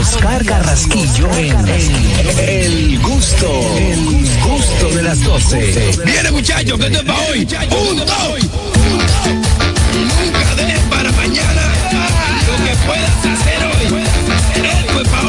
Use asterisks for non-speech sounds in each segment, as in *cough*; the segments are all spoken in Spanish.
Oscar Carrasquillo en El Gusto, El Gusto de las 12. Viene muchachos, que esto es para hoy. Punto. Nunca dejes para mañana lo que puedas hacer hoy. Esto es para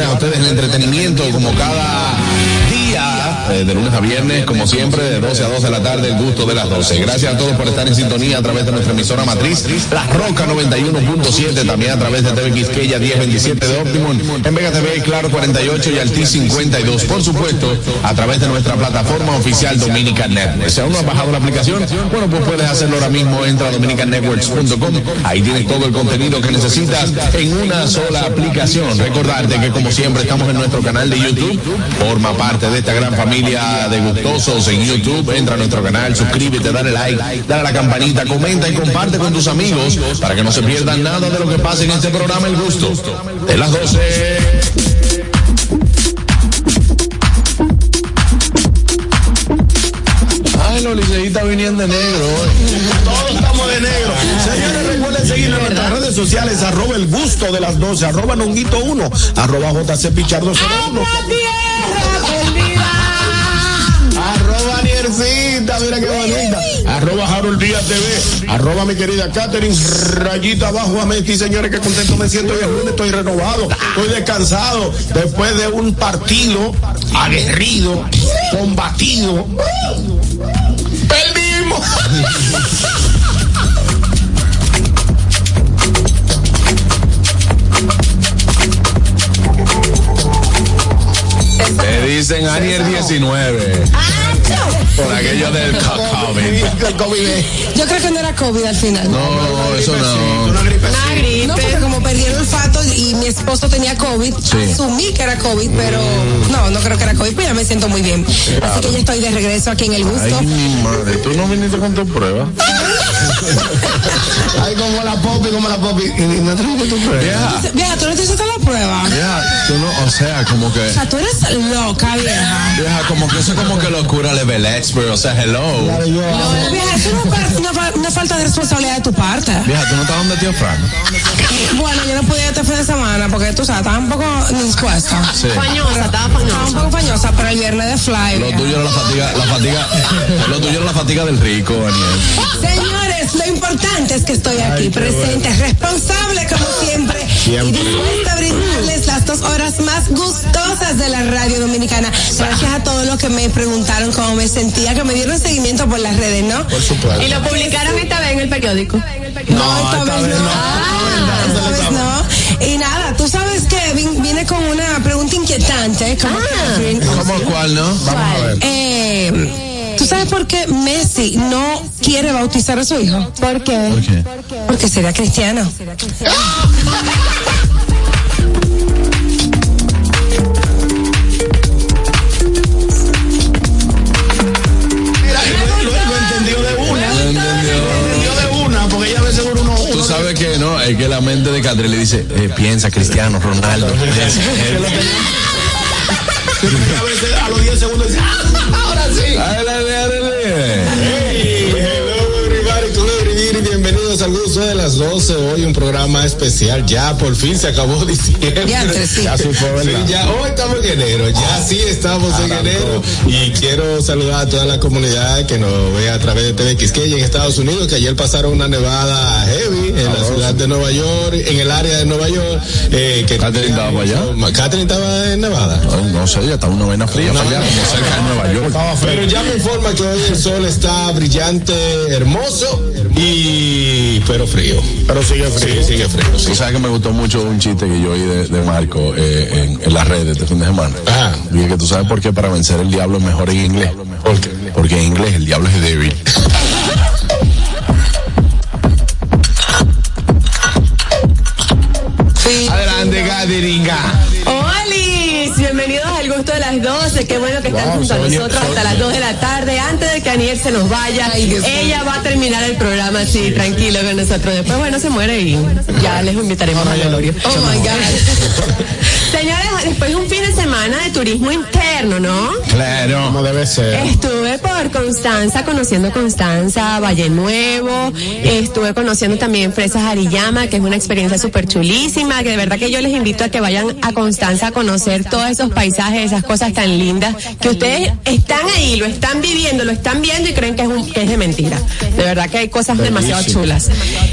llevarles a ustedes el entretenimiento como cada de lunes a viernes, como siempre, de 12 a 12 de la tarde, el gusto de las 12. Gracias a todos por estar en sintonía a través de nuestra emisora matriz, La Roca 91.7, también a través de TV Quisqueya 1027 de Optimum, en Vega TV, Claro 48 y Altis 52. Por supuesto, a través de nuestra plataforma oficial Dominican Network. Si aún no has bajado la aplicación, bueno, pues puedes hacerlo ahora mismo. Entra a dominicannetworks.com. Ahí tienes todo el contenido que necesitas en una sola aplicación. Recordarte que, como siempre, estamos en nuestro canal de YouTube. Forma parte de esta gran familia de gustosos en YouTube. Entra a nuestro canal, suscríbete, dale like, dale a la campanita, comenta y comparte con tus amigos para que no se pierdan nada de lo que pasa en este programa El Gusto de las 12. Ay, los liceístas venían de negro. Todos estamos de negro. Señores, recuerden seguirnos en nuestras redes sociales, arroba el gusto de las 12, arroba nonguito 1, arroba JC Pichardo 01. Arroba Niercita, mira qué bonita. Arroba Harold Díaz TV. Arroba mi querida Catherine, rayita abajo a Messi, señores, que contento me siento. Hoy es lunes, estoy renovado, estoy descansado. Después de un partido aguerrido, combatido. Perdimos. Le dicen Anier 19. Por aquello del COVID. Yo creo que no era COVID al final. No, eso no. Una gripe No, así. porque como perdí el olfato y mi esposo tenía COVID, Sí. asumí que era COVID, pero no, no creo que era COVID, pues ya me siento muy bien. Así que ya estoy de regreso aquí en el gusto. Ay, madre, tú no viniste con tu prueba. *laughs* Ay, como la popi, como la popi. Y no trajiste tu prueba. Vieja, Vieja, tú no te hiciste la prueba. vieja, tú no, o sea, como que. O sea, tú eres loca, vieja. Vieja, como que eso como que locura level expert, o sea, hello. Claro, yo, No, vieja, eso no es una, fa- una falta de responsabilidad de tu parte. Vieja, tú no estás donde tío Frank. Bueno, yo no pude ir este fin de semana porque tú sabes, estaba un poco dispuesta. Sí. Fañosa, estaba Estaba un poco fañosa, pero el viernes de fly. Lo vieja. tuyo era la fatiga, la fatiga, *laughs* lo tuyo era la fatiga del rico, Daniel. Señores, lo importante es que estoy aquí, presente, responsable como siempre, y dispuesta a brindarles las dos horas más gustosas de la radio dominicana. Gracias a todos los que me preguntaron cómo me sentía, que me dieron seguimiento por las redes, ¿no? por supuesto. Y lo publicaron esta vez en el periódico. No, esta vez no. Ah, esta vez no. Y nada, tú sabes que viene con una pregunta inquietante, como Catherine. ¿Cómo cuál, no? Vamos a ver. Eh, ¿Tú sabes por qué Messi no quiere bautizar a su hijo? ¿Por qué? ¿Por qué? Porque sería cristiano. Mira, lo, lo- lo entendió de una. No entendió. Entendió de una, porque ella a veces uno. Tú uno sabes que no, es que la mente de Catherine le dice, eh, piensa Cristiano, Ronaldo. *laughs* *laughs* a veces a los 10 segundos dice, "Ah, sí. Adelante. De las 12. Hoy un programa especial. Ya por fin se acabó *laughs* diciembre. Diantre, sí. Fue, ¿verdad? Sí, ya hoy estamos en enero, ya sí estamos en enero. Y quiero saludar a toda la comunidad que nos ve a través de TV Quisqueya en Estados Unidos, que ayer pasaron una nevada heavy en la ciudad de Nueva York, en el área de Nueva York. Eh, que ¿Catherine estaba allá? Catherine estaba en Nevada. No sé, ya está una vaina fría para allá, como cerca de Nueva York. Pero ya me informa que hoy el sol está brillante, hermoso y pero frío. Pero sigue frío. Sí, sigue frío. sí. Tú sabes que me gustó mucho un chiste que yo oí de, de Marco eh, en, en las redes este fin de semana. Ajá. Dije que tú sabes por qué para vencer el diablo es mejor en inglés. ¿Por qué? Porque en inglés el diablo es débil. Adelante, Gaderinga. Las 12. Qué bueno que están Wow, junto a nosotros hasta las 2 de la tarde. Antes de que Aniel se nos vaya, ella va a terminar el programa así, tranquilo con nosotros. Después, bueno, se muere y ya les invitaremos a velorio. Oh my God. *laughs* Señores, después de un fin de semana de turismo interno, ¿no? Claro. Como debe ser. Estuve por Constanza, conociendo Constanza, Valle Nuevo, estuve conociendo también Fresas Ariyama, que es una experiencia súper chulísima, que de verdad que yo les invito a que vayan a Constanza a conocer todos esos paisajes, esas cosas tan lindas, que ustedes están ahí, lo están viviendo, lo están viendo y creen que es, un- que es de mentira. De verdad que hay cosas demasiado chulas.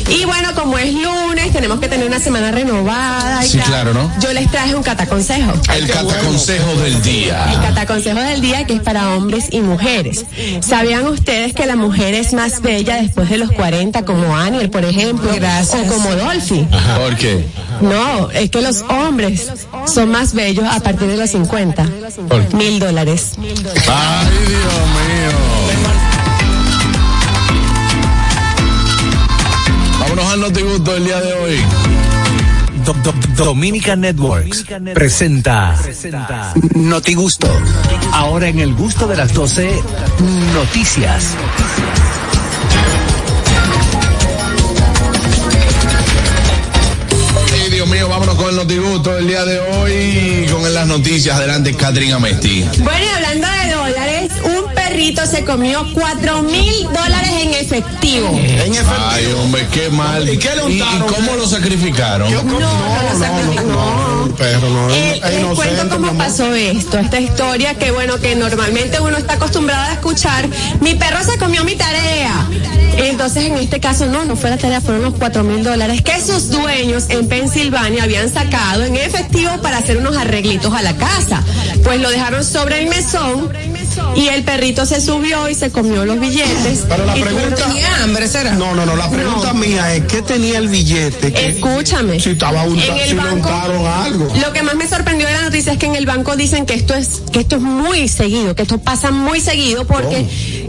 Y bueno, como es lunes, tenemos que tener una semana renovada. y Sí, claro, ¿no? Yo les traje un cataconsejo. El cataconsejo del El día. cataconsejo del día que es para hombres y mujeres. ¿Sabían ustedes que la mujer es más bella después de los 40 como Aniel, por ejemplo? O como Dolphy. ¿Por qué? No, es que los hombres son más bellos a partir de los 50. ¿Por qué? Mil dólares. Ay, Dios mío. Vámonos al notigusto del día de hoy. Do- Do- Dominica Networks presenta Notigusto. Ahora en el gusto de las 12, noticias. Ay, Dios mío, vámonos con el notigusto del día de hoy. Con las noticias. Adelante, Catherine Amesti. Bueno, perrito se comió cuatro mil dólares en efectivo. En efecto. Ay, hombre, qué mal. ¿Y qué le untaron? cómo lo sacrificaron? Yo- no, no, no, no, no, perro, no, Eh, es les cuento cómo pasó esto, esta historia que bueno, que normalmente uno está acostumbrado a escuchar, mi perro se comió mi tarea. Entonces en este caso no, no fue la tarea, fueron los cuatro mil dólares que sus dueños en Pensilvania habían sacado en efectivo para hacer unos arreglitos a la casa. Pues lo dejaron sobre el mesón y el perrito se subió y se comió los billetes. Pero la Y pregunta. tuvieron- hambre, será? No, no, no, la pregunta No. mía es: ¿qué tenía el billete? Que- Escúchame. Si estaba unta- En el si le banco- untaron algo. Lo que más me sorprendió de la noticia es que en el banco dicen que esto es que esto es muy seguido, que esto pasa muy seguido porque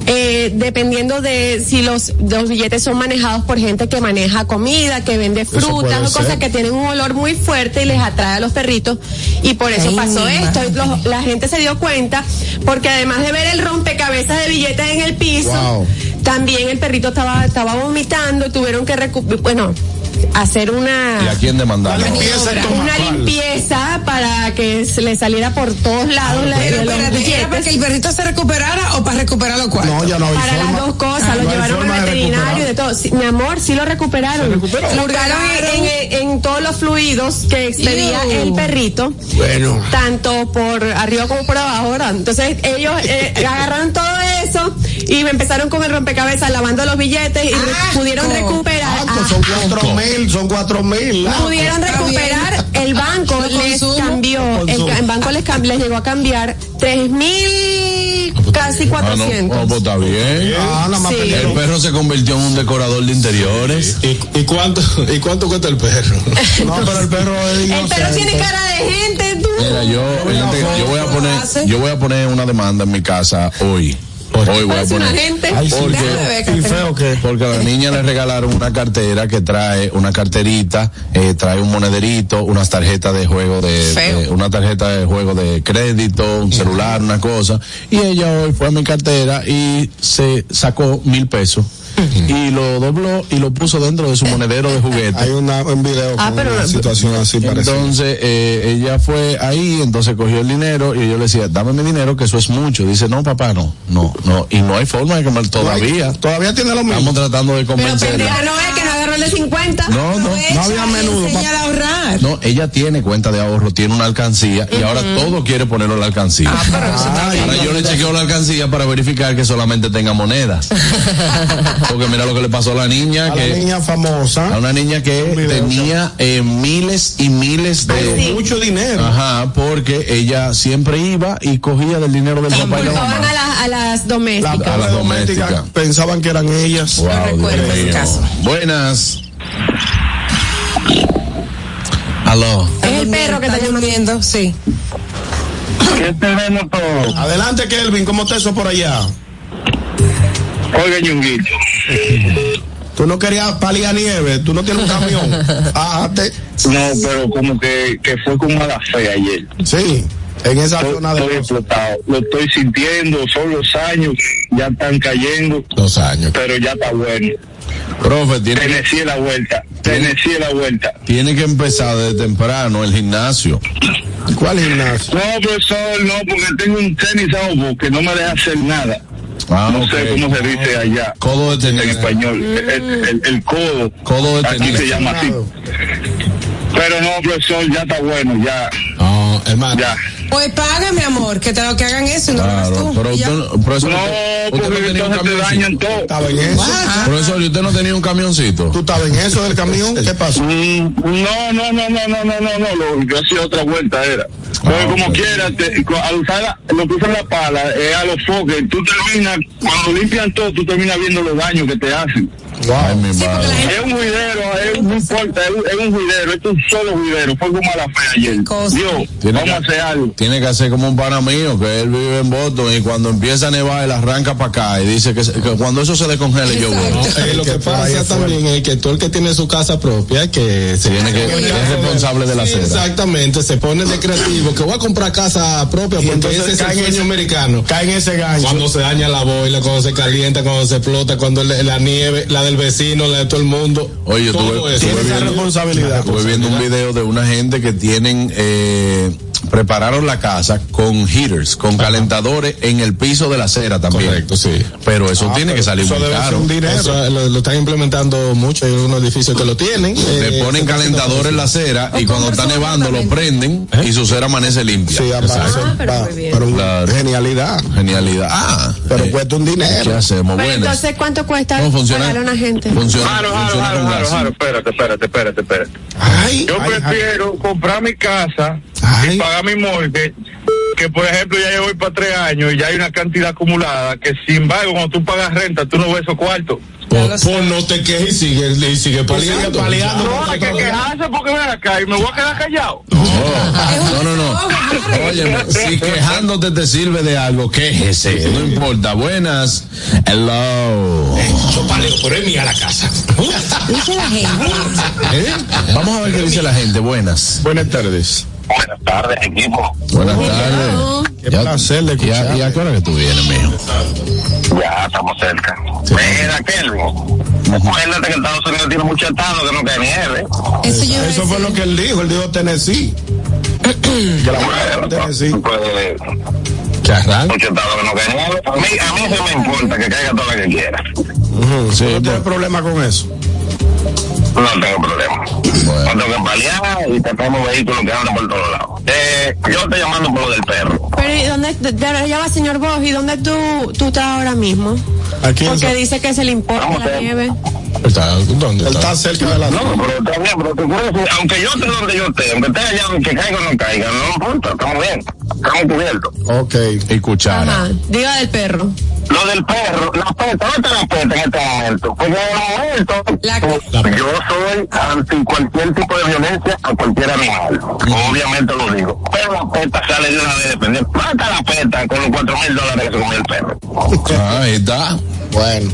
eh, dependiendo de si los, los billetes son manejados por gente que maneja comida, que vende frutas o cosas ser. que tienen un olor muy fuerte y les atrae a los perritos y por eso Ay, pasó esto. Los- la gente se dio cuenta porque además de ver el rompecabezas de billetes en el piso, Wow. también el perrito estaba estaba vomitando tuvieron que recu- bueno hacer una ¿Y a quién demandaron? La limpieza una limpieza para que se le saliera por todos lados la, Pero de los espérate, ¿era para que el perrito se recuperara o para recuperar los cuartos? No, ya no hay Para forma. las dos cosas, Ah, lo no llevaron al de veterinario y recuperar. de todo. Sí, mi amor, sí lo recuperaron. Lo hurgaron en, en- en todos los fluidos que expedía el perrito. Bueno. Tanto por arriba como por abajo, ¿verdad? Entonces ellos eh, *laughs* agarraron todo eso y me empezaron con el rompecabezas lavando los billetes y re- pudieron recuperar. Ah, pues son cuatro mil, son cuatro mil. ah. pudieron recuperar el banco les consumo. cambió el, banco les, cam- les llegó a cambiar tres mil casi Ah, no, cuatrocientos oh, pues está bien. Ah, nada más Sí. El perro se convirtió en un decorador de interiores. ¿Y, y cuánto y cuánto cuesta el perro? *laughs* No, pero el perro es el perro inocente. tiene cara de gente tú Mira, yo, gente, yo voy a poner, yo voy a poner una demanda en mi casa hoy. Hoy voy a poner. gente Ay, Porque- Déjame ver, ¿Y Catherine. feo qué? Porque a la niña le regalaron una cartera que trae una carterita, eh, trae un monederito, unas tarjetas de juego de, de- una tarjeta de juego de crédito, un celular, una cosa. Y ella hoy fue a mi cartera y se sacó mil pesos y lo dobló y lo puso dentro de su monedero de juguete. Hay una, un video Ah, con pero- una situación así parecida. Entonces eh, ella fue ahí, entonces cogió el dinero y yo le decía, dame mi dinero que eso es mucho. Dice, no papá, no, no, no. Y no hay forma de comer todavía. Todavía tiene lo Estamos mismo. tratando de Pero convencerla. pendeja no es que no agarró el de 50 No, no. no había menudo, a ahorrar. No, ella tiene cuenta de ahorro, tiene una alcancía y ahora todo quiere ponerlo en la alcancía. Ah, pero. Ahora yo le chequeo la alcancía para verificar que solamente tenga monedas. *laughs* Porque mira lo que le pasó a la niña, A la que niña famosa. a una niña que Un tenía eh, miles y miles de mucho dinero. Ajá, porque ella siempre iba y cogía del dinero del papá y la culpaban mamá. a, la- a las La domésticas a las doméstica domésticas. pensaban que eran ellas. Wow, recuerdo Dios ese mío. caso. Buenas. Aló. Es el perro que está llamando. durmiendo, sí. ¿Qué tenemos todos? Adelante, Kelvin, ¿cómo está eso por allá? Oiga, Ñunguito. Tú no querías paliar nieve, tú no tienes un camión. *laughs* Bájate. No, pero como que, que fue con mala fe ayer. Sí, en esa Estoy, zona de estoy explotado. Lo estoy sintiendo, son los años, ya están cayendo, Dos años. pero ya está bueno. Profe, tiene que, la vuelta, Tennessee la vuelta. tiene que empezar desde temprano el gimnasio. ¿Cuál gimnasio? No, profesor, no, porque tengo un tenis ojo que no me deja hacer nada. Ah, no sé cómo se dice allá. Codo de En español, el, el- el codo. Codo de Aquí se llama así. Pero no, profesor, ya está bueno, ya, No, hermano. ya. Pues paga, mi amor, que te lo que hagan eso y no lo hagas Claro, tú. pero usted, no- profesor, No, usted, usted no tenía un entonces te camioncito. dañan todo. ¿Estaba en eso? Profesor, ¿y usted no tenía un camioncito? ¿Tú estabas en eso del camión? ¿Qué pasó? Mm, No, no, no, no, no, no, no, no, lo, yo hacía otra vuelta era. Porque Ah, como ok. quiera, te- al usar la, lo que usan la pala es a los foques, tú terminas, cuando limpian todo, tú terminas viendo los daños que te hacen. Ay, mi Sí, porque madre. la gente- Es un juidero, es, no importa, es, un- es un juidero, esto es un solo juidero, fue como mala fe ayer. Dios, Tiene vamos a que- hacer algo. Tiene que hacer como un pana mío, que él vive en Boston y cuando empieza a nevar, él arranca para acá y dice que, cuando eso se descongele, yo voy. Eh, lo Que pasa también es que todo el que tiene su casa propia, que se Tiene que- es responsable de la Sí. Exactamente, se pone de creativo, que voy a comprar casa propia Y porque ese es el cae en sueño ese- americano. Cae en ese gancho. Cuando se daña la boila, cuando se calienta, cuando se explota, cuando le- la nieve, la del vecino, la de todo el mundo. Oye, tuve- responsabilidad. Estuve viendo un video de una gente que tienen, eh, prepararon la casa con heaters, con calentadores en el piso de la acera también. Correcto, sí. Pero eso Ah, tiene pero que salir eso muy debe ser caro. un dinero. Eso lo, lo están implementando mucho, hay unos edificios que lo tienen. Le eh, ponen calentadores en la acera y cuando está nevando lo prenden y su cera amanece limpia. Sí, aparece. Ah, pero va, muy bien. pero Claro. genialidad. Genialidad. Ah, Pero eh, cuesta un ¿qué dinero. hacemos? Pero Buenas. entonces, ¿cuánto cuesta ¿Cómo funciona? a una gente? Funciona, Jaro, jaro, funciona jaro, espérate, espérate, espérate, espérate. Ay, Yo ay, ay. prefiero comprar mi casa Ay. y pagar mi morgue que por ejemplo ya yo voy para tres años y ya hay una cantidad acumulada que sin embargo cuando tú pagas renta tú no ves esos cuartos. Pues, pues no te quejes y sigue, y sigue paliando. paliando. No hay que quejarse porque ven acá y me voy a quedar callado. No, no, no. Oye, si quejándote te sirve de algo, quéjese. No importa. Buenas. Hello. Paleo, pero es mía la casa. *laughs* Dice la gente. ¿Eh? Vamos a ver qué dice la gente. Buenas. Buenas tardes. Buenas tardes, equipo. Buenas tardes. Qué placer de ¿Y a, escucharte. y a qué hora que tú vienes, mijo? Ya estamos cerca. Mira, Kelvin. Acuérdate que Estados Unidos tiene mucho estado que no cae nieve. Eso yo Eso fue lo que él dijo. Él dijo Tennessee. *clears throat* que la mujer Tennessee. Pues, mucho estado que no cae nieve. A mí, a mí se me importa que caiga todo lo que quiera. Sí, ¿No tienes pues, problema con eso? No tengo problema. No tengo que paliar y tenemos vehículos que andan por todos lados. Eh, yo estoy llamando por lo del perro. Pero ¿y dónde, de- de- ya va, señor Vos, ¿y dónde tú, tú estás ahora mismo? Aquí Porque dice que se le importa la nieve. Está, ¿Dónde Él está está? cerca de la No, pero está bien, pero te quiero decir, aunque yo esté donde yo esté, aunque esté allá, que caiga o no caiga, no importa, estamos bien, estamos cubiertos. Ok. y cuchara. Ajá, diga del perro. Lo del perro, la peta, ¿dónde está la peta en este momento? Porque en el momento, La- yo soy anti cualquier tipo de violencia a cualquier animal. Obviamente lo digo. Pero la peta sale de una vez dependiendo. Mata la peta con los cuatro mil dólares que se comió el perro. Ah, ahí está. Bueno.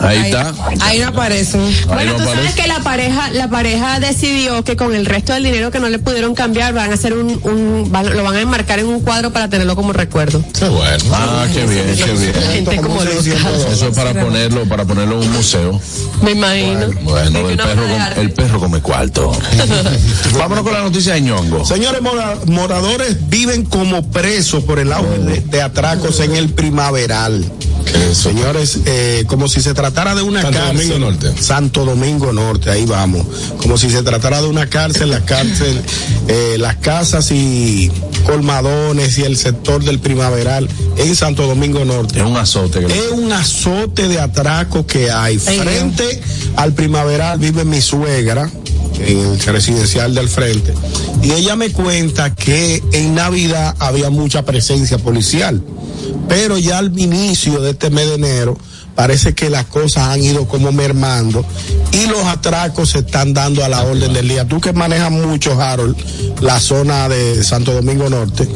Ahí Ahí, está. ahí no aparecen. Ahí Bueno, no tú sabes aparece. que la pareja, la pareja decidió que con el resto del dinero que no le pudieron cambiar van a hacer un, un van- lo van a enmarcar en un cuadro para tenerlo como recuerdo. Qué bueno. Ah, qué bien, qué bien. Gente como como un loca. 600 dólares. Eso es para ponerlo, para ponerlo en un museo. Me imagino. Bueno, Que el perro, el come cuarto. *laughs* Vámonos con la noticia de ñongo. Señores, mora- moradores viven como presos por el auge de, de atracos en el primaveral. Señores, eh, como si se tratara de una Santo cárcel. Domingo Norte. Santo Domingo Norte, ahí vamos. Como si se tratara de una cárcel, la cárcel, eh, las casas y colmadones y el sector del primaveral en Santo Domingo Norte. Es un azote. Es un azote de atraco que hay. Frente al primaveral vive mi suegra, en el residencial del frente. Y ella me cuenta que en Navidad había mucha presencia policial. Pero ya al inicio de este mes de enero, parece que las cosas han ido como mermando y los atracos se están dando a la orden del día. Tú que manejas mucho, Harold, la zona de Santo Domingo Norte,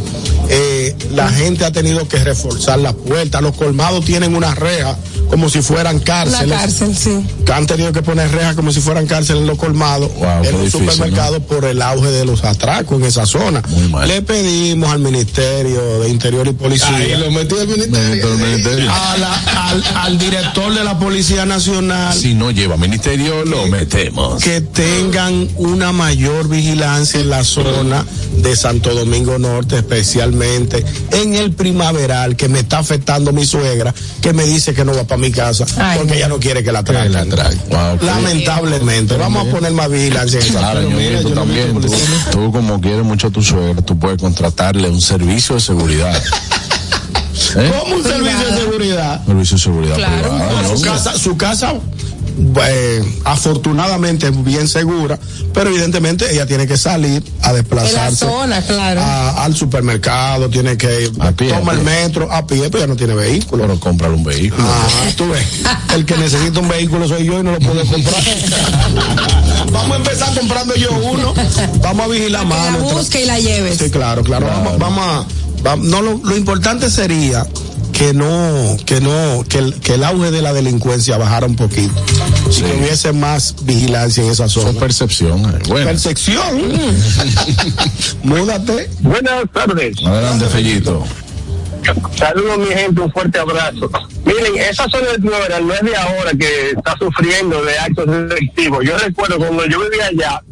eh, la gente ha tenido que reforzar las puertas. Los colmados tienen una reja como si fueran La cárceles. cárcel, sí. que han tenido que poner rejas como si fueran cárceles en los colmados, Wow, en los difícil, supermercados por el auge de los atracos en esa zona. Muy mal. Le pedimos al Ministerio de Interior y Policía. Ahí lo metió el ministerio. Pero ministerio. a la- al, al director de la Policía Nacional Si no lleva ministerio, lo metemos. que tengan una mayor vigilancia en la zona de Santo Domingo Norte, especialmente en el primaveral, que me está afectando mi suegra, que me dice que no va para mi casa Ay, porque no. ella no quiere que la traigan. la traigan. Wow, qué- Lamentablemente, vamos a poner más vigilancia en Claro, tú también. Tú, tú como quieres mucho a tu suegra, tú puedes contratarle un servicio de seguridad. ¿Eh? ¿Cómo un servicio de seguridad? Servicio de seguridad Claro. privada, Su ñongo. casa, su casa eh, afortunadamente es bien segura, pero evidentemente ella tiene que salir a En la desplazarse zona, claro. a- al supermercado, tiene que A pie, toma a el metro a pie, pero ya no tiene vehículo. Pero cómprale un vehículo. Ah, tú ves, el que necesita un vehículo soy yo y no lo puedo comprar. *laughs* Vamos a empezar comprando yo uno. Vamos a vigilar que más. la busque y la lleves. Sí, claro, claro. Vamos, vamos a, va- no, lo, lo importante sería que no, que no, que el, que el auge de la delincuencia bajara un poquito. Y que hubiese más vigilancia en esa zona. Son percepción. eh. Bueno, Percepción. *laughs* Múdate. Buenas tardes. adelante, Fellito. Saludos, mi gente, un fuerte abrazo. Miren, esa zona de Primaveral no es de ahora que está sufriendo de actos delictivos. Yo recuerdo cuando yo vivía allá,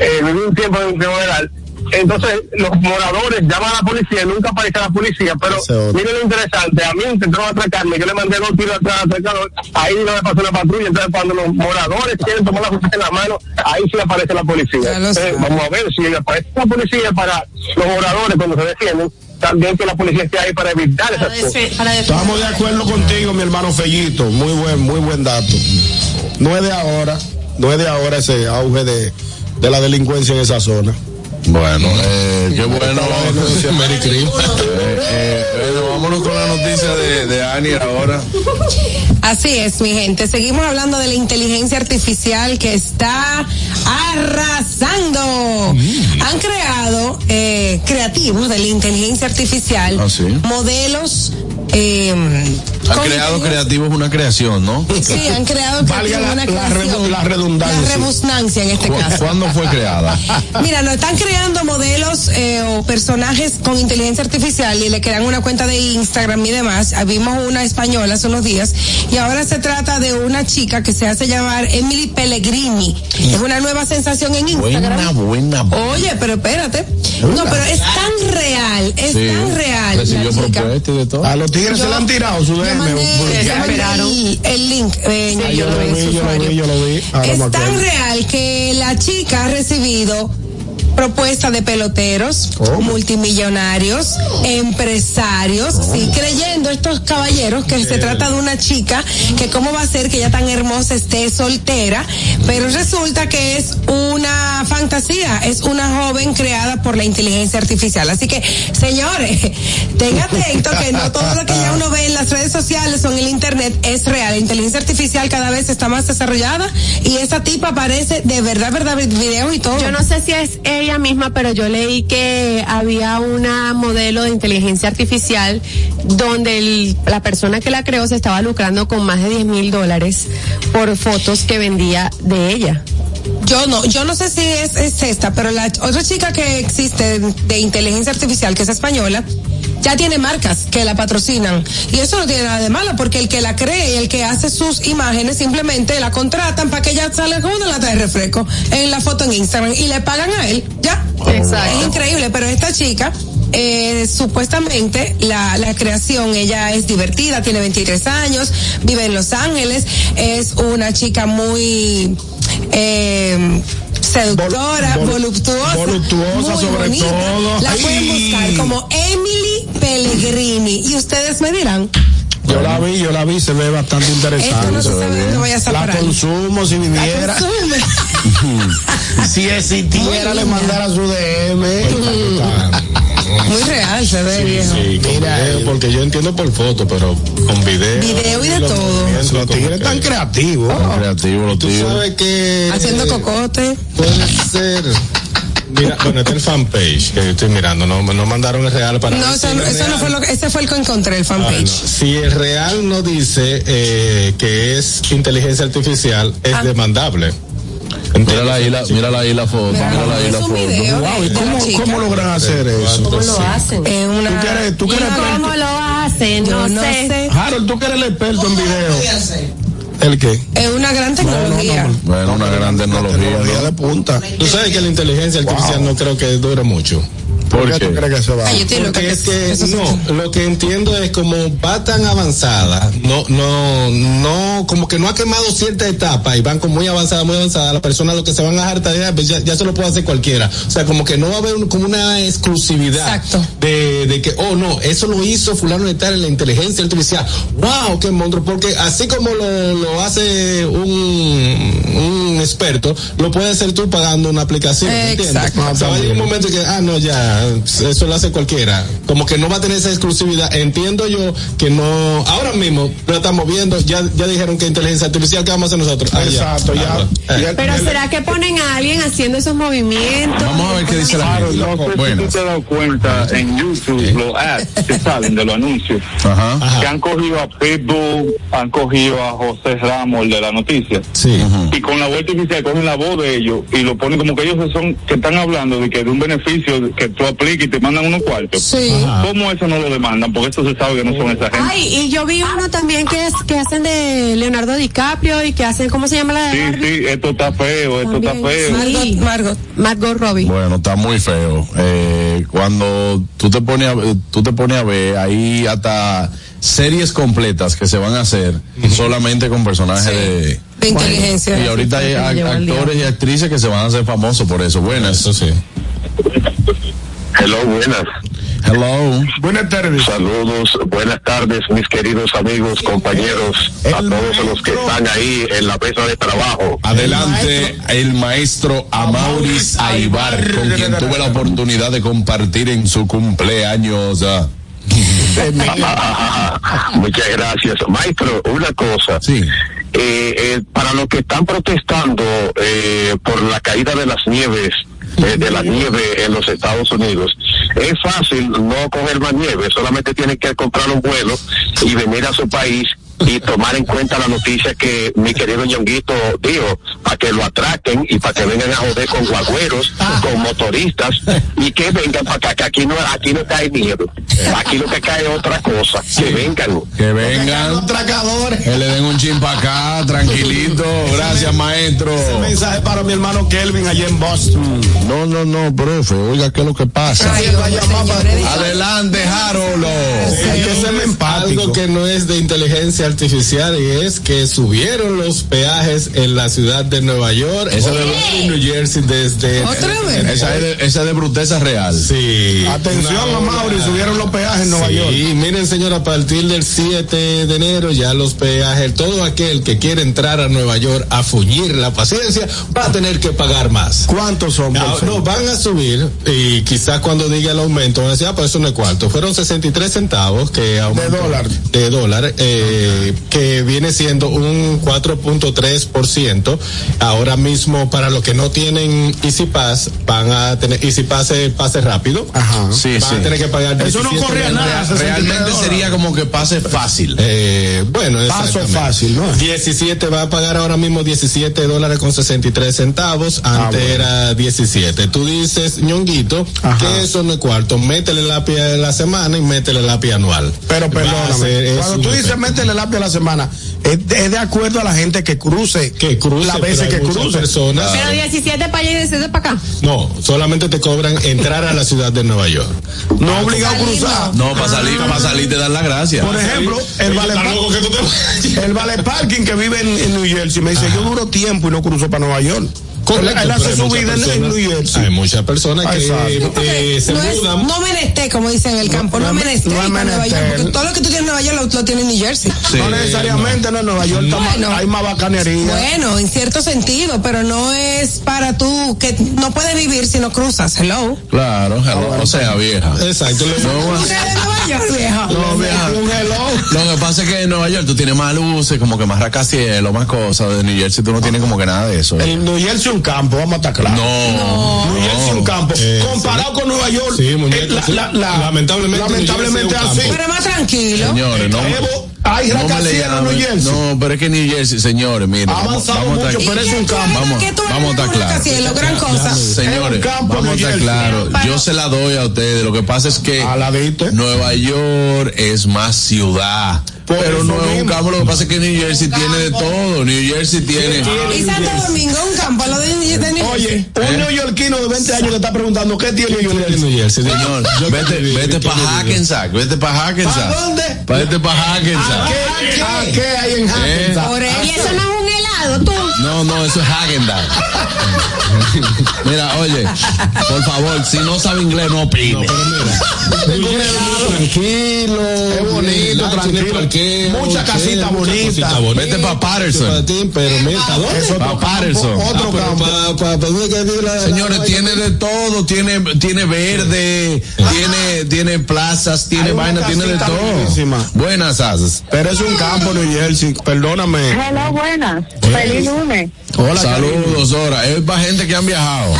eh, viví un tiempo en Primaveral, entonces los moradores llaman a la policía, nunca aparece la policía, pero miren lo interesante, a mí intentaron atracarme, yo le mandé dos tiros atrás al atracador, ahí no me pasó la patrulla, entonces cuando los moradores quieren tomar la justicia en la mano, ahí sí aparece la policía. Entonces, vamos a ver si aparece la policía para los moradores cuando se defienden, también que la policía esté ahí para evitar esas cosas. Estamos de acuerdo contigo, mi hermano Fellito. Muy buen, muy buen dato. No es de ahora, no es de ahora ese auge de, de la delincuencia en esa zona. Bueno, eh, qué bueno. Christmas. Eh, eh, bueno, vámonos con la noticia de, de Ani ahora. Así es, mi gente. Seguimos hablando de la inteligencia artificial que está arrasando. Han creado eh, creativos de la inteligencia artificial Ah, sí. modelos. Eh, Han creado creativos una creación, ¿no? Sí, han creado Valga creativos, la- una la creación. re- la redundancia. La rebusnancia en este ¿Cu- caso. ¿Cuándo fue creada? Mira, no están creando modelos eh, o personajes con inteligencia artificial y le crean una cuenta de Instagram y demás. Ah, Vimos una española hace unos días y ahora se trata de una chica que se hace llamar Emily Pellegrini. Es una nueva sensación en Instagram. Buena, buena. Oye, pero espérate. No, pero es tan real, es Sí, tan real. la Recibió chica. propuestas y de todo. A los tigres se le han tirado su DM. el, el link. eh, Ah, yo yo lo vi yo lo vi, yo lo vi. Ahora me Es tan real que la chica ha recibido propuestas de peloteros, ¿Cómo? multimillonarios, empresarios, sí, creyendo estos caballeros que se trata de una chica que cómo va a ser que ella tan hermosa esté soltera, pero resulta que es una fantasía, es una joven creada por la inteligencia artificial. Así que, señores, *laughs* tengan atento que no todo lo que ya uno ve en las redes sociales o en el internet es real. La inteligencia artificial cada vez está más desarrollada y esa tipa aparece de verdad, verdad, videos y todo. Yo no sé si es ella misma, pero yo leí que había una modelo de inteligencia artificial donde el- la persona que la creó se estaba lucrando con más de 10 mil dólares por fotos que vendía de ella. Yo no, yo no sé si es, es esta, pero la otra chica que existe de inteligencia artificial, que es española, ya tiene marcas que la patrocinan. Y eso no tiene nada de malo, porque el que la cree y el que hace sus imágenes simplemente la contratan para que ella salga con una lata de refresco en la foto en Instagram y le pagan a él. Ya. Exacto. Es increíble, pero esta chica, eh, supuestamente la, la creación, ella es divertida, tiene 23 años, vive en Los Ángeles, es una chica muy eh, seductora, Vol- vol- voluptuosa, voluptuosa muy sobre bonita. todo. La pueden buscar como Emily Pellegrini y ustedes me dirán, Yo la vi, yo la vi, se ve bastante interesante. no se sabe a La consumo si viviera. *laughs* si existiera, le mandara su DM. Muy real se ve, viejo. Sí, con Mira, video, eh. porque yo entiendo por foto, pero con video. Video y de los todo. Los tigres tan creativos. Creativo, los Tú tíos. sabes que Haciendo cocote. puede ser Mira, bueno, este es el fanpage que yo estoy mirando, no, no mandaron el real para No, eso, eso no fue lo que, ese fue el que encontré, el Ah, no. fanpage. Si el real no dice eh, que es inteligencia artificial, es Ah. demandable. Ahí la, mírala ahí la foto, mírala ahí es la un foto. video Wow, ¿y cómo, cómo logran hacer eso? ¿Cómo lo hacen? Una... ¿Tú que eres, tú que eres ¿Cómo lo hacen? Yo No, no sé. sé. Harold, tú que eres el experto en video. ¿El qué? Es una gran tecnología. Bueno, una gran tecnología. Tecnología de punta. Tú sabes que la inteligencia artificial no creo que dure mucho. ¿Por ¿Por qué tú qué? crees que se va? Ay, yo estoy loca Porque es que eso se- no, lo que entiendo es como va tan avanzada, no, no, no, como que no ha quemado cierta etapa y van como muy avanzada, muy avanzada, las personas lo que se van a hartar ya, pues ya, ya se lo puede hacer cualquiera. O sea, como que no va a haber un- como una exclusividad Exacto. de, de que, oh no, eso lo hizo fulano de tal en la inteligencia artificial. Wow, qué monstruo, porque así como lo, lo hace un, un experto, lo puedes hacer tú pagando una aplicación. ¿me entiendes? Exacto. O sea, va a llegar un momento que, ah, no, ya, eso lo hace cualquiera. Como que no va a tener esa exclusividad. Entiendo yo que no, ahora mismo lo estamos viendo, ya, ya dijeron que inteligencia artificial, ¿qué vamos a hacer nosotros? Ah, Exacto, ya. Ah, ya- Pero ¿será que ponen a alguien haciendo esos movimientos? Vamos a ver qué dice la gente. No sé si tú te has dado cuenta en YouTube los ads que salen de los anuncios. Ajá. Que han cogido a Pitbull, han cogido a José Ramos, el de la noticia. Sí. Y con la voz artificial cogen la voz de ellos y lo ponen como que ellos son, que están hablando de que de un beneficio que tú apliques y te mandan unos cuartos. Sí. ¿Cómo eso no lo demandan? Porque eso se sabe que no son esa gente. Ay, y yo vi uno también que es que hacen de Leonardo DiCaprio y que hacen, ¿cómo se llama la de Sí, Barbie? sí, esto está feo, esto está También, feo. sí. Margot, Margot. Margot Robbie. Bueno, está muy feo. Eh, cuando tú te pones a, tú te pones a ver ahí hasta series completas que se van a hacer solamente con personajes de De inteligencia. y ahorita hay Sí, actores y actrices que se van a hacer famosos por eso. Buenas. Eso sí. Hello, buenas. Hello. Buenas tardes. Saludos, buenas tardes, mis queridos amigos, compañeros, a todos los que están ahí en la mesa de trabajo. Adelante el maestro Amauris Aibar, con quien tuve la oportunidad de compartir en su cumpleaños. ah. *laughs* Muchas gracias. Maestro, una cosa. Sí. Eh, eh, para los que están protestando eh, por la caída de las nieves, eh, de la nieve en los Estados Unidos, es fácil no coger más nieve, solamente tienen que comprar un vuelo y venir a su país y tomar en cuenta la noticia que mi querido Ñonguito dijo, para que lo atraquen y para que vengan a joder con guagüeros, con motoristas y que vengan para acá, que aquí no, aquí no cae nieve, aquí lo que cae es otra cosa, que vengan. Que vengan, que le den un chin pa' acá, tranquilito. Gracias, maestro. Mensaje para mi hermano Kelvin allá en Boston. No, no, no, profe, oiga, ¿qué es lo que pasa? Ay, para- Adelante, Jarolo. Hay que ser empático. Algo que no es de inteligencia artificial y es que subieron los peajes en la ciudad de Nueva York, Eso o de- en New Jersey desde ¿Otra vez? Esa es de, esa bruteza real. Sí. Atención, Una a Mauri, hora. subieron los peajes en Nueva Sí, York. miren señor, a partir del 7 de enero ya los peajes, todo aquel que quiere entrar a Nueva York a fuñir la paciencia va a tener que pagar más. ¿Cuántos son? No, favor? van a subir y quizás cuando diga el aumento van a decir, ah, pues eso no es cuarto. Fueron 63 centavos que aumentó. De dólar. De dólar, eh, que viene siendo un 4.3%. Ahora mismo, para los que no tienen Easy Pass, van a tener Easy Pass pase rápido. Ajá. Sí, Van sí. a tener que pagar Eso no 17 corría nada. Real- 63 realmente sería como que pase fácil. Eh, bueno, Paso fácil, ¿no? 17 va a pagar ahora mismo 17 dólares con 63 centavos, antes bueno. era 17. Tú dices, ñonguito, Ajá. que eso no es cuarto, métele el lápiz de la semana y métele el lápiz anual. Pero ser- perdóname, cuando tú dices métele a la semana, es de, es de acuerdo a la gente que cruce, que cruce, las veces que cruce. personas. Pero 17 para allá y 17 para acá. No, solamente te cobran entrar a la ciudad de Nueva York. No obligado a cruzar. No, para salir, para salir te dan la gracia. Por ejemplo, el vale, el vale parking que vive en, en New Jersey me dice, yo duro tiempo y no cruzo para Nueva York. Correcto, él, hace hay su muchas vida en, New Jersey. Hay muchas personas que Exacto. eh, se no, es, mudan. no menester, como dicen en el campo, no, no es- menester no Nueva York, porque todo lo que tú tienes en Nueva York lo, lo tienes en New Jersey. Sí. no necesariamente, no, en Nueva York Bueno. hay más bacanería. Bueno, en cierto sentido, pero no es para tú que no puedes vivir si no cruzas. Hello. Claro, hello, o sea, vieja. Exacto. Le- No, ¿Tú eres de Nueva York, viejo. No, vieja. Un hello. Lo que pasa es que en Nueva York tú tienes más luces, como que más rascacielos, más cosas. De New Jersey tú no tienes como que nada de eso. El New Jersey un campo, vamos a estar claros. No. New Jersey un campo. Eh, Comparado con Nueva York. Sí, eh, sí. Lamentablemente, lamentablemente así. Pero más tranquilo. Señores, no. Hay no en New. Jersey. No, pero es que New Jersey, señores, miren. Ha vamos- avanzado vamos mucho, pero es un campo. Vamos, ¿Qué tú vamos a estar claros. Gran cosa. Señores, vamos a estar claros. Yo se la doy a ustedes. Lo que pasa es que A la viste. Nueva York es más ciudad. Por Pero no es un campo. Lo que pasa es que New Jersey tiene de todo. New Jersey tiene. Y Santo Domingo, un campo, lo de, de New Oye, un neoyorquino de 20 años le está preguntando qué tiene New Jersey. New Jersey. Señor, Yo vete, vete para. Hackensack, vete para Hackensack. ¿Pa' dónde? Vete para Hackensack. ¿Qué, ¿A qué hay en Hackensack? Por Y eso. eso no es un helado, tú. No, no, eso es Haagen-Dazs. Mira, oye, por favor, si no sabe inglés, no opine. Tranquilo. Es bonito, tranquilo. Mucha casita bonita. Vete pa' Patterson. Para ti, pero mira, ¿a dónde? Es otro Pa' campo, Patterson. Otro Ah, campo. pero pa- pa- pa- ¿dónde que vive la- Señores, tiene de todo, tiene, tiene verde, tiene, tiene plazas, tiene vaina, tiene de todo. Buenas haces. Pero es un campo, New Jersey. Perdóname. Hello, buenas. Feliz lunes. Hola, Saludos, Hora. Es para gente que han viajado.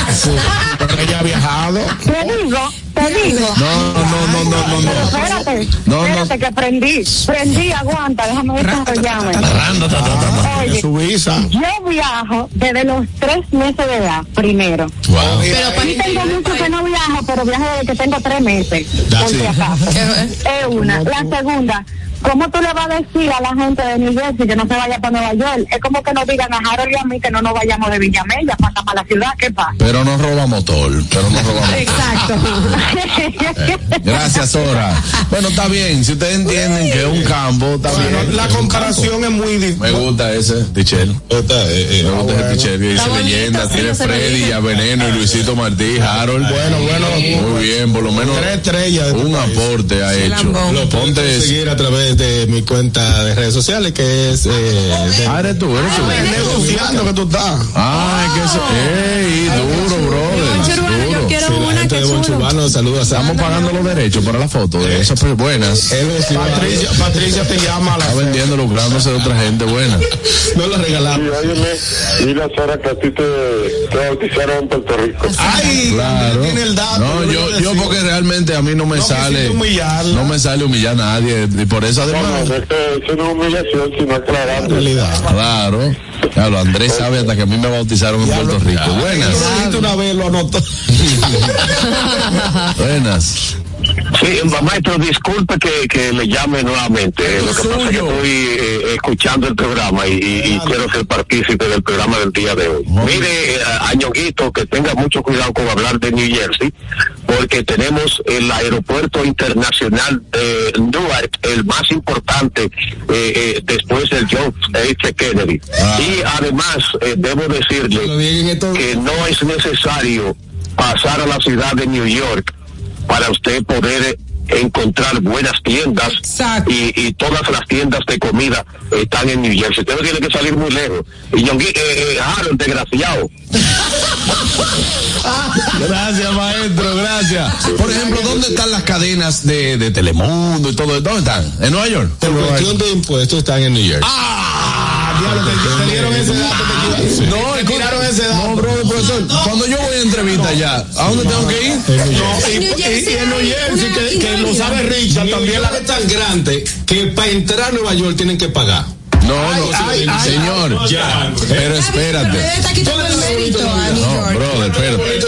Pero ella ha viajado. Te digo, te digo. No, no, no, no, no, Pero no. espérate, No, no. espérate que prendí. Prendí, aguanta, déjame desarrollarme. De Oye, su visa. yo viajo desde los tres meses de edad, primero. Wow. Y tengo mucho que no viajo, pero viajo desde que tengo tres meses. Es una. La segunda, ¿cómo tú le vas a decir a la gente de New Jersey que no se vaya para Nueva York? Es como que nos digan a Harold y a mí que no nos vayamos de Villamella, pasa para la ciudad, ¿qué pasa? Pero no roba motor, pero no roba motor. Exacto. Gracias, Hora. Bueno, está bien. Si ustedes entienden que es un campo, está Bueno, bien. la comparación es muy campo. Me difícil. gusta ese, Tichel. Está, eh, eh, Me gusta ese Tichel que dice leyenda. Tiene Freddy, ya Veneno y Luisito Martí, Harold. Bueno, bueno. Muy bien, por lo menos Tres estrellas. de un país. aporte ha hecho. Lo Ponte. seguir a través de mi cuenta de redes sociales que es eh, de- Ah, eres tú, eres tú. Negociando que tú estás. Ah, es que eso. ¡Ey! Duro, brother. Sí, la una gente que de Boncho chulo. Urbano, saludos Estamos pagando los derechos para la foto de esas pues, buenas. Patricia, Patricia te llama a la Está vendiendo, lucrándose de otra gente buena. *laughs* no lo regalamos. óyeme, y horas que a ti te, te bautizaron en Puerto Rico. Ay, Claro. tiene el dato. No, yo, yo porque realmente a mí no me No sale. No me sale humillar a nadie. Y por eso No, no, además. no es que eso no es humillación, sino aclarando. Claro. Claro, Andrés sabe hasta que a mí me bautizaron en Puerto Rico. Buenas. Una vez, lo anotó. *laughs* Buenas. Sí, maestro, disculpe que, que le llame nuevamente. Eh, Lo que pasa es que estoy eh, escuchando el programa y, y- y quiero ser partícipe del programa del día de hoy. Mire, eh, a Ñonguito, que tenga mucho cuidado con hablar de New Jersey, porque tenemos el aeropuerto internacional de Newark, el más importante después del John F. Kennedy. Y además, debo decirle que no es necesario pasar a la ciudad de New York para usted poder eh, encontrar buenas tiendas Exacto. y, y todas las tiendas de comida están en New Jersey. Usted no tiene que salir muy lejos. Y Yongui, eh, eh, Harold, desgraciado. *laughs* Gracias, maestro, gracias. Por ejemplo, ¿dónde están las cadenas de, de Telemundo y todo? ¿Dónde están? ¿En Nueva York? Por cuestión de impuestos están en New Jersey. Ah, No, te tiraron ese dato. No, bro, profesor, cuando yo voy a entrevista ya, ¿a dónde tengo que ir? No, y, En New Jersey que, lo sabe Richard, también la es tan grande que para entrar a Nueva York tienen que pagar. No, no, ay, ay, señor. Ya. Pero espérate. Pero está quitando el mérito a New No, brother, espérate.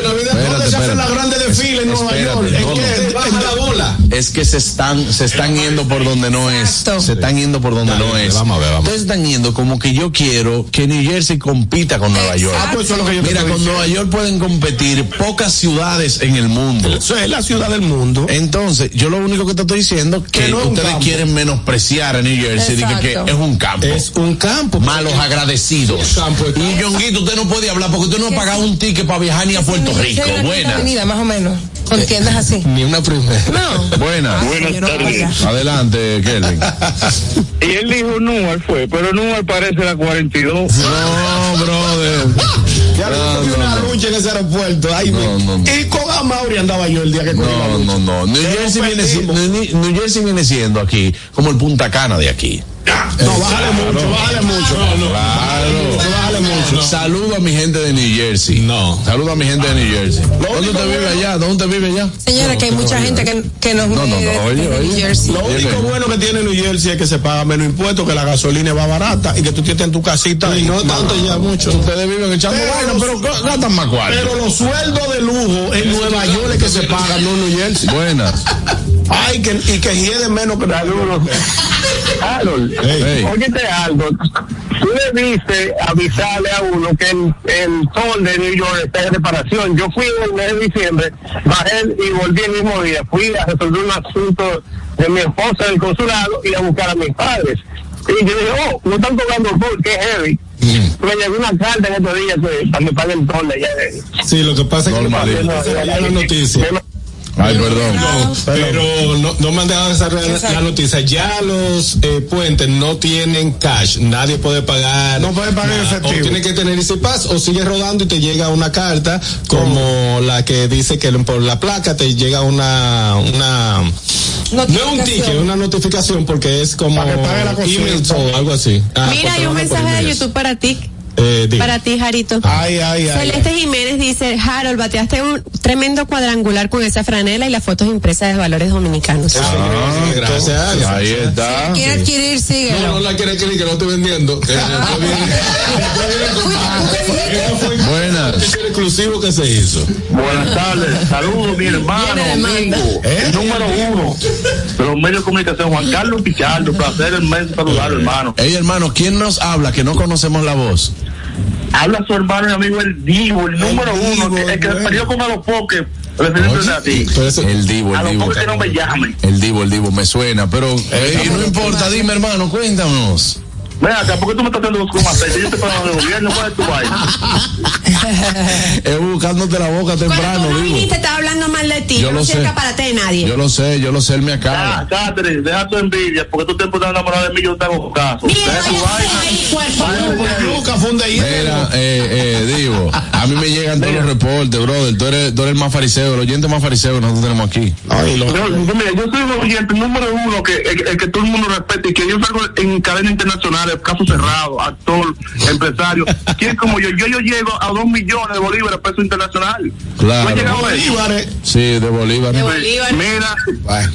¿Dónde Espérate, se hacen las grandes desfiles en Nueva York? ¿En no, qué? no. Baja la bola. Es que se están, se están yendo por donde no es. Se están yendo por donde Dale, no es. vamos a ver, vamos. Entonces están yendo como que yo quiero que New Jersey compita con Nueva York. Ah, pues eso es lo que yo Mira, con Nueva York pueden competir pocas ciudades en el mundo. Eso es la ciudad del mundo. Entonces, yo lo único que te estoy diciendo es que, Que no ustedes campo. quieren menospreciar a New Jersey, de que, es un campo. Es un campo. Malos agradecidos. Un campo Y Yonguito, usted no puede hablar porque usted no ha pagado un ticket para viajar ni a Puerto Rico. Una Buena. avenida, más o menos. Con tiendas así. Ni una primera. No. Buena. Buenas no tardes. Adelante, Kelvin. Y él dijo Newark fue, pero Newark parece la 42. No, brother. Ya No, no, no, una no. lucha en ese aeropuerto. Ay, No, no, no. Y con Amauri andaba yo el día que No, no, no. New Jersey, viene. New- Jersey viene siendo aquí como el Punta Cana de aquí. No, bájale mucho, bájale mucho. Claro. Mucho. Saludo a mi gente de New Jersey. No. Saludo a mi gente de New Jersey. ¿Dónde usted vive allá? ¿Dónde usted vive allá? Señora, que hay mucha gente que, que nos No, no, no, desde oye, New oye. Jersey. Lo único bueno que tiene New Jersey es que se paga menos impuestos, que la gasolina va barata y que tú tienes en tu casita. Y no tanto ya mucho. Ustedes viven echando vaina, pero ga- gastan más cuarto. Pero los sueldos de lujo en Nueva York es que se pagan, no en New Jersey. Buenas. Ay, que, y que hiede menos que Saludos. *laughs* Harold, Hey. óyete algo. Tú debiste avisarle a uno que el, el sol de New York está en reparación. Yo fui en el mes de diciembre, bajé y volví el mismo día. Fui a resolver un asunto de mi esposa en el consulado y a buscar a mis padres. Y yo dije, oh, no están cobrando por qué heavy. Me llegó una carta en estos días que, para que paguen todo ya. eh, Sí, lo que pasa es que Normalito. no la noticia. Ay, perdón. No, pero no, no me han dejado saber la, la noticia. Ya los eh, puentes no tienen cash. Nadie puede pagar. No puede pagar en nada. efectivo. O tiene que tener ese pass o sigue rodando y te llega una carta como la que dice que por la placa te llega una una no es un ticket, una notificación porque es como Para que pague la email o algo así. Ah, Mira, hay un mensaje de. YouTube para ti. Eh. Para ti, Jarito. Ay, ay, ay. Celeste Jiménez dice, Harold, bateaste un tremendo cuadrangular con esa franela y las fotos impresas de valores dominicanos. Ah, gracias. Ahí está. Quiere adquirir, No, síguelo. no la quiere que *laughs* que no estoy vendiendo. Fue Buenas. un exclusivo que se hizo. Buenas tardes, saludos mi hermano, amigo, ¿Eh? el número uno de los medios de comunicación, Juan Carlos Pichardo, placer inmenso saludarlo hermano. Ey, hermano, ¿quién nos habla que no conocemos la voz? Habla su hermano y amigo el Divo, el número Divo, uno, que- el que bueno. perdió con a los poques, refiriéndose a ti. Pero eso- El Divo, A el los Divo. que no me llamen. El Divo, el Divo, me suena, pero eh, no importa, dime hermano, cuéntanos. Ven acá, ¿por qué tú me estás haciendo con aceite? Yo te pago del gobierno, ¿cuál es tu vaina? *laughs* Es buscándote la boca Cuando temprano, tú no Divo. viniste, estaba hablando mal de ti. Yo Yo lo no soy sé. escaparate de nadie. Yo lo sé, yo lo sé, él me Ah, acaba. Catherine, deja tu envidia, porque tú te estás enamorado de mí, yo te hago caso. Mira, Deja tu vaina. Nunca fue un de. Mira, eh, eh, Divo, a mí me llegan todos los reportes, brother. Tú eres, tú eres el más fariseo, el oyente más fariseo que nosotros tenemos aquí. Ay, lo- Yo, yo, mira, yo soy un oyente número uno que el, el que todo el mundo respeta y que yo salgo en cadena internacional, caso cerrado, actor, empresario. ¿Quién como yo? Yo, yo llego a dos millones de bolívares peso internacional. Claro. ¿Tú has llegado a eso? Bolívares. Sí, de Bolívar. De Bolívar. Mira,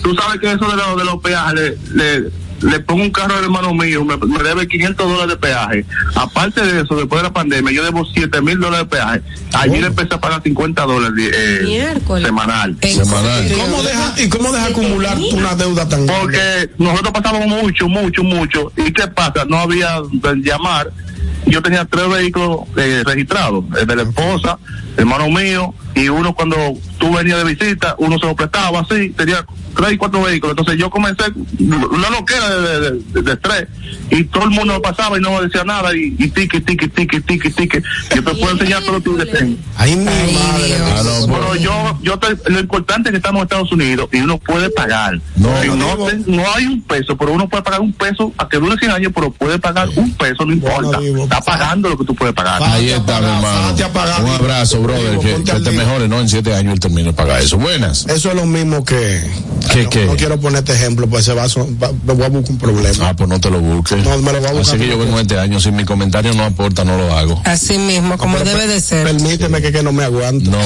tú sabes que eso de, lo- de los peajes, le, le, le pongo un carro al hermano mío, me, me debe 500 dólares de peaje. Aparte de eso, después de la pandemia, yo debo 7 mil dólares de peaje. Ayer empecé a pagar 50 dólares eh, Miércoles. semanal. Semanal. ¿Cómo deja, ¿Y cómo deja acumular una deuda tan grande? Porque nosotros pasábamos mucho, mucho, mucho. ¿Y qué pasa? No había de llamar. Yo tenía tres vehículos eh, registrados, el de la esposa, hermano mío, y uno cuando tú venías de visita, uno se lo prestaba así, tenía tres y cuatro vehículos. Entonces yo comencé una loquera de, de, de, de estrés, y todo el mundo me pasaba y no me decía nada, y, y tique, tique, tique, tique, tique. Yo te puedo enseñar todo lo que tengo. Ay, mi madre. Ah, no, Pero pues, yo, yo te- lo importante es que estamos en Estados Unidos y uno puede pagar. No, no, no, te- no hay un peso, pero uno puede pagar un peso a que dure 100 años, pero puede pagar un peso, no importa. Está pagando lo que tú puedes pagar. Ahí está, mi hermano. Un abrazo, brother. Divo, Que, ponte que te día. mejore, ¿no? En siete años él termine de pagar eso. Buenas. Eso es lo mismo que. ¿Qué, no, qué? no quiero ponerte ejemplo, pues se va, me voy a buscar un problema. Ah, pues no te lo busques. No, me lo voy a buscar. Así que yo vengo este año, si mi comentario no aporta, no lo hago. Así mismo, como debe de ser. Permíteme que, que no me aguanto. No, no.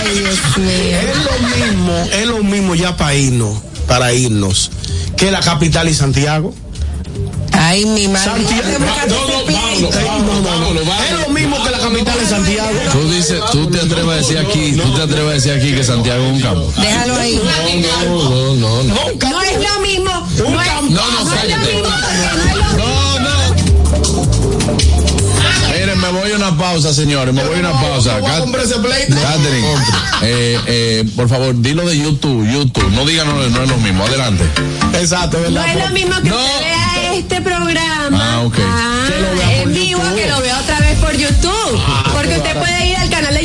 Ay, Dios mío. Es lo mismo, es lo mismo ya para irnos, para irnos, que la capital y Santiago. Ay, mi madre. Santiago. No, no, vámonos. Es lo mismo que la capital y Santiago. Tú dices, tú te atreves a decir aquí, tú te atreves a decir aquí que Santiago es un campo. Déjalo ahí. No, no, no, no. No es lo mismo. No es, No, cállate. mismo. No No, me voy a una pausa, señores, me voy a una pausa. No. Catherine, eh, eh, por favor, dilo de YouTube, YouTube. No digan, no, no es lo mismo. Adelante. Exacto, No ¿verdad? es lo mismo que No. usted vea este programa Ah, ok. ah, Que lo vea por en vivo YouTube. que lo vea otra vez por YouTube. Porque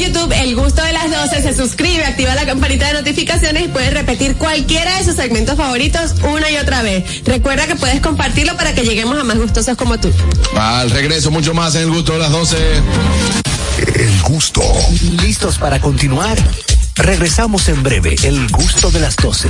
YouTube El Gusto de las 12, se suscribe, activa la campanita de notificaciones y puedes repetir cualquiera de sus segmentos favoritos una y otra vez. Recuerda que puedes compartirlo para que lleguemos a más gustosos como tú. Al regreso, mucho más en el gusto de las 12. El gusto. ¿Listos para continuar? Regresamos en breve. El gusto de las 12.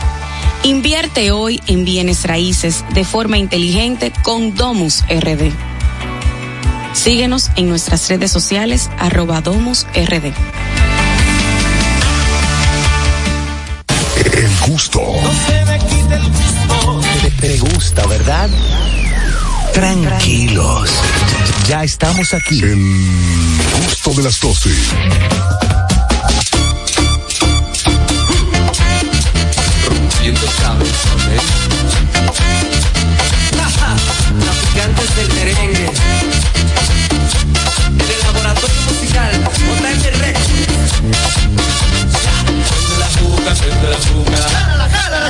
Invierte hoy en bienes raíces de forma inteligente con Domus RD. Síguenos en nuestras redes sociales arroba Domus RD. El gusto. Te, te gusta, ¿verdad? Tranquilos. Ya estamos aquí. El gusto de las 12. Traficantes *laughs* del merengue. En el laboratorio musical, Rex. De la juca, de la juca. Jala, la jala,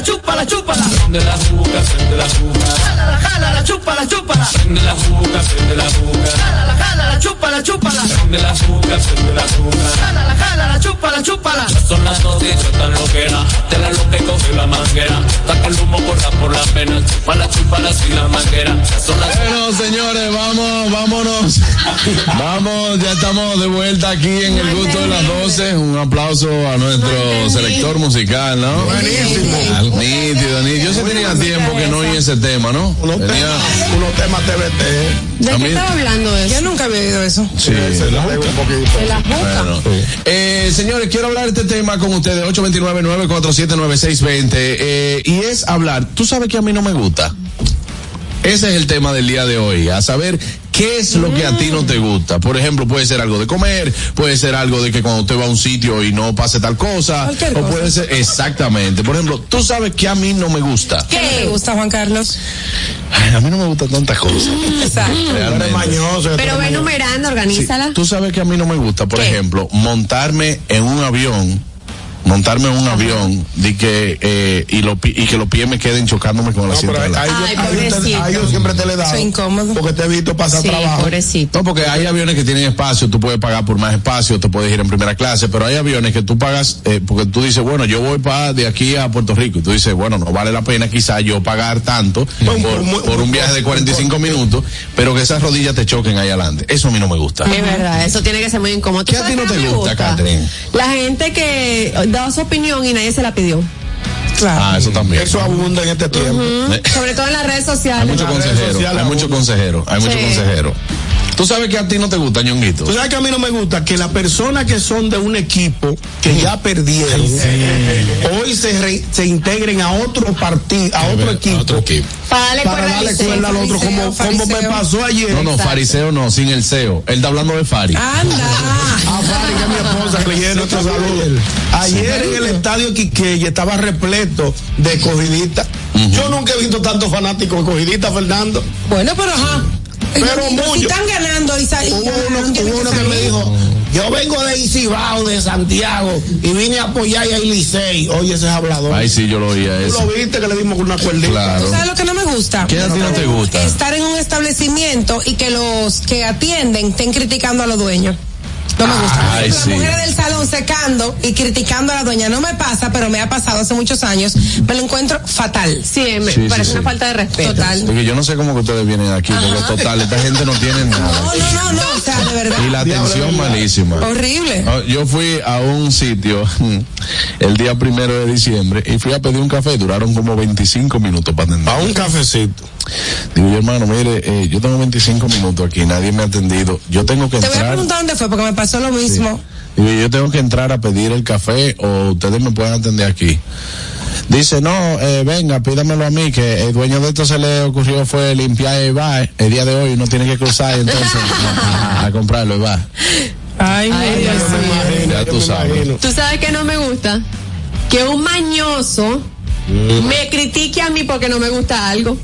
la chupa, la chupa. De la juca, de la juca. Jala, la jala, la chupa, la chupa. De la juca, de la juca. Jala, la jala, la chupa, la chupa. De la juca, de la juca. Jala, la jala, la chupa, la chupa. Son las dos y yo tan loquera. Te la lo que coge la manguera. Saca el humo, corta por la pena. Chupa la chupa la y la manguera. Son las Bueno, señores, vamos, vámonos. *laughs* Vamos, ya estamos de vuelta aquí en el gusto de las 12. Un aplauso a nuestro selector musical, ¿no? Buenísimo. Nítido, nítido. Yo sí tenía tiempo que no oí ese tema, ¿no? Unos Tenía- temas, unos temas TBT. ¿De qué estaba hablando eso? Yo nunca había oído eso. Sí, Se la un poquito. De la. Bueno, eh, señores, quiero hablar de este tema con ustedes, 829-947-9620, eh, y es hablar, tú sabes que a mí no me gusta. Ese es el tema del día de hoy, a saber qué es lo que a ti no te gusta. Por ejemplo, puede ser algo de comer, puede ser algo de que cuando usted va a un sitio y no pase tal cosa, Cualquier o cosa. puede ser, exactamente. Por ejemplo, tú sabes que a mí no me gusta. ¿Qué te gusta, Juan Carlos? Ay, a mí no me gustan tantas cosas. *laughs* Exacto. Mañoso, Pero ve mañoso. numerando, organízala. Tú sabes que a mí no me gusta, por ¿Qué? ejemplo, montarme en un avión montarme en un avión de que, eh, y, lo, pi- y que los pies me queden chocándome con el asiento de al lado. Ay, yo siempre te le he dado. Soy incómodo. Porque te he visto pasar Sí, trabajo. pobrecito. No, porque hay aviones que tienen espacio, tú puedes pagar por más espacio, te puedes ir en primera clase, pero hay aviones que tú pagas, eh, porque tú dices, bueno, yo voy para de aquí a Puerto Rico, y tú dices, bueno, no vale la pena quizá yo pagar tanto por, por un viaje de 45 minutos, pero que esas rodillas te choquen ahí adelante. Eso a mí no me gusta. Es verdad, eso tiene que ser muy incómodo. ¿Tú ¿Qué a ti no te me gusta, Catherine? La gente que da su opinión y nadie se la pidió. Ah, eso también. Eso abunda en este tiempo. Eh, Sobre todo en las redes Hay sociales. muchos consejeros, hay muchos consejeros, hay muchos consejeros. Tú sabes que a ti no te gusta, ñonguito. Tú sabes que a mí no me gusta que las personas que son de un equipo que ya perdieron, hoy se, re- se integren a otro partido, a otro equipo, Para darle para cuerda al darle cuerda al otro, como, como me pasó ayer. No, no, fariseo no, sin el CEO. Él está hablando de Fari. Anda. A *laughs* Fari, que es mi esposa, que le nuestro saludo. Ayer en el estadio Quiqueya estaba repleto de cogidistas. Yo nunca he visto tantos fanáticos de cogidistas, Fernando. Bueno, pero ajá. Pero Y si mucho. están ganando y Hubo uno, hubo uno que que me dijo, yo vengo de Isibao, de Santiago, y vine a apoyar a Licey. Oye, ese es hablador. Ay, sí, yo lo oía Tú eso. lo viste que le dimos con una cuerdita. Claro. ¿Tú sabes lo que no me gusta? ¿Qué a ti no te gusta? Estar en un establecimiento y que los que atienden estén criticando a los dueños. No me gusta. Ay, Las sí. mujeres del salón secando y criticando a la dueña. No me pasa, pero me ha pasado hace muchos años. Me lo encuentro fatal. Sí, me Sí, parece sí. una falta de respeto. Total. Porque yo no sé cómo que ustedes vienen aquí, porque total, esta gente no tiene nada. No, no, no, no. O sea, de verdad. Y la atención malísima. Horrible. Ah, Yo fui a un sitio *laughs* el día primero de diciembre y fui a pedir un café. Duraron como 25 minutos para atender. A un cafecito. Digo yo, hermano, mire, eh, yo tengo 25 minutos aquí, nadie me ha atendido. Yo tengo que Te voy a preguntar dónde fue, porque me pasó lo mismo. Digo, yo tengo que entrar a pedir el café o ustedes me pueden atender aquí. Dice, no, eh, venga, pídamelo a mí, que el dueño de esto se le ocurrió fue limpiar el bar. El día de hoy no tiene que cruzar entonces *laughs* a, a comprarlo el bar. Ay, Dios Ya tú sabes. ¿Tú sabes que no me gusta? Que un mañoso Mm. me critique a mí porque no me gusta algo.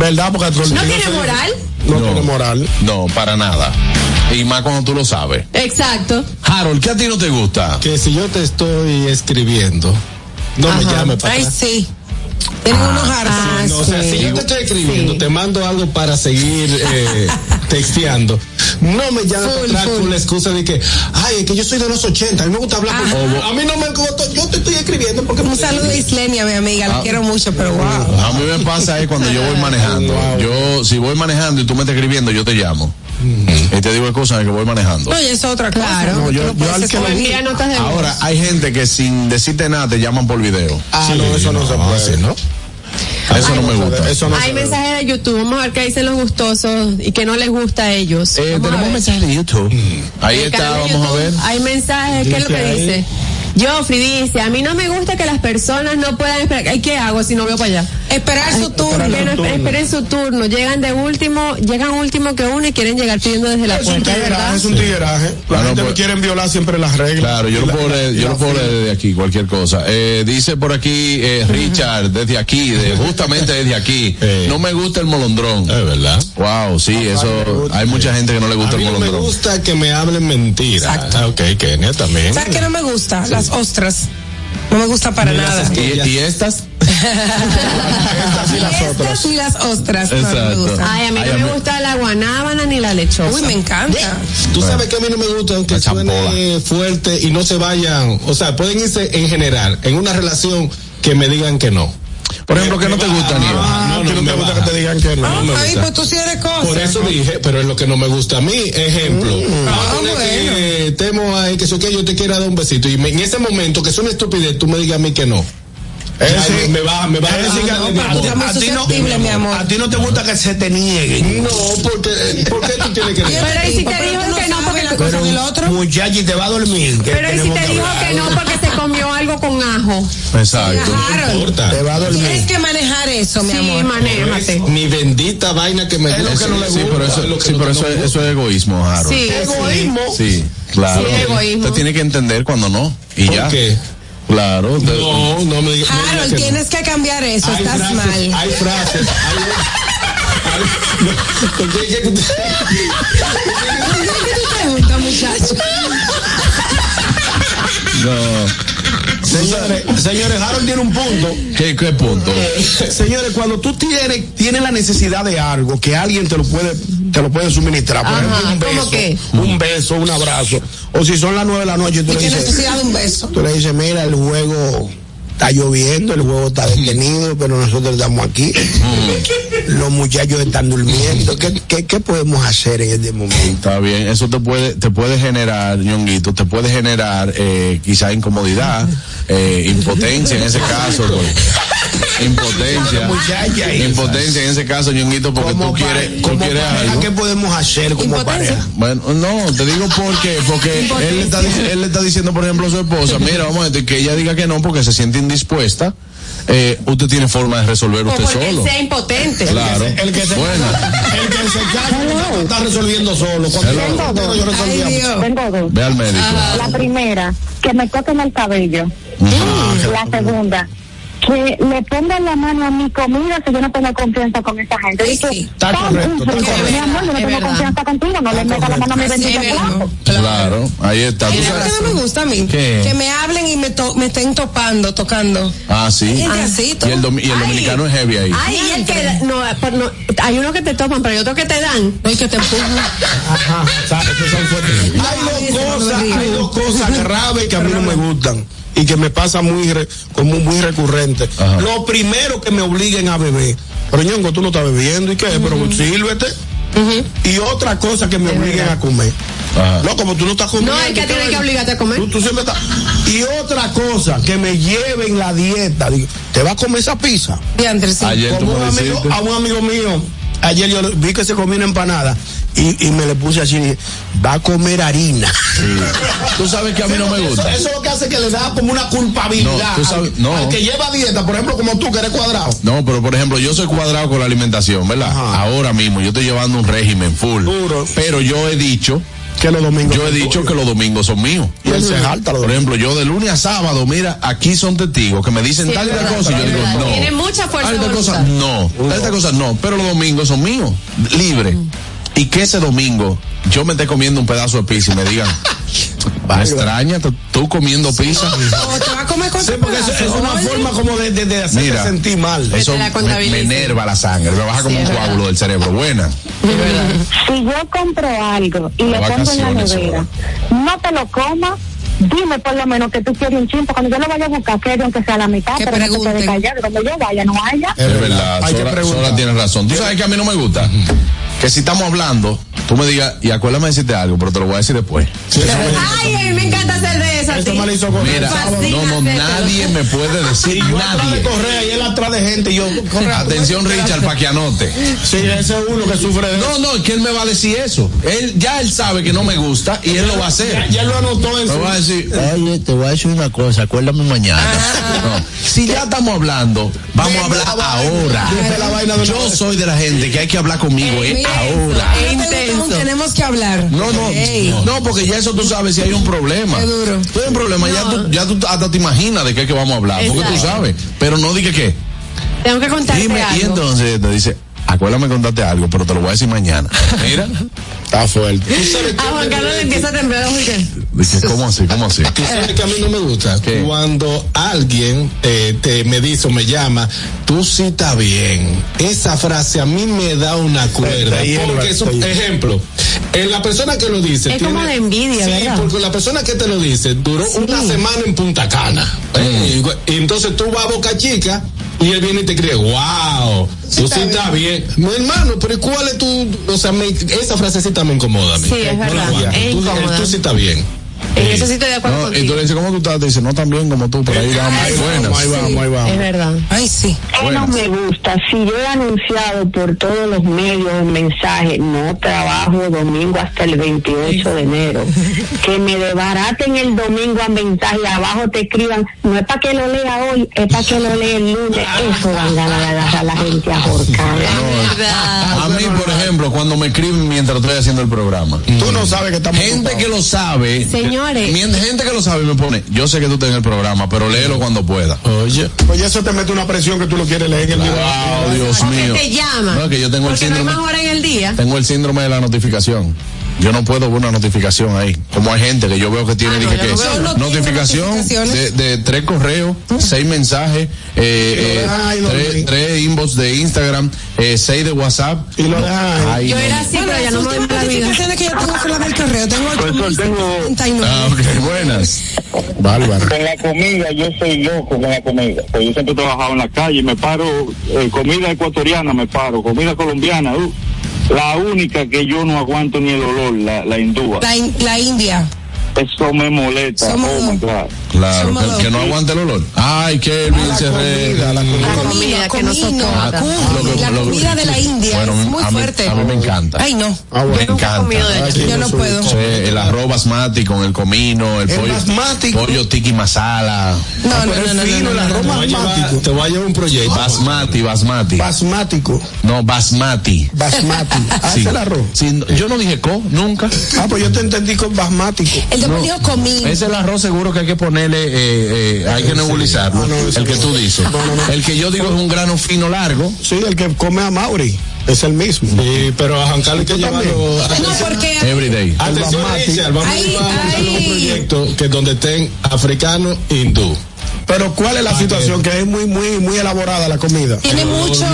¿Verdad? Porque ¿No tiene moral? No, tiene moral. No, para nada. Y más cuando tú lo sabes. Exacto. Harold, ¿qué a ti no te gusta? Que si yo te estoy escribiendo, no me llame para Ay, atrás. sí. Tienen unos. Ah, No, o sea, si yo te estoy escribiendo, te mando algo para seguir eh, *laughs* texteando. No me llames con la excusa de que, ay, es que yo soy de los 80, a mí me gusta hablar con A mí no me gusta, yo te estoy escribiendo porque Un saludo a Islenia, mi amiga. La Ah. quiero mucho, pero wow. A mí me pasa es cuando yo voy manejando. Yo, si voy manejando y tú me estás escribiendo, yo te llamo. Y te digo cosas que voy manejando. Oye, eso es otra cosa. Claro. ¿no? No, yo- no yo al que le- notas de. Ahora, hay gente que sin decirte nada te llaman por video. Ah, no, eso no se puede. ¿no? Eso no me gusta. Eso no Hay mensajes de YouTube, vamos a ver qué dicen los gustosos y que no les gusta a ellos. Eh, tenemos mensajes de YouTube. Ahí En el está, vamos a ver. Hay mensajes, ¿qué es lo que ahí. dice? Joffrey dice, a mí no me gusta que las personas no puedan esperar. ¿Y qué hago si no veo para allá? Esperar su turno. No esperen su turno, llegan de último, llegan último que uno y quieren llegar pidiendo desde la Es un puerta, ¿es tigueraje, ¿verdad? es un tigueraje. La Claro, gente pues- no quiere violar siempre las reglas. Claro, yo lo la- puedo leer, yo lo puedo leer desde aquí, cualquier cosa. Eh, dice por aquí eh, Richard, desde aquí, de, justamente desde aquí. *laughs* Eh. No me gusta el molondrón. Es verdad. Wow, sí, eso. Hay mucha gente que no le A gusta mí el no me molondrón. gusta que me hablen mentiras. Exacto. Ah, ok, Kenia también. ¿Sabes qué no me gusta? Las ostras. No me gusta para nada. ¿Y, y estas? *laughs* Estas y las Estas otras. y las ostras. No, no me Exacto. gustan. Ay, a mí Ay, no me gusta la guanábana ni la lechosa. Uy, me encanta. Tú sabes que a mí no me gusta, aunque La suene champola. fuerte y no se vayan, o sea, pueden irse en general, en una relación que me digan que no. Por ejemplo, ¿qué no te gusta, Aníbal? Ah, No, ¿a no, no me te gusta que te digan que no. Ah, gusta. pues tú sí eres cosa. Por eso dije, pero es lo que no me gusta a mí. Ejemplo, vamos a Ah, que temo ahí, que, eso que yo te quiera dar un besito y me- en ese momento, que es una estupidez, tú me digas a mí que no. Ay, me va, me va es decir, que a a- a ti no- mi amor. A ti no te gusta que se te nieguen. No, porque, ¿por qué tú tienes que Pero Pero ¿y si te dijo que no porque la cosa del otro. Muchachi, te va a dormir. que Pero ¿y si te que dijo que no porque se algo con ajo? Exacto. Importa. Te va a dormir. Tienes que manejar eso, mi Sí, amor. manéjate. Mi bendita vaina que me Es lo que no le Sí, pero eso, es sí, no- pero no eso, es- eso es eguismo, Harold. Sí. Egoísmo. Sí, claro. Sí, egoísmo. Usted tiene que entender cuando no. Y ¿Por ya. qué? Claro. usted- No, no me digas. no digas Harold, que no. tienes que cambiar eso. Hay Estás frases, mal. Hay frases, hay. no, porque es que- ¿Qué te muchacho? No. Señores, señores, Harold tiene un punto. ¿Qué, qué punto? Señores, cuando tú tienes, tienes la necesidad de algo que alguien te lo puede, te lo puede suministrar, por ejemplo, un ¿cómo beso, qué? un beso, un abrazo, o si son las nueve de la noche, tú ¿Y le qué dices, necesidad de un beso? tú le dices, mira, el juego está lloviendo, el juego está detenido, pero nosotros estamos aquí. *laughs* Los muchachos están durmiendo. ¿Qué, qué, qué podemos hacer en este momento? Está bien, eso te puede, te puede generar, ñonguito, te puede generar eh, quizá incomodidad, eh, impotencia en ese caso. pues. Impotencia. Impotencia en ese caso, ñonguito, porque tú quieres, tú como quieres pareja, algo. ¿Qué podemos hacer como pareja? Bueno, no, te digo porque, porque él le, está, él le está diciendo, por ejemplo, a su esposa, mira, vamos a decir que ella diga que no porque se siente indispuesta. Eh, usted tiene forma de resolver O usted porque él solo. sea impotente. Claro. El que se, Bueno. el que se no está resolviendo solo. Cuando yo resolvía. Tengo dos. Ve al médico. La primera, que me toquen el cabello. Ajá. La segunda, que le pongan la mano a mi comida si yo no tengo confianza con esa gente. Dice, Está correcto, está correcto. mi amor, yo no tengo confianza contigo, no le metas la mano a mi bendito plato. Claro, ahí está. ¿Tú ¿Sabes sabes? qué no me gusta a mí? ¿Qué? Que me hablen y me, to- me estén topando, tocando. Ah, sí. Diosito. Y el, domi- y el dominicano es heavy ahí. Ay, y el que no, no, hay uno que te toman, pero hay otro que te dan. No, y que te empujan. Ajá. O sea, esos son fuertes. Hay dos cosas, hay dos cosas graves que a mí no me gustan y que me pasa muy re- como muy recurrente. Lo primero que me obliguen a beber. Pero ñongo, tú no estás bebiendo y qué, pero sírvete. Y otra cosa que me obliguen a comer. No, como tú no estás comiendo. No, es que ¿qué tiene que obligarte a comer. Tú, tú siempre estás. Y otra cosa que me lleven la dieta. Digo, ¿te vas a comer esa pizza? Sí. Ayer tú Como me un amigo, a un amigo mío, ayer yo vi que se comió una empanada y, y me le puse así, va a comer harina. Tú sabes que a mí no me gusta. Eso, es lo que hace que le da como una culpabilidad No, sabes- al, no. al que lleva dieta, por ejemplo, como tú que eres cuadrado. No, pero por ejemplo, yo soy cuadrado con la alimentación, ¿verdad? Ahora mismo yo estoy llevando un régimen full. Pero yo he dicho que los domingos Yo he dicho que los domingos son míos. Y él se jalta los Por ejemplo, yo de lunes a sábado, mira, aquí son testigos que me dicen Sí, tal y tal cosa y yo digo, no. Tiene mucha fuerza Tal y tal de cosa, no. Tal y tal cosa, no. Pero los domingos son míos, libre. Y que ese domingo yo me esté comiendo un pedazo de pizza y me digan, *laughs* me extraña, tú- comiendo pizza. O te va a comer con Sí, porque eso es una forma como de, de, de hacerte Mira, sentir mal. Eso me, me enerva la sangre, me baja como un coágulo del cerebro. Buena. Si yo compro algo y lo pongo en la nevera, no te lo comas. Dime por lo menos que tú quieres un chimpo. Cuando yo lo vaya a buscar, quiero aunque sea la mitad, Que pero no te pregunten. quedes callado. Cuando yo vaya, no haya. Es verdad, Hay que Sora, preguntar. Sora tiene razón. Tú sabes que a mí no me gusta. Que si estamos hablando, tú me digas, y acuérdame de decirte algo, pero te lo voy a decir después. Ay, me encanta hacer de eso. Esto me lo hizo con Mira, no, no, nadie me puede decir, Y yo atrás de nadie. Correa y él atrás de gente y yo, Correa. Atención, Richard, para que anote. Sí, ese es uno que sufre de No, no, es que él me va a decir eso. Él, ya él sabe que no me gusta y él lo va a hacer. ya lo anotó en Me su... va a decir, oye, te voy a decir una cosa, acuérdame mañana. No, Si ya estamos hablando, vamos a hablar ahora. Dime la vaina de una Yo soy de la gente que hay que hablar conmigo, Mira, ahora. intenso. Tenemos que hablar. No, no, Ey. no, porque ya eso tú sabes si hay un problema. Qué duro. Si hay un problema, ya, tú, ya tú hasta te imaginas de qué es que vamos a hablar, porque tú sabes. Pero no digas qué. Tengo que contarte Dime, y algo. entonces te dice, acuérdame contarte algo, pero te lo voy a decir mañana. Mira, *laughs* Está fuerte. ¿Tú sabes A Juan Carlos le empieza a temblar. Dije, ¿cómo así? ¿Cómo así? Tú sabes que a mí no me gusta ¿Qué? cuando alguien eh, te me dice o me llama, tú sí estás bien. Esa frase a mí me da una cuerda. Porque eso, te hierva. ejemplo, eh, la persona que lo dice. Es como de envidia, sí, ¿verdad? porque la persona que te lo dice duró una semana en Punta Cana. Eh, y, y entonces tú vas a Boca Chica y él viene y te cree, wow, tú sí estás bien. Mi hermano, pero ¿y ¿cuál es tu.? O sea, me- esa frasecita me incomoda a mí. Sí, es No la verdad, aguanto. es Tú-. Tú sí estás bien. En eso sí estoy de acuerdo No, y tú le dices, ¿cómo tú estás? Te dice, no tan bien como tú, pero ahí vamos, Ahí vamos, ahí vamos, ahí vamos. Es verdad. Ay, sí. ¿Qué no me gusta? Si yo he anunciado por todos los medios un mensaje, no trabajo domingo hasta el 28 de enero, *laughs* que me desbaraten el domingo a mensaje y abajo te escriban, no es para que lo lea hoy, es para que lo lea el lunes. Eso ganas de agarrar a la gente a jorcar. verdad. A mí, por ejemplo, cuando me escriben mientras estoy haciendo el programa. Tú no sabes que estamos Gente que lo sabe. Señores. mi- Gente que lo sabe me pone, yo sé que tú estás en el programa, pero léelo cuando pueda. Oye. Pues eso te mete una presión que tú lo quieres leer en el Wow, Dios ¿Por qué mío. te llama? No, que yo tengo el Porque no hay síndrome. más hora en el día. Tengo el síndrome de la notificación. Yo no puedo ver una notificación ahí. Como hay gente que yo veo que tiene, dije que Yo no notificación de, de tres correos, seis mensajes, eh, eh, no, tres, no. tres inbox de Instagram, eh, seis de WhatsApp. Y lo. Ay, Yo no. era así, pero ya no me la vida. que yo tengo son las del correo. Tengo Profesor, tengo- 8.079. Ah, ok, buenas. Bárbaro. Con la comida, yo soy loco con la comida. Pues yo siempre he trabajado en la calle, me paro, eh, comida ecuatoriana me paro, comida colombiana, uh, la única que yo no aguanto ni el olor, la, la hindúa. La, la India. Eso me molesta. Somos oh my. God. Claro, Somos que, que no aguante el olor. Ay, Kelvin se re. Comida, la comida. La comida que curry, Lo que- la lo que- comida de la India Bueno, es muy a mí- fuerte. a mí me encanta. Ay, no. Ah, Me bueno. encanta. comido de Aquí Yo no puedo. Sí, el arroz basmati con el comino, el, El pollo, basmati. pollo tiki masala, No, no, no, no, fino, no, el no, arroz no. Te voy a llevar- basmático. te voy a llevar un proyecto. basmati, basmati. Basmático. no, basmati. Basmati. Ah, Sí. ese es el arroz. Yo no dije co, nunca. Ah, pues yo te entendí con basmático. El dijo comino. Ese es el arroz seguro que hay que ponerle, eh, eh, hay que nebulizarlo. Ah, no, el que no. tú dices. No, no, no. El que yo digo es un grano fino largo. Sí, el que come a Mauri. Es el mismo. Sí, pero a Juan Carlos hay que llevarlo. No, porque Everyday. Atención, un proyecto que donde estén africano e hindú. Pero ¿cuál es la situación? Que es muy, muy, muy elaborada la comida. tiene mucho,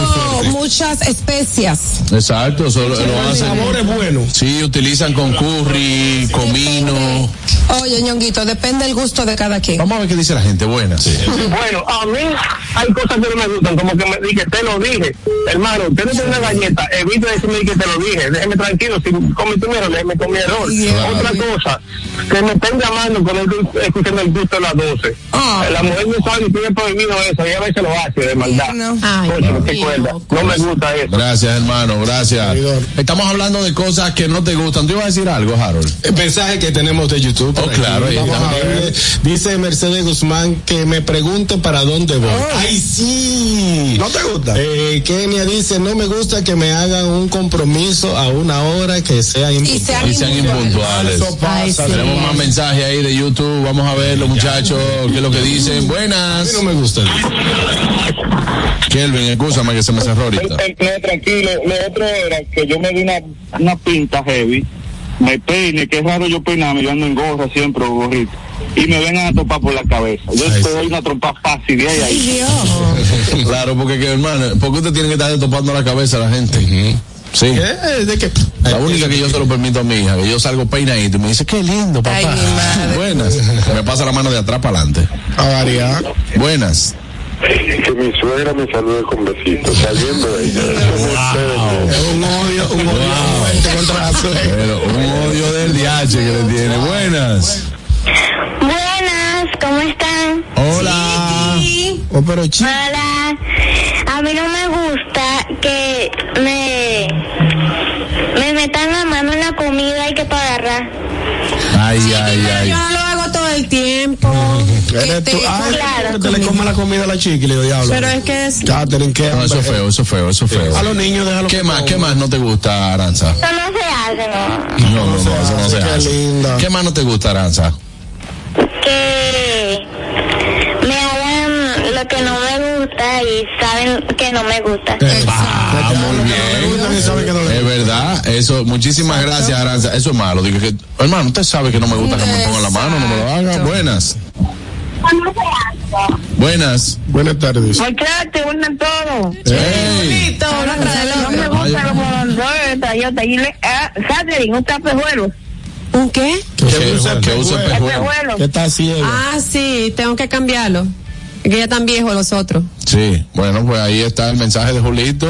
muchas especias. Exacto, eso lo, lo El hacen. sabor es bueno. Sí, utilizan con curry, comino. Oye, ñonguito, depende del gusto de cada quien. Vamos a ver qué dice la gente. Buenas. Bueno, a mí hay cosas que no me gustan, como que me dije, te lo dije. Hermano, usted no tiene una galleta, evita decirme que te lo dije. Déjeme tranquilo, si comí primero, déjeme con mi error. Claro. Otra cosa, que me estén llamando con el escuchando el gusto de las 12. Ah. La mujer no sabe y tiene prohibido eso, y a veces lo hace de maldad. no. Ay, cuerda. No me gusta eso. Gracias, hermano, gracias. Estamos hablando de cosas que no te gustan. ¿Tú ibas a decir algo, Harold? El mensaje que tenemos de YouTube. Oh, claro, ahí Vamos está. a ver. Dice Mercedes Guzmán que me pregunte para dónde voy. Oh. ¡Ay, sí! ¿No te gusta? Eh, Kenia dice, no me gusta que me hagan un compromiso a una hora que sea Y impuntual. sean Y sean impuntuales. Eso pasa. Ay, sí. Tenemos más mensajes ahí de YouTube. Vamos a ver los muchachos qué es lo que dicen. A mí Buenas. no me gusta. Kelvin, escúchame que se me cerró ahorita. No, tranquilo. Lo otro era que yo me di una, una pinta heavy, me peine, que es raro yo peinarme, yo ando en gorra siempre o gorrito, y me vengan a topar por la cabeza. Yo Ay, te doy una trompa fácil de ahí ahí. *laughs* Claro, porque que, hermano, porque usted tiene que estar topando la cabeza a la gente. Sí. ¿De qué? La única que yo se lo permito a mi hija, que yo salgo peinadito y me dice, qué lindo, papá. Ay, mi madre. Buenas. Me pasa la mano de atrás para adelante. A variar. Buenas. Que mi suegra me salude con besitos, saliendo de ella. Es un odio, un odio fuerte contra la suegra. Pero un odio del DH que le tiene. Buenas. Buenas, ¿cómo están? Hola. Oh, pero chico. Hola. A mí no me gusta que me me metan la mano en la comida y que para agarrar. Ay, ay, Pero ay. yo no lo hago todo el tiempo. Eres tú. te- Ay, claro, que te le come la comida a la chica y le diablo. Pero es que es. Catherine, ¿qué? No, eso es feo, eso es feo, eso es feo. A los niños déjalo ¿Qué más, qué más no te gusta, Aranza? Eso no se hace, ¿no? No, no, no, eso no se Qué hace. linda. ¿Qué más no te gusta, Aranza? Que me hagan lo que no me gusta y saben que no me gusta. Ah, muy bien. Es verdad, eso, muchísimas gracias, Aranza. Eso es malo. Digo que, hermano, usted sabe que no me gusta que me pongan la mano, no me lo haga. Buenas. Buenas. Buenas tardes. Muchachos, buenas todo. Hey. No me gusta los molondrones, yo te dile, ah, Catherine, un tapejuelo. ¿Un qué? Que use, que use espejuelo. Tapejuelo. ¿Qué está ciego? Ah, sí, tengo que cambiarlo. Que ya tan viejos los otros. Sí, bueno, pues ahí está el mensaje de Julito.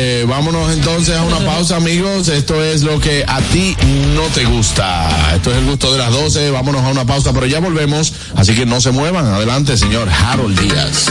Eh, vámonos entonces a una pausa, amigos. Esto es lo que a ti no te gusta. Esto es el gusto de las 12. Vámonos a una pausa, pero ya volvemos. Así que no se muevan. Adelante, señor Harold Díaz.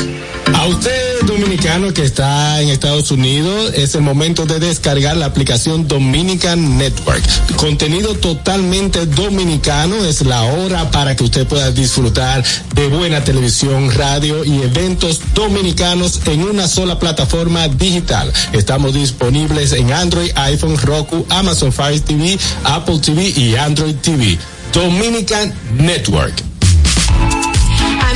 A usted, dominicano que está en Estados Unidos, es el momento de descargar la aplicación Dominican Network. Contenido totalmente dominicano, es la hora para que usted pueda disfrutar de buena televisión, radio y eventos dominicanos en una sola plataforma digital. Estamos disponibles en Android, iPhone, Roku, Amazon Fire TV, Apple TV y Android TV. Dominican Network.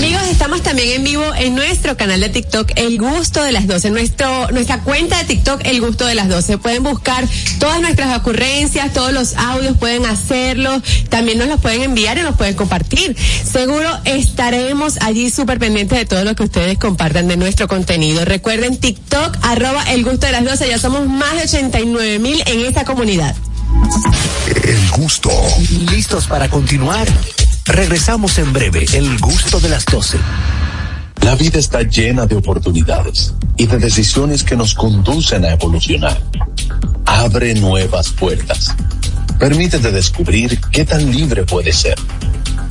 Amigos, estamos también en vivo en nuestro canal de TikTok, El Gusto de las 12. Nuestro, nuestra cuenta de TikTok, El Gusto de las 12. Pueden buscar todas nuestras ocurrencias, todos los audios, pueden hacerlo. También nos los pueden enviar y nos pueden compartir. Seguro estaremos allí súper pendientes de todo lo que ustedes compartan de nuestro contenido. Recuerden TikTok, arroba El Gusto de las 12. Ya somos más de 89 mil en esta comunidad. El gusto. ¿Listos para continuar? Regresamos en breve, el gusto de las 12. La vida está llena de oportunidades y de decisiones que nos conducen a evolucionar. Abre nuevas puertas. Permítete descubrir qué tan libre puedes ser.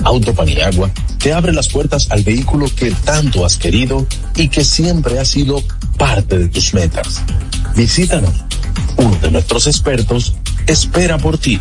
Auto Paniagua te abre las puertas al vehículo que tanto has querido y que siempre ha sido parte de tus metas. Visítanos. Uno de nuestros expertos espera por ti.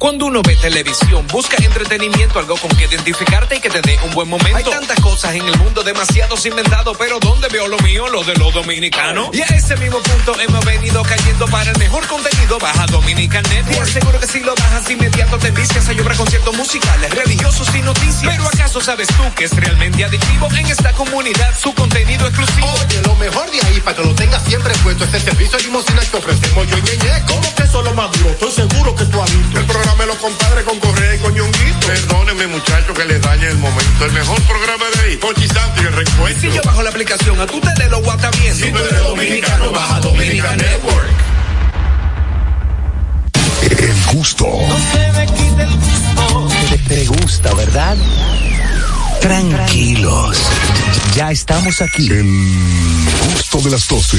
Cuando uno ve televisión, busca entretenimiento, algo con que identificarte y que te dé un buen momento. Hay tantas cosas en el mundo, demasiados inventados, pero ¿dónde veo lo mío? Lo de los dominicanos. Y a ese mismo punto hemos venido cayendo para el mejor contenido. Baja Dominican Network. Y aseguro que si lo bajas inmediato te envicias a llorar conciertos musicales, religiosos y noticias. Pero ¿acaso sabes tú que es realmente adictivo en esta comunidad su contenido exclusivo? Oye, lo mejor de ahí para que lo tengas siempre puesto este servicio de limosina que ofrecemos yo y Ñeñe. ¿Cómo que eso es lo más duro? Estoy seguro que tú has visto. El programa de los compadres con Correa y con Ñonguito. Perdónenme, muchachos, que les dañe el momento. El mejor programa de ahí, Conchi Santo y el recuento. Si yo bajo la aplicación, a tú te lo WhatsApp viendo. Si tú eres dominicano, baja Dominican Network. El gusto. Te, te gusta, ¿verdad? Tranquilos. Ya estamos aquí. El gusto de las 12.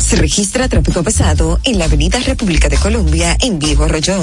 Se registra tráfico pesado en la Avenida República de Colombia en Viejo Arroyo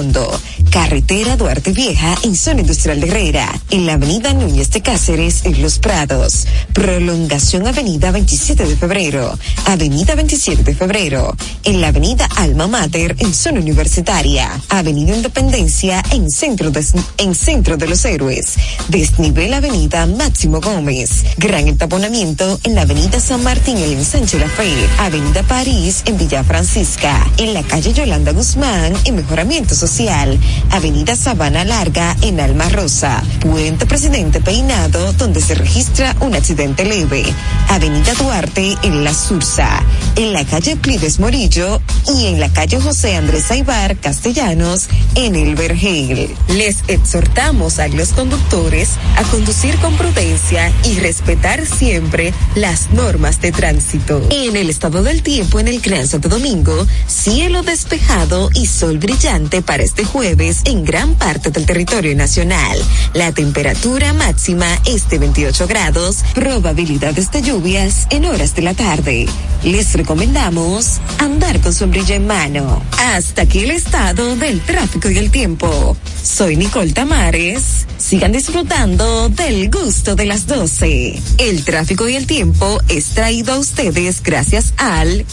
Carretera Duarte Vieja en Zona Industrial de Herrera, en la Avenida Núñez de Cáceres en Los Prados, Prolongación Avenida 27 de Febrero, Avenida 27 de Febrero, en la Avenida Alma Mater en Zona Universitaria, Avenida Independencia en Centro de, en Centro de los Héroes, Desnivel Avenida Máximo Gómez, Gran Entaponamiento en la Avenida San Martín en el Ensanche La Fe, Avenida París en Villa Francisca, en la calle Yolanda Guzmán en Mejoramiento Social, Avenida Sabana Larga en Alma Rosa, Puente Presidente Peinado donde se registra un accidente leve, Avenida Duarte en La Sursa, en la calle Plides Morillo y en la calle José Andrés Aibar Castellanos en El Vergel. Les exhortamos a los conductores a conducir con prudencia y respetar siempre las normas de tránsito. En el estado del tiempo en el Gran Santo Domingo, cielo despejado y sol brillante para este jueves en gran parte del territorio nacional. La temperatura máxima es de 28 grados, probabilidades de lluvias en horas de la tarde. Les recomendamos andar con sombrilla en mano. Hasta aquí el estado del tráfico y el tiempo. Soy Nicole Tamares. Sigan disfrutando del gusto de las 12. El tráfico y el tiempo es traído a ustedes gracias al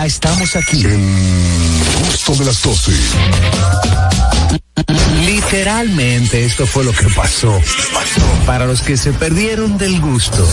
Ya estamos aquí. El gusto de las 12. Literalmente esto fue lo que pasó. Para los que se perdieron del gusto.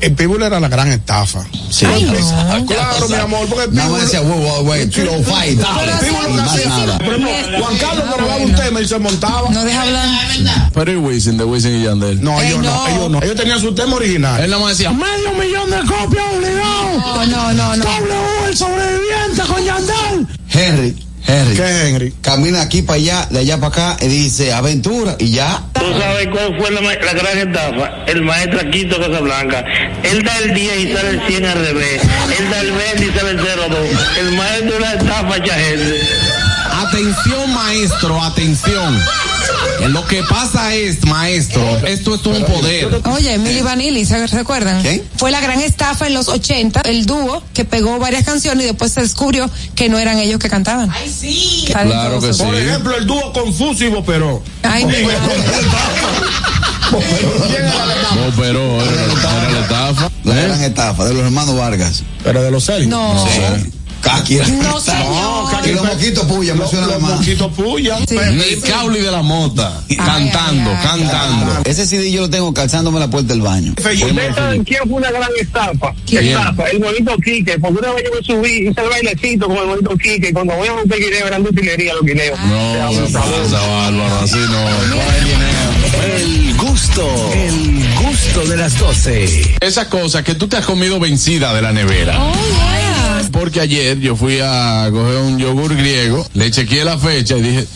El Pitbull era la gran estafa. Sí. Ay, no. Claro, mi amor, porque el Pitbull- decía, "Wow, wow, wow, kilo fight, dale". El Pitbull lo que hacía- Juan Carlos grababa un tema y se montaba. No deja hablar. Pero el Wisin, de Wisin y Yandel. No, ellos no. ellos no. Ellos tenían su tema original. Él nada más decía, medio millón de copias obligado. No, no, no, no. W, el sobreviviente con Yandel. Henry, Henry. ¿Qué Henry? Camina aquí para allá, de allá para acá, y dice aventura, y ya. ¿Tú sabes cuál fue la, la gran estafa? El maestro Quito Casablanca. Él da el 10 y sale el 100 al revés. Él da el 20 y sale el 02. El maestro es una estafa, mucha gente. Atención, maestro, atención. Eh, Lo que pasa es, maestro, esto es un poder. Oye, Milly Vanilli, ¿se recuerdan? Fue la gran estafa en los 80, el dúo que pegó varias canciones y después se descubrió que no eran ellos que cantaban. Ay, sí. Claro que sí. Por ejemplo, el dúo Confuso y Boperó. Ay, no. Pero era la estafa. La gran estafa de los hermanos Vargas. Pero de los serios. No. Sí. Caqui. No, señor. Y los moquitos puya, me suena Los más. moquitos puya. El Cauli de la Mota, cantando, cantando. Ese CD yo lo tengo calzándome en la puerta del baño. ¿Ustedes saben quién fue una gran estafa? ¿Quién? Estafa, el bonito Quique. Porque una vez yo me subí, hice el bailecito con el bonito Quique. Cuando voy a montar guineo, eran de utilería los guineos. No, pasa, Bárbaro, así no. El gusto, el gusto de las 12. Esas cosas que tú te has comido vencida de la nevera. Porque ayer yo fui a coger un yogur griego, le chequeé la fecha y dije,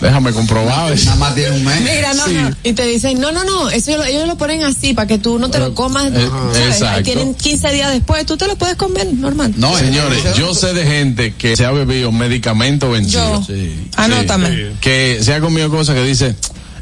déjame comprobar. Nada más tiene un mes. Mira, no, Sí. no. Y te dicen, no, no, no, eso lo- ellos lo ponen así para que tú no te lo comas. Eh, ¿sabes? exacto. Ahí tienen 15 días después, tú te lo puedes comer normal. No, señores, yo sé de gente que se ha bebido medicamento vencido. Yo. Sí. Anótame. Sí. Que se ha comido cosas que dice,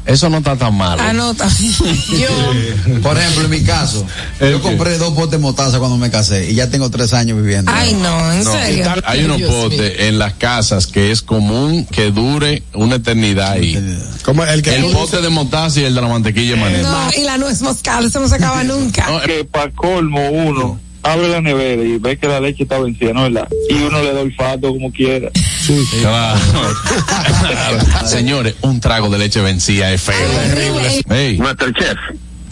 eso no está tan malo. Anota. *laughs* Yo. Por ejemplo, en mi caso, yo compré dos potes de mostaza cuando me casé y ya tengo tres años viviendo. Ay, no, en No, serio. Hay unos potes en las casas que es común que dure una eternidad ahí. Como el que El pote de mostaza y el de la mantequilla de maní. No, y la nuez moscada, eso no se acaba *laughs* nunca. que para colmo uno abre la nevera y ve que la leche está vencida, ¿no es verdad? Y uno le da olfato como quiera. Claro. *laughs* Señores, un trago de leche vencida es feo. Hey, Masterchef.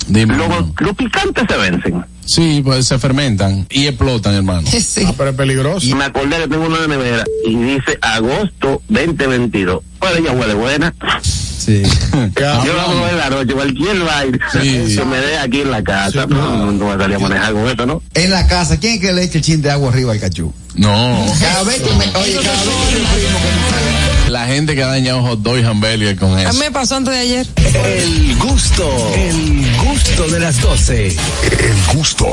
Dime. Los, picantes se vencen. Sí, pues se fermentan y explotan, hermano. Sí. Ah, pero es peligroso. Y me acordé que tengo una nevera y dice agosto 2022. Pues ella huele buena. Sí. *laughs* Yo la voy en la noche, cualquier baile Sí. que me dé aquí en la casa. No, no voy a salir a manejar con esto, ¿no? En la casa, ¿quién es que le echa el chin de agua arriba al cachú? No. Cada vez que me, *laughs* oye, cada vez que me La gente que ha dañado hot dog y hamburger con A mí eso. me pasó antes de ayer. El gusto, el gusto de las 12. El gusto.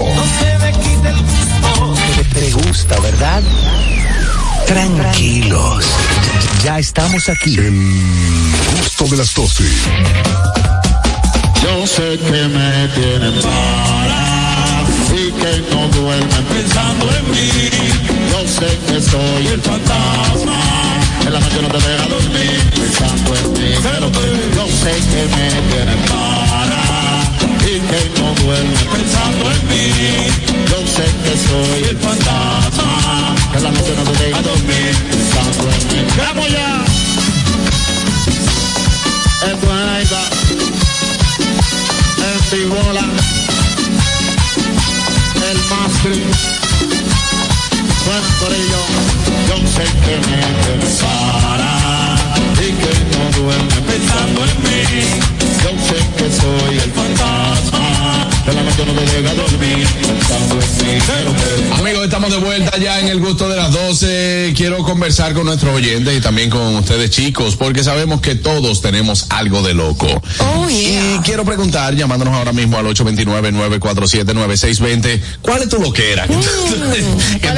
Te, te gusta, ¿verdad? Tranquilos. Ya estamos aquí. El gusto de las 12. Yo sé que me tienen para y que no duermen pensando en mí. Yo sé que soy el fantasma. En la noche no te deja dormir pensando en mí. Pero yo sé que me tienen para y que no duermen pensando en mí. Yo sé que soy el fantasma. En la noche no te deja dormir pensando en mí. ¡Vamos ya! Esto es Aida. En Tibola, el máster. Bueno, por ello, yo sé que me no dormir pensando en Amigos, estamos de vuelta ya en el gusto de las 12. Quiero conversar con nuestros oyentes y también con ustedes chicos, porque sabemos que todos tenemos algo de loco. Oh, yeah. Y quiero preguntar, llamándonos ahora mismo al 829-947-9620, ¿cuál es tu loquera? *laughs* que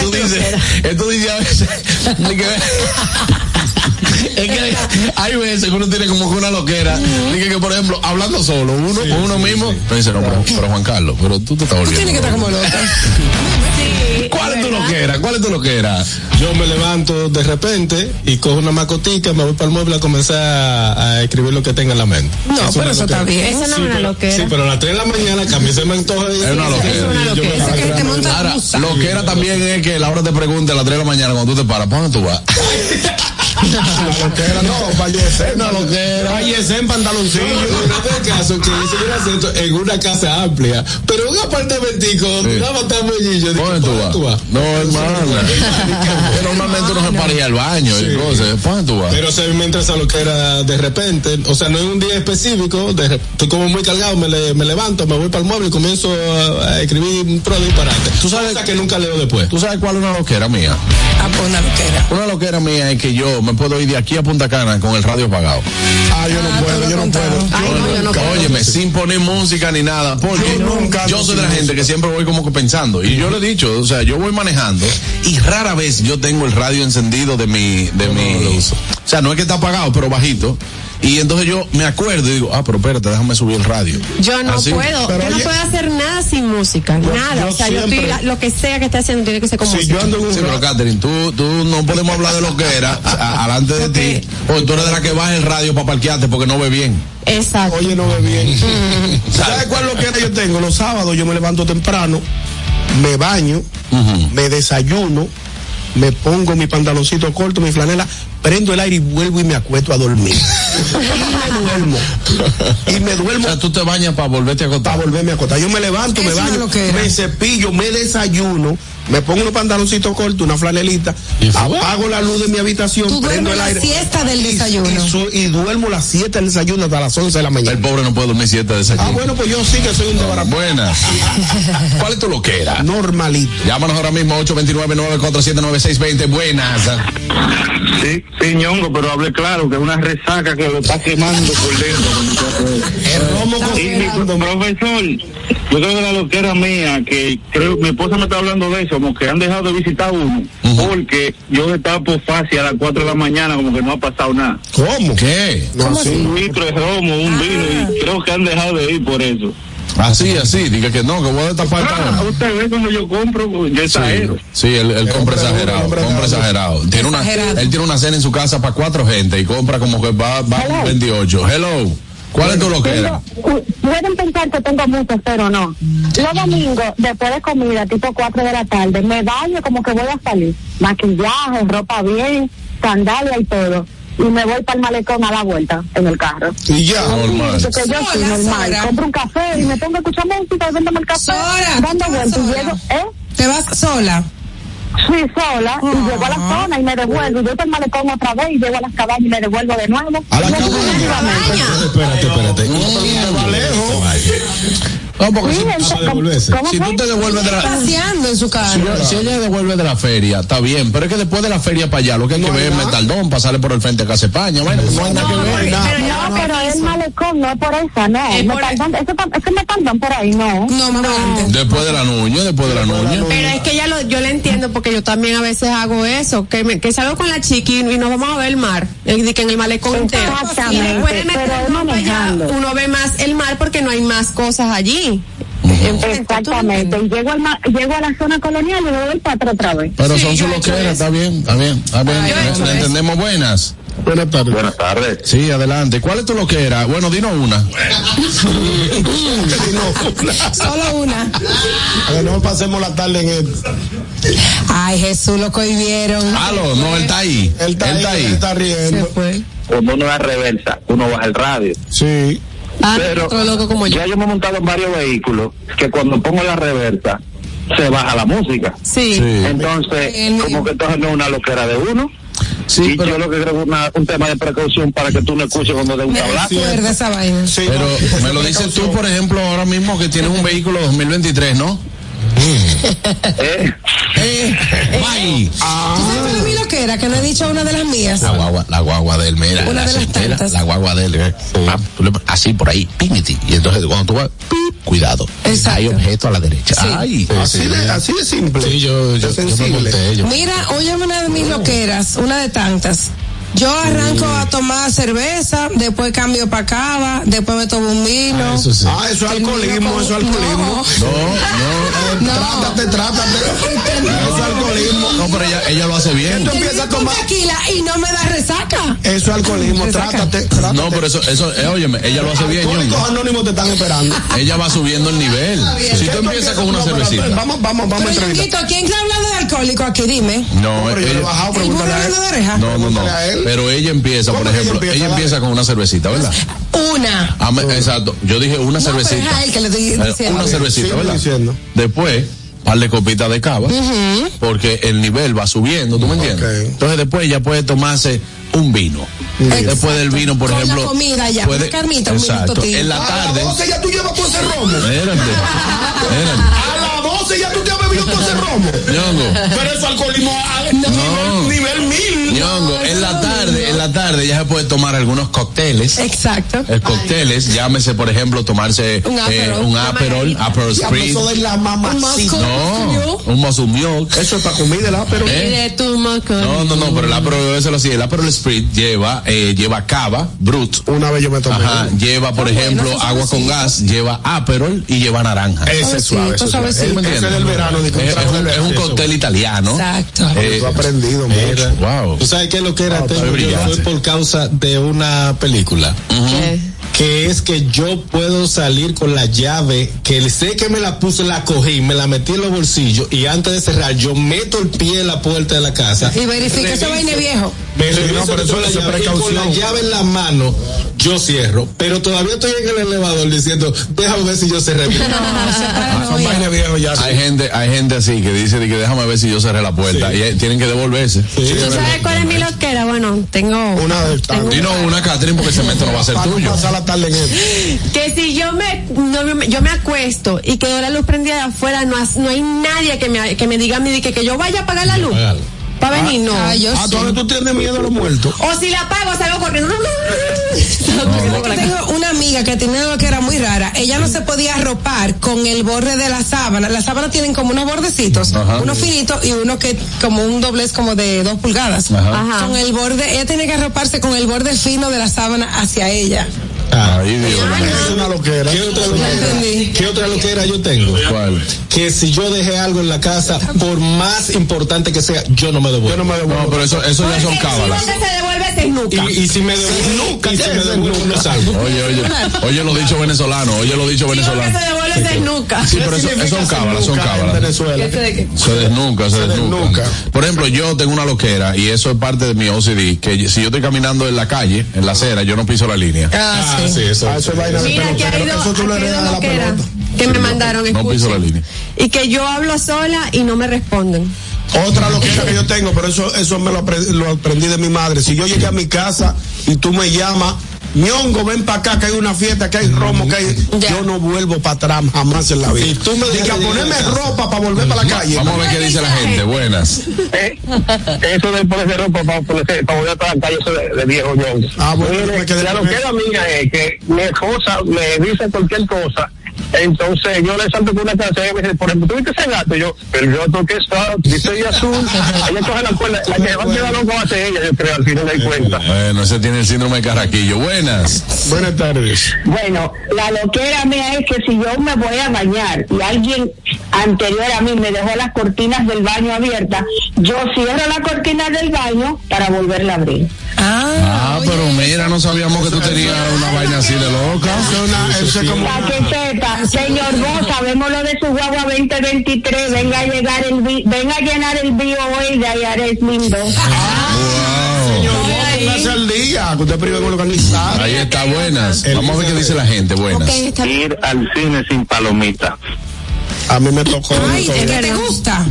tú dices, que tú dices a veces, *laughs* es que hay veces que uno tiene como que una loquera. Dice que, por ejemplo, hablando solo, uno con uno mismo, me dice, no, pero, pero Juan Carlos, pero tú te estás volviendo. Tienes que estar como loca. *laughs* ¿Cuál es tu loquera? ¿Cuál es tu loquera? Yo me levanto de repente y cojo una macotica, me voy para el mueble a comenzar a, a escribir lo que tenga en la mente. No, Es pero una eso loquera. está bien. Esa no es una pero- loquera. Sí, pero a las 3 de la mañana que a mí se me antoja. Es una loquera. Yo me- Ese que te monta Ahora, rusa. lo que era también es que la hora te pregunte a las 3 de la mañana cuando tú te paras, ¿para dónde tú vas? *laughs* Una loquera, no, fallecer. Una loquera. Fallecer en pantaloncillo. En este caso, que un acento en una casa amplia, pero un apartamentico donde Sí. matar mollillo. ¿Para dónde tú vas? No, hermano. Que *laughs* Normalmente uno se para ir al baño y cosas. ¿Para dónde tú vas? Pero se me entra esa loquera de repente, o sea, no es un día específico, de, estoy como muy cargado, me, le- me levanto, me voy para el mueble y comienzo a, a escribir un pro disparate. Tú sabes- Cosa que nunca leo después. ¿Tú sabes cuál es una loquera mía? Ah, pues una loquera. Una loquera mía es que yo me puedo ir de aquí a Punta Cana con el radio apagado. Ah, yo no puedo, yo no puedo. Ay, no, yo no puedo. Óyeme, sin poner música ni nada, porque Yo nunca yo ando soy de la gente que siempre voy como que pensando, y yo le he dicho, o sea, yo voy manejando y rara vez yo tengo el radio encendido de mi, de mi, o sea, no es que está apagado, pero bajito, y entonces yo me acuerdo y digo, ah, pero espérate, déjame subir el radio. Yo no Así. puedo, yo no oye- puedo hacer nada sin música, nada. yo o sea, yo estoy, lo que sea que esté haciendo tiene que ser con Si música. yo ando en un Sí, pero Catherine, tú, tú no podemos hablar de lo que era a- alante de ti, o tú eres de la que baja el radio para parquearte porque no ve bien. Exacto. Oye, no ve bien. *laughs* ¿Sabes cuál es lo que yo tengo? Los sábados yo me levanto temprano, me baño, me desayuno, me pongo mi pantaloncito corto, mi flanela, prendo el aire y vuelvo y me acuesto a dormir. *laughs* y me duermo. Y me O duermo sea, tú te bañas para volverte a acostar. para volverme a acostar. Yo me levanto, me baño, es lo que era. me cepillo, me desayuno, me pongo unos pantaloncitos cortos, una flanelita, apago la luz de mi habitación, Tú prendo el la aire. siesta del desayuno. Y, su- y duermo las 7 del desayuno hasta las 11 de la mañana. El pobre no puede dormir siete de Ah, desayuno. bueno, pues yo sí que soy un desbaratado. Buenas. *laughs* ¿Cuál es tu loquera? Normalito. Llámanos ahora mismo 829-947-9620. Buenas. Sí, sí, ñongo, pero hable claro, que es una resaca que lo está quemando por dentro. El romo Y mi profesor, yo creo que la loquera mía, que creo, mi esposa me está hablando de eso, como que han dejado de visitar uno, porque yo estaba por fácil a las 4 de la mañana, como que no ha pasado nada. ¿Cómo? ¿Qué? No, sí. Un litro de romo, un vino, y creo que han dejado de ir por eso. Así, así. Diga que no, que voy a destapar esta Ah, usted ve cuando yo compro, yo exagero. Sí, él, él compra exagerado, hombre compra exagerado. Tiene una, él tiene una cena en su casa para cuatro gente y compra como que va, va 28. Hello. ¿Cuál es tu loquera? Pueden pensar que tengo muchos, pero no. Los domingos, después de comida, tipo 4 de la tarde, me baño como que voy a salir. Maquillaje, ropa bien, sandalia y todo. Y me voy para el malecón a la vuelta en el carro. Y ya. Normal. Porque yo soy Sola, normal. Compro un café y me pongo a escuchar música y véndome el café. Sora, dando tú te vas vueltas y sola. llego, ¿eh? Te vas sola. Fui sola y llego a la zona y me devuelvo. Y voy para el malecón otra vez y llego a las cabañas y me devuelvo de nuevo. A la cabaña. Espérate, espérate. va lejos. No, porque Sí, si, tú te devuelves de la... Paseando en su Si, carro. si ella devuelve de la feria, está bien, pero es que después de la feria para allá, lo que hay que ver es Metaldón, pasarle por el frente a Casa España, bueno, no hay nada que ver. No, pero es malecón, no es por esa, no. Es Me por- tardan- eso tam- es que me tardan por ahí, no. No, más. Después de la nuña, después de la nuña. Pero es que ya lo, yo le entiendo porque yo también a veces hago eso, que, me, que salgo con la chiqui y nos vamos a ver el mar, el, que en el malecón entero. Y después de manejando. uno ve más el mar porque no hay más cosas allí. Exactamente. Y llego, al ma- llego a la zona colonial y me doy para atrás otra vez. Pero Sí, son loquera, eso. está bien, está bien, está bien. he eso. entendemos buenas. Buenas tardes. Buenas tardes. Sí, adelante. ¿Cuál es tu loquera? Bueno, dinos una. *laughs* Solo una. Que no pasemos la tarde en el. Ay, Jesús, lo cohibieron. Aló, no, él está ahí. Él está, ahí, él está Se riendo. fue. Cuando uno da reversa, uno baja el radio. Sí. Ah, Pero otro loco como yo. ya yo me he montado en varios vehículos que cuando pongo la reversa se baja la música. Sí. Sí. Entonces, El- como que entonces no es una loquera de uno. Sí, y pero- yo lo que creo es una- un tema de precaución para que tú no escuches cuando de un tablazo. recuerda esa vaina. Sí, Pero me lo dices tú, por ejemplo, ahora mismo que tienes un vehículo 2023, ¿no? ¿Eh? Eh, bye. ¿Tú sabes cuál es mi loquera? Que no he dicho una de las mías. La guagua, la guagua de él, mira, Una la, de las centela, tantas. la guagua de él, eh. Ah, así por ahí, pímiti. Y entonces cuando tú vas, pip, cuidado. Exacto. Hay objeto a la derecha. Sí. Ay, así, de, así de simple. Sí, yo, yo, yo me monté. Yo. Mira, óyeme una de mis loqueras, una de tantas. Yo arranco a tomar cerveza, después cambio para cava, después me tomo un vino. Ah, eso, es alcoholismo, eso es alcoholismo. *laughs* No, no. Trátate, trátate. Eso es alcoholismo. No, pero ella, ella lo hace bien. Tú empiezas a tomar. tequila y no me da resaca. Eso es alcoholismo, trátate, trátate. No, pero eso, eso, eh, óyeme, ella lo hace bien, Alcohólicos Ñongo. anónimos te están esperando. Ella va subiendo el nivel. Si tú empiezas con una cervecita. Vamos, vamos, vamos a ¿quién está hablando de alcohólico aquí? Dime. No, Pero yo le he ella- bajado, ¿Ninguno pregúntale a él. hablando de oreja? no, no, no. Pero ella empieza, por ¿Cómo que ella ejemplo, empieza? ella empieza con una cervecita, ¿verdad? Una. Ah, me- exacto. Yo dije una No, pero es cervecita. a él que le estoy Eh, diciendo. Una cervecita, Sigue ¿verdad? diciendo. Después, par de copitas de cava, porque el nivel va subiendo, ¿tú me entiendes? Ok. Entonces después ella puede tomarse un vino. Después del vino, por Con la ejemplo. comida ya, puede, una carnita, un exacto. minutito. En la A las tarde. 12 ya tú llevas todo ese romo. Espérate, espérate. A las 12 ya tú te has bebido todo ese romo. Ñongo. Pero eso alcoholismo a nivel, nivel mil. Ñongo, en la tarde, en la tarde ya se puede tomar algunos cócteles. Exacto. Eh, cócteles, llámese por ejemplo tomarse Un eh, Aperol, un una Aperol. Aperol Diablo, Spritz. Eso de la mamacita. Un No, un milk. Eso es para comida, ¿la? Pero. ¿Eh? Y de tu moco. No, no, no, pero el Aperol eso lo así. El Aperol Spritz lleva, eh, lleva cava, brut. Una vez yo me tomé. Ajá, lleva por ejemplo eso agua con gas, lleva Aperol y lleva naranja. Ese es suave. eso es suave. ¿Sí me Ese del verano. ni con Es, un, es un verano. cóctel italiano. Exacto. Eh, Tú has aprendido Mira. mucho. wow. ¿Tú sabes qué es lo que era? Ah, Fue por causa de una película. ¿Qué? Que es que yo puedo salir con la llave, que sé que me la puse, la cogí, me la metí en los bolsillos y antes de cerrar yo meto el pie en la puerta de la casa. Y verifica ese vaina viejo. Me Sí, reviso no, pero eso- con la llave, y con la precaución. llave en la mano, yo cierro. Pero todavía estoy en el elevador diciendo, déjame ver si yo cerré. bien". *laughs* Son vainas viejos ya. Hay gente, hay gente así que dice que déjame ver si yo cerré la puerta y eh, tienen que devolverse. ¿Tú sabes cuál es mi loquera? Bueno, tengo. Una de tengo Y no una Catherine porque el cemento no va a ser no tuyo. Pasar la tarde en él. Que si yo me, no, yo me acuesto y quedó la luz prendida de afuera, no, no hay nadie que me, que me diga a mí de que, que yo vaya a apagar la luz. Para venir, no. Ah, yo Ah, sí. tú tienes miedo a los muertos. O si la apago, salgo corriendo. Yo tengo una amiga que tenía algo que era muy rara. Ella no se podía arropar con el borde de la sábana. Las sábanas tienen como unos bordecitos, Ajá. uno finito y uno que como un doblez como de dos pulgadas. Ajá. Ajá. Con el borde, ella tenía que arroparse con el borde fino de la sábana hacia ella. Ay, Dios. Es una loquera. ¿Qué otra loquera? entendí. ¿Qué otra loquera yo tengo? ¿Cuál? Que si yo dejé algo en la casa, por más importante que sea, yo no me devuelvo. Yo no me devuelvo. No, pero eso, eso ya son cábalas. si no se devuelve, se nunca. Y, y si me devuelvo, y si me devuelvo, no salgo. Oye, oye, oye lo dicho venezolano, oye lo dicho Si venezolano. se devuelve, se nunca. Sí, pero eso, eso son cábalas, son En cábalas. Venezuela. ¿Eso de qué? Se desnuca, se desnuca. desnuca. Por ejemplo, yo tengo una loquera y eso es parte de mi OCD, que si yo estoy caminando en la calle, en la acera, yo no piso la línea. Ah, Ah, sí. eso. Ah, eso es vaina de Mira, que ha ido, Eso tú ha que me mandaron, no piso escuchen. la línea. Y que yo hablo sola y no me responden. Otra loquera que yo tengo, pero eso, eso me lo, lo aprendí de mi madre. Si yo llegué a mi casa y tú me llamas, Ñongo, ven para acá, que hay una fiesta, que hay romo, que hay... Ya. Yo no vuelvo para atrás jamás en la vida. Y tú me ponerme ropa para volver para la calle. Vamos a ver qué dice la gente. Buenas. Eh, eso de ponerse ropa para, ponerse, para volver para la calle, eso de, de viejo Ñongo. Ah, bueno, Mire, me quedé la loquera mía es que mi esposa me dice cualquier cosa. Entonces yo le salto con una canción y me dice, por ejemplo, ¿tú viste ese gato? Y yo, el gato que está, dice y azul. Ella coge la cuerda, la que va a quedar loco va a ser ella, yo creo, al final de cuenta. Bueno, ese tiene el síndrome de Carraquillo. Buenas. Buenas tardes. Bueno, la loquera mía es que si yo me voy a bañar y alguien anterior a mí me dejó las cortinas del baño abiertas, yo cierro la cortina del baño para volverla a abrir. Ah, pero mira, no sabíamos que tú tenías una vaina así de loca. Eso es como... Para que sepa, señor vos, sabemos lo de su guagua 2023, venga a llegar el venga a llenar el bio hoy de Ayares Lindo. Señor, vos póngase al día, que usted organizado. Ahí está, buenas. Vamos a ver qué dice la gente. Buenas. Ir al cine sin palomita. A mí me tocó. Ay, ¿de qué te gusta?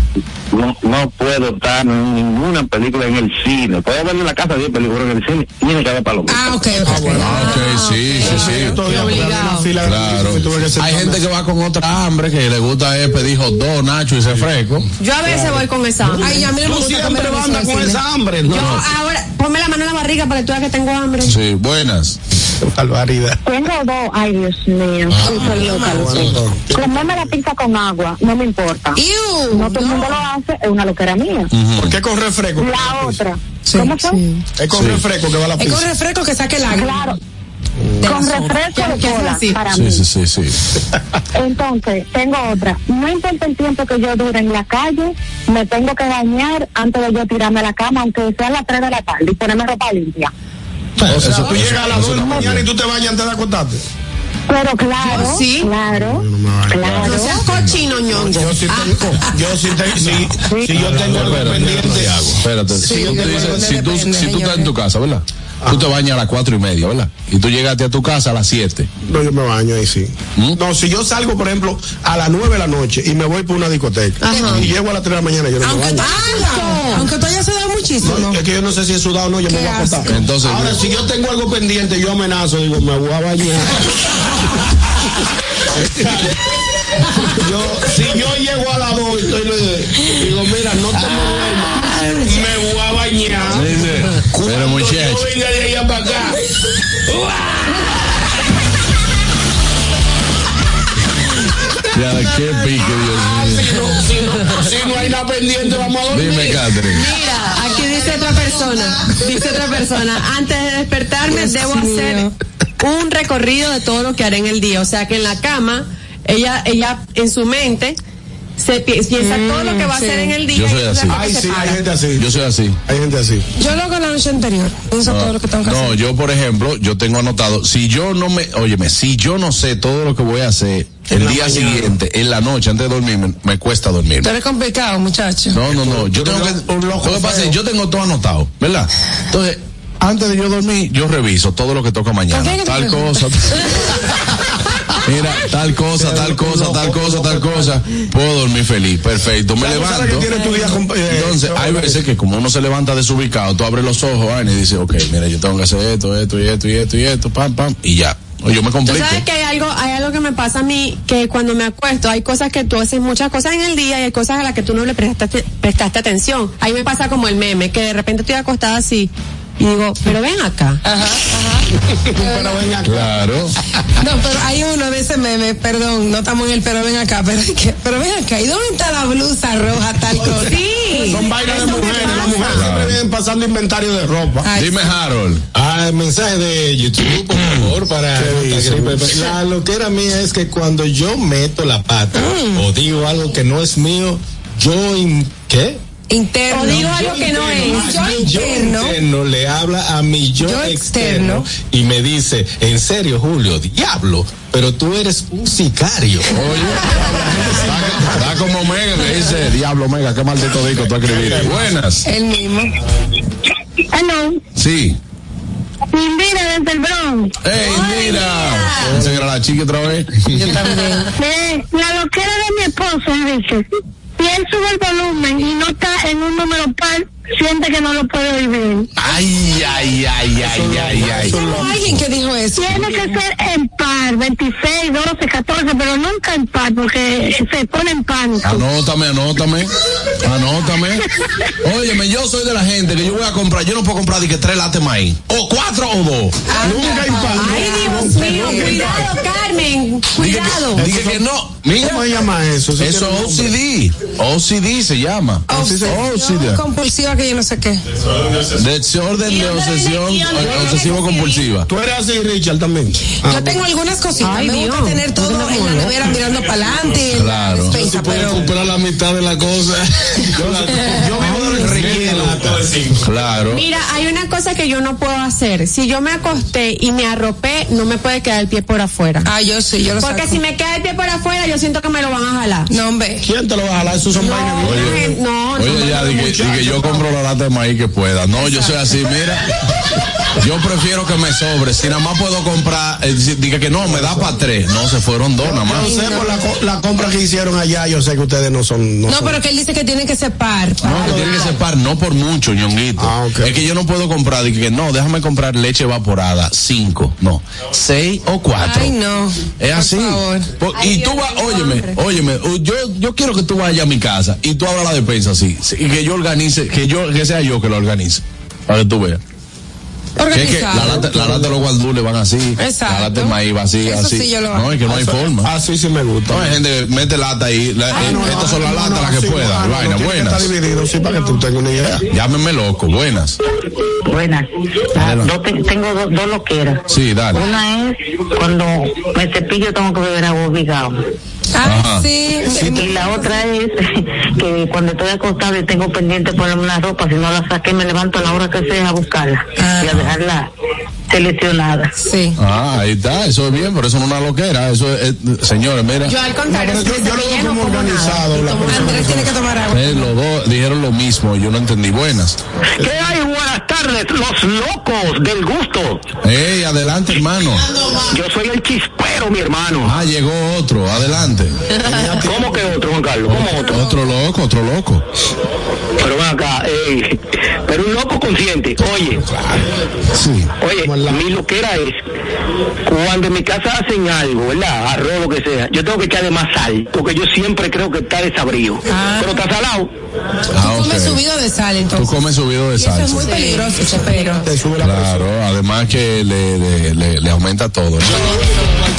No, no puedo estar en ninguna película en el cine. Puedo ver en la casa 10 películas en el cine. Tiene que haber palomitas. Ah, ok, ok. Ah, ok, sí, sí, sí. Todavía porque había una fila de Claro. Hay gente que va con otra hambre que le gusta es pedir hot dog, nacho y refresco. Yo a veces voy con esa hambre. Ay, a mí no me gusta siempre con esa hambre, ¿no? Yo ahora, ponme la mano en la barriga para que tú veas que tengo hambre. Sí, buenas. Barbaridad. Tengo dos, ay Dios mío. Comerme la pizza con agua, no me importa. no todo el mundo lo hace, es una loquera mía. ¿Por qué con refresco? La otra. ¿Cómo fue? Es con refresco que va la Es pizza. con refresco que saque el agua. Claro. De Con refresco Que- de que es cola, así. para Sí, mí. sí, sí, sí. Entonces, tengo otra. No importa el tiempo que yo dure en la calle, me tengo que bañar antes de yo tirarme a la cama, aunque sea a las 3 de la tarde, y ponerme ropa limpia. O sea, tú eso- llegas a las eso 2 de la mañana bien. y tú te bañas antes de acostarte. Pero claro, Sí. claro, claro. No seas cochino, ñongo. Yo sí tengo, yo sí tengo, si, si yo tengo algo pendiente. Espérate, si, tú si estás en tu casa, ¿verdad? Tú te bañas a las cuatro y media, ¿verdad? Y tú llegaste a tu casa a las siete. No, yo me baño ahí sí. ¿Mm? No, si yo salgo, por ejemplo, a las 9 de la noche y me voy por una discoteca y llego a las 3 de la mañana, yo no me Aunque tú, baño. hayas, aunque tú hayas sudado muchísimo. No, es que yo no sé si he sudado o no, yo me voy a acostar. Entonces, Ahora, yo- si yo tengo algo pendiente, yo amenazo, digo, me voy a bañar. *laughs* yo, si yo llego a las 2 y digo, mira, no te me duermas, me voy a bañar. Pero Cuando muchacho. yo venga de allá para acá, Ya, qué pique, Dios mío. si no, si no, si no hay nada pendiente, vamos a dormir. Dime, Catherine. Mira, aquí dice otra persona, dice otra persona, antes de despertarme debo hacer un recorrido de todo lo que haré en el día, o sea que en la cama, ella, ella en su mente se pi- piensa todo lo que va a hacer en el día. Yo soy así. Ay, sí, hay gente así. Yo soy así. Hay gente así. Yo lo hago la noche anterior. Pienso todo lo que tengo que No, hacer. yo por ejemplo, yo tengo anotado, si yo no me, óyeme, si yo no sé todo lo que voy a hacer el día mañana. siguiente, en la noche, antes de dormir, me, me cuesta dormir. Tú eres complicado, muchacho. No, no, no, yo tengo que, lo que pasa es yo tengo todo anotado, ¿verdad? Entonces, antes de yo dormir, yo reviso todo lo que toca mañana, ¿Por qué que te tal cosa. *laughs* *laughs* Mira, tal cosa, tal cosa, tal cosa, tal cosa. Puedo dormir feliz, perfecto. Me levanto. eh, Entonces, hay veces que como uno se levanta desubicado, tú abres los ojos y dices, ok, mira, yo tengo que hacer esto, esto y esto y esto y esto, pam, pam, y ya. O yo me Tú complico. sabes que hay algo, hay algo que me pasa a mí, que cuando me acuesto, hay cosas que tú haces muchas cosas en el día y hay cosas a las que tú no le prestaste, prestaste atención. Ahí me pasa como el meme, que de repente estoy acostada así y digo, pero ven acá. Ajá, ajá. *laughs* Pero ven acá. Claro. No, pero hay uno de ese meme, perdón, no estamos en el pero ven acá, pero, es que- pero ven acá, ¿y dónde está la blusa roja tal cosa? Sí. Son vainas de mujeres. Las mujeres siempre vienen pasando inventario de ropa. Ay, Dime, Harold. Ah, el mensaje de YouTube, por favor, para. La loquera mía es que cuando yo meto la pata o digo algo que no es mío, yo, in- ¿qué? Interno. O digo algo que no es. Yo interno. interno le habla a mi yo, Yo externo, externo. y me dice, en serio, Julio, diablo, pero tú eres un sicario. Oye, está como Mega, le dice, diablo Mega, qué maldito disco tú escribiste. Buenas. El mismo. Hello. Sí. Mira, desde el Bronx. ¡Ey, mira! Esa era la chica otra vez. Yo también. Mire, la loquera de mi esposo si él sube el volumen y no está en un número par, siente que no lo puede oír bien. Ay, ay, ay, ay, ay, ay. Alguien que dijo eso. Tiene que ser en par, 26, 12, 14, pero nunca en par, porque se pone en pánico. Anótame, anótame. Anótame. Óyeme, yo soy de la gente que yo voy a comprar, yo no puedo comprar de que tres lates maíz. O cuatro o dos. Nunca hay pan. Ay, Dios mío, cuidado, Carmen. Cuidado. Dije que no. Mira. ¿Cómo se llama eso? Eso tiene OCD. OCD se llama. OCD. compulsiva que yo no sé qué. Desorden de obsesión obsesivo compulsiva. Tú eres así, Richard, también. Ah, Yo tengo algunas cositas. Ay, me gusta Dios. tener todo en la nevera mirando para adelante. Claro. Si puedes comprar la mitad de la cosa. *laughs* Yo relleno. Claro. Mira, hay una cosa que yo no puedo hacer. Si yo me acosté y me arropé, no me puede quedar el pie por afuera. Ah, yo sí, yo lo Porque saco. si me queda el pie por afuera, yo siento que me lo van a jalar. No, hombre. ¿Quién te lo va a jalar? Esos son vainas. Oye, no, Oye, no, ya, no, di que, di que yo compro la lata de maíz que pueda. No, yo soy así, mira. Yo prefiero que me sobre. Si nada más puedo comprar, eh, si- diga que no, me da para tres. No, se fueron dos nada más. Yo sé por la, co- la compra que hicieron allá, yo sé que ustedes no son. No, No, son- pero que él dice que tiene que ser par. No, que tiene que ser par, no por mucho, ñonguito. Ah, ok. Es que yo no puedo comprar, dije que no, déjame comprar leche evaporada, cinco, no, seis o cuatro. Ay, no. Es así. Por- Ay, y tú vas, óyeme, óyeme, yo, yo quiero que tú vayas a mi casa y tú abras la despensa así, sí, y que yo organice, que yo, que sea yo que lo organice, para que tú veas. Que es que la lata, la lata de los guardules van así. Exacto. La lata de maíz va así, Eso así. sí yo lo no, es que no hay forma. Así sí me gusta. No, hay gente que mete lata ahí. la- Ah, eh, no, estas son las no, latas no, las que sí, puedan. no, Vaina, buenas. dividido, sí, para que tú tengas una idea. Llámeme loco, buenas. Buenas. Ah, dos te- tengo dos, dos loqueras. Sí, dale. Una es cuando me cepillo tengo que beber agua obligado. Sí. Y la otra es que cuando estoy acostada y tengo pendiente ponerme una ropa, si no la saqué me levanto a la hora que sea a buscarla y a dejarla seleccionada. Sí. Ah, ahí está, eso es bien, pero eso no es una loquera. Eso es, eh, señores, mira. Yo al contrario, No, yo- lo no como organizado, la. Andrés tiene que tomar agua. eh, los dos dijeron lo mismo, yo no entendí. Buenas. ¿Qué hay? Buenas tardes, los locos del gusto. Ey, adelante, hermano. Yo soy el mi hermano. Ah, llegó otro, adelante. *laughs* ¿Cómo que otro, Juan Carlos? ¿Cómo otro? Otro loco, otro loco. Pero ven acá, eh, pero un loco consciente. Oye, Sí. oye, mi loquera es cuando en mi casa hacen algo, ¿verdad? Arroz, lo que sea. Yo tengo que echarle más sal, porque yo siempre creo que está desabrido. Ah. Pero está salado. Ah, Tú comes subido de sal, Tú entonces. comes subido de Y eso es muy peligroso, chapero. Te sube la presión. Claro, además que le, le, le, le aumenta todo. ¿no?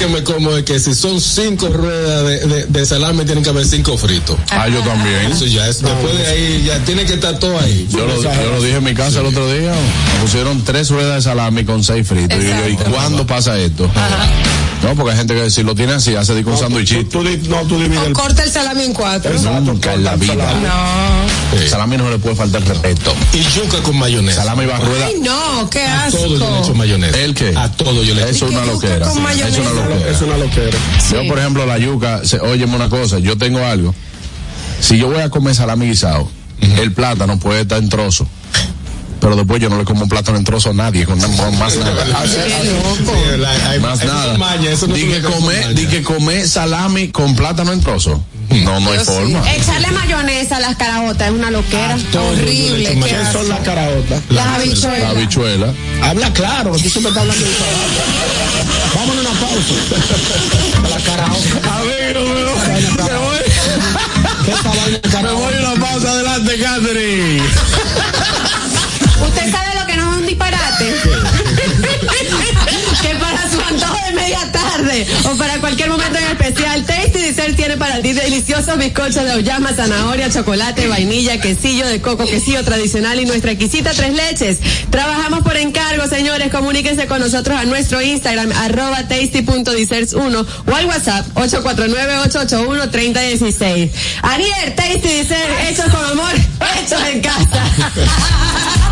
Yo lo normal que me como es que si son cinco ruedas de, de, de salami, tienen que haber cinco fritos. Ah, yo también. Eso ya es, después de ahí, ya tiene que estar todo ahí. Yo lo, yo lo dije en mi casa el otro día, me pusieron tres ruedas de salami con seis fritos. Y yo, ¿y cuándo pasa esto? No, porque hay gente que si lo tiene así, hace de sándwichito. tú di- no, tú divides el corta el salami en cuatro. Nunca en la vida. No. El salami no le puede faltar respeto. Y yuca con mayonesa. Salami va rueda. Ay, no, qué A asco. todo yo le echo mayonesa. ¿El qué? A todo yo le echo. Eso es ¿Y una loquera. con Sí, mayonesa? Es una loquera. Es una loquera. Yo, por ejemplo, la yuca, se, óyeme una cosa, yo tengo algo. Si yo voy a comer salami guisado, el plátano puede estar en trozo. Pero después yo no le como un plátano en trozo a nadie, con, más nada. *laughs* Más nada. di que mañas. di que comer salami con plátano en trozo. No, no hay forma. Echarle mayonesa a las caraotas es una loquera. Le Horrible, qué mayonesa. ¿Qué son las caraotas? Las La habichuelas. habichuela. Habla claro, tú siempre estás hablando de Vámonos a una pausa. *laughs* La caraota. A ver, no me voy. ¿Qué esa vaina de Me voy a una pausa adelante, Catherine. *laughs* ¿Usted sabe lo que no es un disparate? *laughs* que para su antojo de media tarde o para cualquier momento en especial, Tasty Dessert tiene para ti deliciosos bizcochos de auyama, zanahoria, chocolate, vainilla, quesillo de coco, quesillo tradicional y nuestra exquisita tres leches. Trabajamos por encargo, señores. Comuníquense con nosotros a nuestro Instagram, arroba tasty.desserts1 o al WhatsApp 849-881-3016. Ariel, Tasty Dessert, hechos con amor, hechos en casa. *laughs*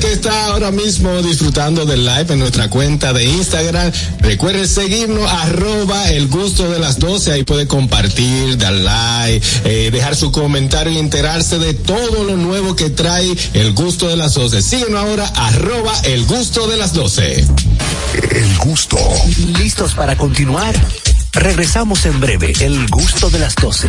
Que está ahora mismo disfrutando del live en nuestra cuenta de Instagram. Recuerde seguirnos, arroba el gusto de las 12. Ahí puede compartir, dar like, eh, dejar su comentario y enterarse de todo lo nuevo que trae el gusto de las 12. Síguenos ahora, arroba el gusto de las 12. El gusto. ¿Listos para continuar? Regresamos en breve, el gusto de las 12.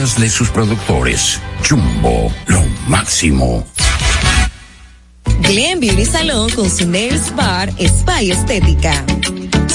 de sus productores. Jumbo, lo máximo. Glen Beauty Salon con su Nails Bar Spa y Estética.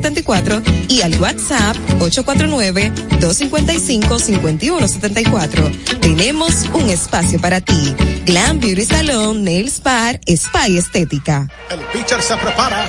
809-333-5174 y al WhatsApp 849-255-5174. Tenemos un espacio para ti. Glam Beauty Salon, Nails Bar, Spa y Estética. El pitcher se prepara.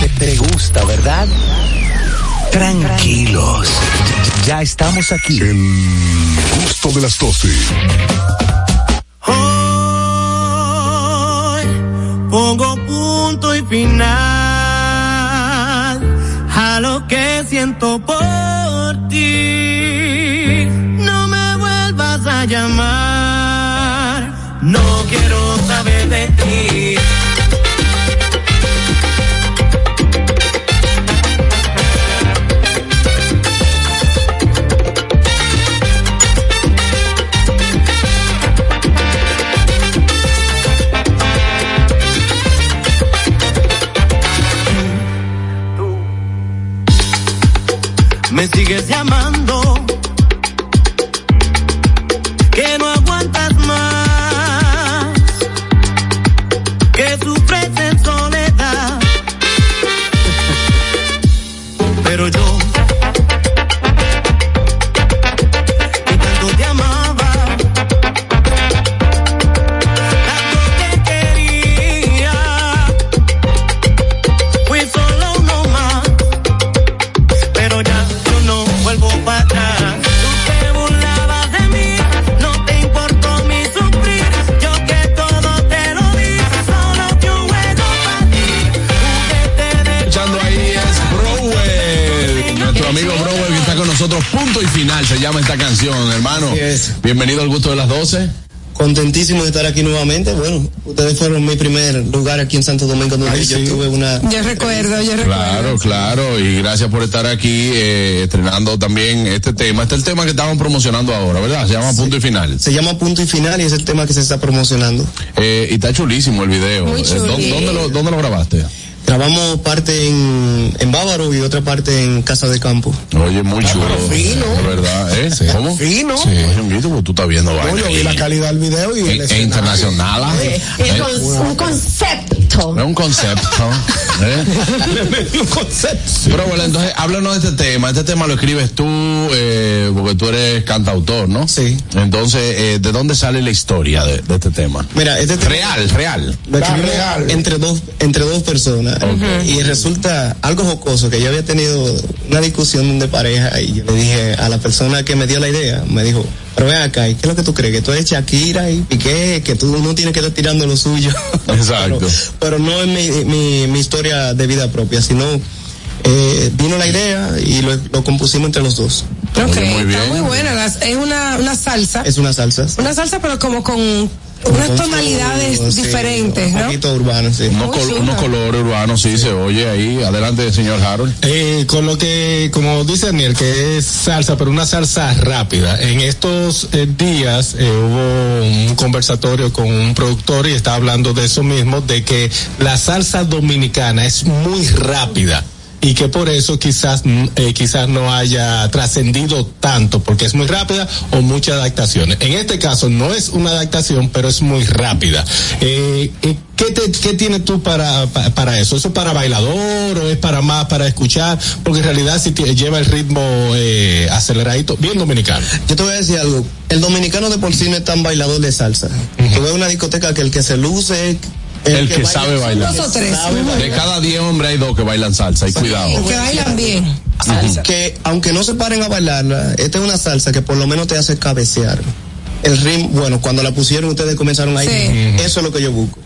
Te, te gusta, ¿verdad? Tranquilos. Ya estamos aquí. El gusto de las 12. Hoy pongo punto y final a lo que siento por ti. No me vuelvas a llamar, no quiero saber de ti. Sigues llamando, llama esta canción, hermano. Bienvenido al gusto de las 12. Contentísimo de estar aquí nuevamente. Bueno, ustedes fueron mi primer lugar aquí en Santo Domingo donde yo tuve una. Yo recuerdo, yo recuerdo. Claro, claro, y gracias por estar aquí eh, estrenando también este tema. Este es el tema que estaban promocionando ahora, ¿verdad? Se llama Punto y Final. Se llama Punto y Final y es el tema que se está promocionando. Eh, y está chulísimo el video. Muy Eh, ¿dó- chulín. ¿dónde, lo, ¿Dónde lo grabaste? Grabamos parte en, en Bávaro y otra parte en Casa de Campo. Oye, muy chulo. fino. De verdad, ¿eh? ¿Cómo? Fino. Sí, Ñonguito, pues tú estás viendo No, vaina yo vi la calidad del video y E- e escenario. internacional. ¿ah? Es ¿Eh? con- un concepto. Es un concepto. ¿eh? *laughs* un concepto. Pero bueno, entonces háblanos de este tema. Este tema lo escribes tú, eh, porque tú eres cantautor, ¿no? Sí. Entonces, eh, ¿de dónde sale la historia de, de este tema? Mira, este tema- Real, real. Lo escribimos entre dos, entre dos personas. Y resulta algo jocoso que yo había tenido una discusión de pareja y yo le dije a la persona que me dio la idea, me dijo, pero ven acá, ¿y qué es lo que tú crees? Que tú eres Shakira y Piqué, que tú no tienes que estar tirando lo suyo. *laughs* Exacto. pero, pero no es mi, mi, mi historia de vida propia, sino eh, vino la idea y lo, lo compusimos entre los dos. Ok, está muy buena. es una, una salsa. Es una salsa. Una salsa, pero como con unas tonalidades Sí, diferentes, Un ¿no? poquito urbano, sí. Unos, col- unos colores urbanos, sí, se oye ahí. Adelante, señor Harold. Eh, con lo que, como dice Daniel, que es salsa, pero una salsa rápida. En estos eh, días eh, hubo un conversatorio con un productor y estaba hablando de eso mismo, de que la salsa dominicana es muy rápida. Y que por eso quizás mm, eh, quizás no haya trascendido tanto, porque es muy rápida o muchas adaptaciones. En este caso no es una adaptación, pero es muy rápida. Eh, eh, ¿qué, te- qué tienes tú para, pa- para eso? ¿Eso es para bailador o es para más para escuchar? Porque en realidad si te- lleva el ritmo eh, aceleradito, bien dominicano. Yo te voy a decir algo. El dominicano de por sí no es tan bailador de salsa. Tú ves una discoteca que el que se luce. El, que, sabe bailar. Dos o tres. De cada 10 hombres hay dos que bailan salsa, y cuidado. Que bailan bien. Que aunque no se paren a bailarla, esta es una salsa que por lo menos te hace cabecear. El ritmo, bueno, cuando la pusieron ustedes comenzaron ahí. Eso es lo que yo busco.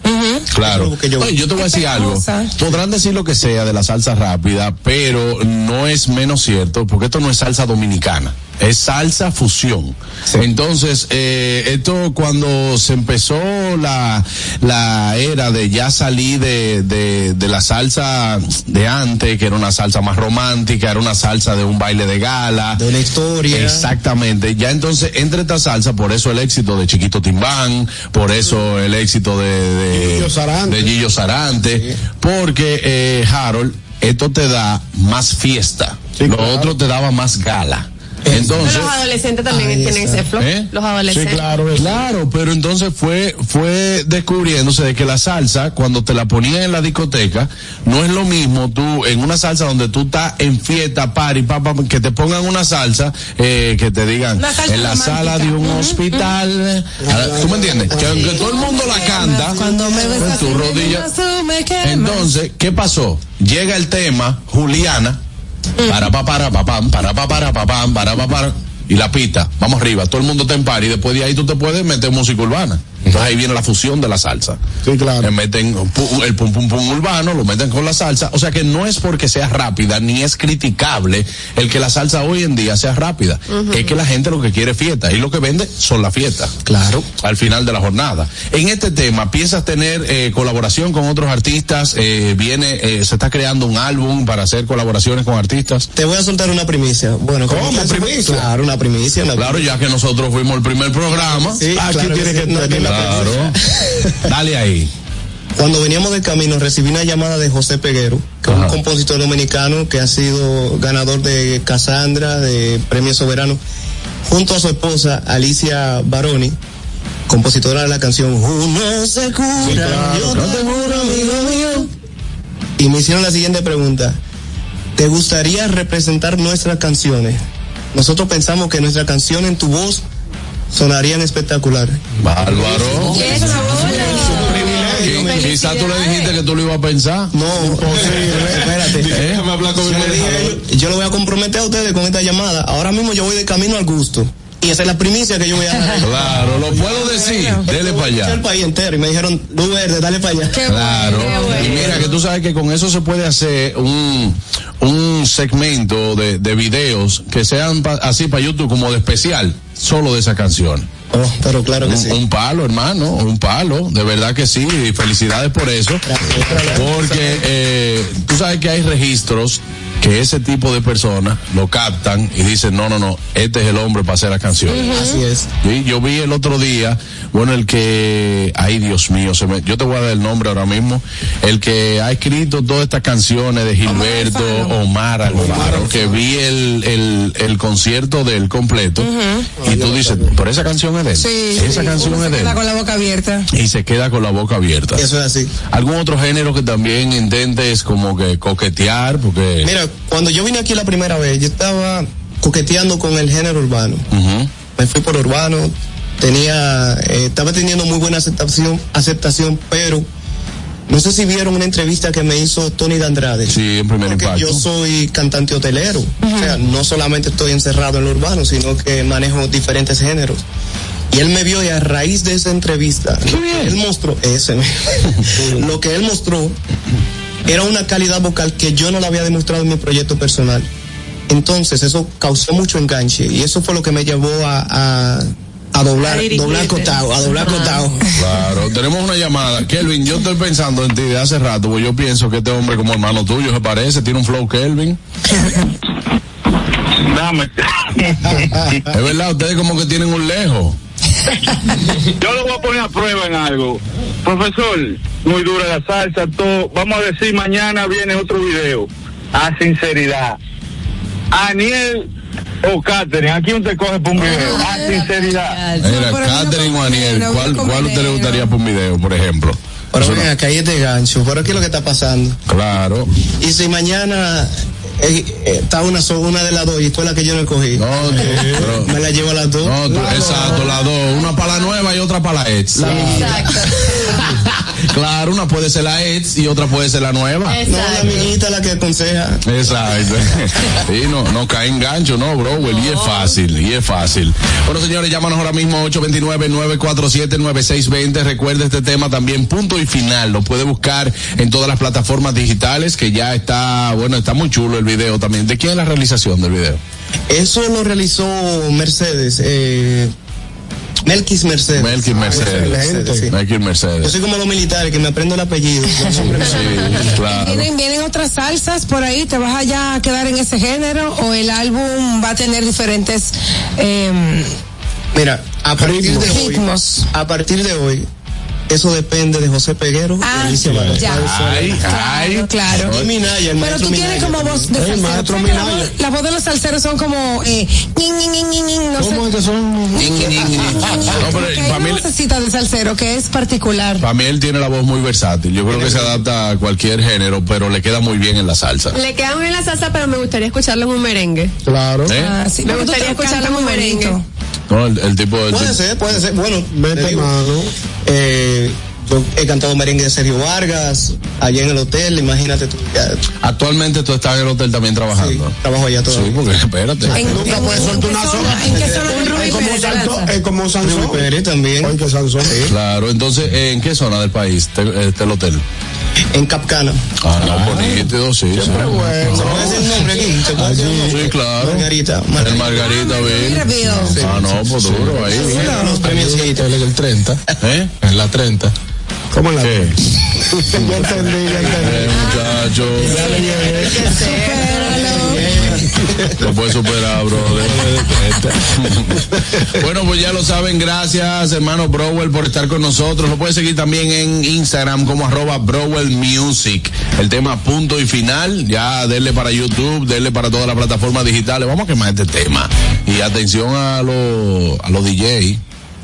Claro. Oye, yo te voy a decir algo. Podrán decir lo que sea de la salsa rápida, pero no es menos cierto, porque esto no es salsa dominicana. Es salsa fusión. Entonces, eh, esto cuando se empezó la, la era de ya salí de, de, de la salsa de antes, que era una salsa más romántica, era una salsa de un baile de gala. De una historia. Exactamente. Ya entonces, entre esta salsa, por eso el éxito de Chiquito Timbán, por eso el éxito de, de, Gillo Sarante. de Gillo Sarante, porque eh, Harold, esto te da más fiesta, lo otro te daba más gala. Entonces, los adolescentes también tienen ese flow. ¿Eh? Los adolescentes. claro, pero entonces fue fue descubriéndose de que la salsa cuando te la ponían en la discoteca no es lo mismo tú en una salsa donde tú estás en fiesta, party, papá, que te pongan una salsa eh, que te digan en la romántica. sala de un hospital, Ah, ¿tú me entiendes? Que aunque todo el mundo la canta, Cuando me pues besas tu rodilla entonces, ¿qué pasó? Llega el tema, Juliana, para pa para pa para pa para pa para pa para y la pista, vamos arriba, todo el mundo está en par y después de ahí tú te puedes meter música urbana. Entonces ahí viene la fusión de la salsa. Sí, claro. Le meten el pum pum pum urbano, lo meten con la salsa. O sea que no es porque sea rápida, ni es criticable el que la salsa hoy en día sea rápida. Es que la gente lo que quiere es fiesta y lo que vende son la fiesta. Claro. Al final de la jornada. En este tema, ¿piensas tener eh, colaboración con otros artistas? Eh, viene, eh, se está creando un álbum para hacer colaboraciones con artistas. Te voy a soltar una primicia. Bueno, ¿Cómo? ¿Primicia? Claro, una primicia. una Claro, ya que nosotros fuimos el primer programa. Sí, aquí claro tiene que que sí. No, tener que la Claro. *laughs* Dale ahí. Cuando veníamos de camino recibí una llamada de José Peguero, que es un compositor dominicano que ha sido ganador de Casandra, de Premio Soberano, junto a su esposa Alicia Baroni, compositora de la canción Uno se cura, yo te juro, amigo mío. Y me hicieron la siguiente pregunta. ¿Te gustaría representar nuestras canciones? Nosotros pensamos que nuestras canciones en tu voz sonarían espectaculares. Bárbaro. Qui- Quizá tú le dijiste que tú lo ibas a pensar. No, espérate. Déjame hablar con Yo le dije, yo lo voy a comprometer a ustedes con esta llamada. Ahora mismo yo voy de camino al gusto. Y esa es la primicia que yo voy a dar. Claro, lo puedo decir. Dele para allá. el país entero y me dijeron, luz verde, dale para allá. Claro. Y mira que tú sabes que con eso se puede hacer un, un segmento de, de videos que sean pa- así para YouTube como de especial, solo de esa canción. Oh, pero claro que un, sí. un palo, hermano, un palo. De verdad que sí. Y felicidades por eso. Porque eh, tú sabes que hay registros que ese tipo de personas lo captan y dicen, no, no, no, este es el hombre para hacer las canciones. Así es. Sí, yo vi el otro día, bueno, el que, ay Dios mío, se me, yo te voy a dar el nombre ahora mismo, el que ha escrito todas estas canciones de Gilberto, Omar Alfaro, que vi el, el, el concierto del completo, y tú dices, por esa canción es de él, Sí, esa sí, canción uno es se de él, queda con la boca abierta. y se queda con la boca abierta. Eso es así. ¿Algún otro género que también intentes como que coquetear? Porque... Mira, cuando yo vine aquí la primera vez, yo estaba coqueteando con el género urbano. Me fui por urbano, tenía, eh, estaba teniendo muy buena aceptación, aceptación, pero no sé si vieron una entrevista que me hizo Tony de Andrade. Sí, en primer Porque impacto. yo soy cantante hotelero. O sea, no solamente estoy encerrado en lo urbano, sino que manejo diferentes géneros. Y él me vio y a raíz de esa entrevista, lo que él mostró, ese, *laughs* lo que él mostró era una calidad vocal que yo no la había demostrado en mi proyecto personal. Entonces eso causó mucho enganche y eso fue lo que me llevó a, a, a doblar, A dirigirte. doblar cotado, a doblar cotado. Claro, tenemos una llamada. Kelvin, yo estoy pensando en ti de hace rato, porque yo pienso que este hombre como hermano tuyo se parece, tiene un flow Kelvin. Dame. Es verdad, ustedes como que tienen un lejos. Yo lo voy a poner a prueba en algo. Profesor, muy dura la salsa, todo. Vamos a decir, mañana viene otro video. A sinceridad. Aniel o Catherine, aquí un te coge por un video. A sinceridad. Mira, Catherine o Aniel, ¿cuál, ¿cuál usted le gustaría por un video, por ejemplo? Pero Eso no- ven acá, ahí este gancho, pero aquí es lo que está pasando. Claro. Y si mañana eh, eh, está una, una de las dos y fue la que yo no escogí, *laughs* No, pero- me la llevo a las dos. No, tú- exacto, las dos. Una para la nueva y otra para la ex. *laughs* claro, una puede ser la ex y otra puede ser la nueva. No, la amiguita la que aconseja. Exacto. *laughs* Sí, no, no cae en gancho, no, bro. Y es fácil, y es fácil. Bueno, señores, llámanos ahora mismo 829-947-9620. Recuerde este tema también, punto y final. Lo puede buscar en todas las plataformas digitales, que ya está, bueno, está muy chulo el video también. ¿De quién es la realización del video? Eso lo realizó Mercedes, eh, Melquis Mercedes. Melquis Mercedes. sí. Melquis Yo Mercedes. soy como los militares, que me aprendo el apellido. *laughs* Sí, claro. ¿Vienen, vienen otras salsas por ahí? ¿Te vas allá a quedar en ese género? ¿O el álbum va a tener diferentes em, Mira, a partir de hoy, ritmos? a partir de hoy, eso depende de José Peguero Ah, y Alicia Vargas. ya. Ay, ay. Claro. Y Minaya, el Pero tú tienes Minaya como voz de. El salsero. maestro ¿Sabes que la Minaya. voz- La voz de los salseros son como eh, sé. ¿Cómo es que son? *laughs* No, pero hay para mí, una vocecita del salsero que es particular. para mí él tiene la voz muy versátil. Yo creo que se adapta a cualquier género, pero le queda muy bien en la salsa. Le queda muy bien la salsa, pero me gustaría escucharlo en un merengue. Claro. ¿Eh? Ah, sí, Me gustaría escucharlo en un merengue. No, el, el tipo el Puede tipo- ser, puede ser. Bueno, Vete, mano. eh, yo he cantado merengue de Sergio Vargas, allá en el hotel, imagínate tú. ya, Actualmente tú estás en el hotel también trabajando. trabajo allá Sí, todavía. porque espérate. En- Nunca en- puedes en soltar qué una zona- sola. ¿En qué zona Es como, Santo- es como Sansón. Pérez también, Oye, Sansón. Claro, entonces, ¿en qué zona del país está el hotel? En Capcana. Ah, no, bonito, sí, sí. ¿Se puede decir el nombre aquí? ¿Se puede decir el nombre? Sí, claro. Margarita. El Margarita, bien. rápido. Ah, no, pues duro ahí. Los premios Él es el 30. ¿Eh? En la 30. ¿Cómo en la ¿Qué? *laughs* Ya entendí, ya entendí. Eh, muchacho. Lo puedes superar, brother. *laughs* bueno, pues ya lo saben. Gracias, hermano Browell, por estar con nosotros. Lo puedes seguir también en Instagram como arroba Browell Music. El tema punto y final. Ya denle para YouTube, denle para todas las plataformas digitales. Vamos a quemar este tema. Y atención a los a los DJ.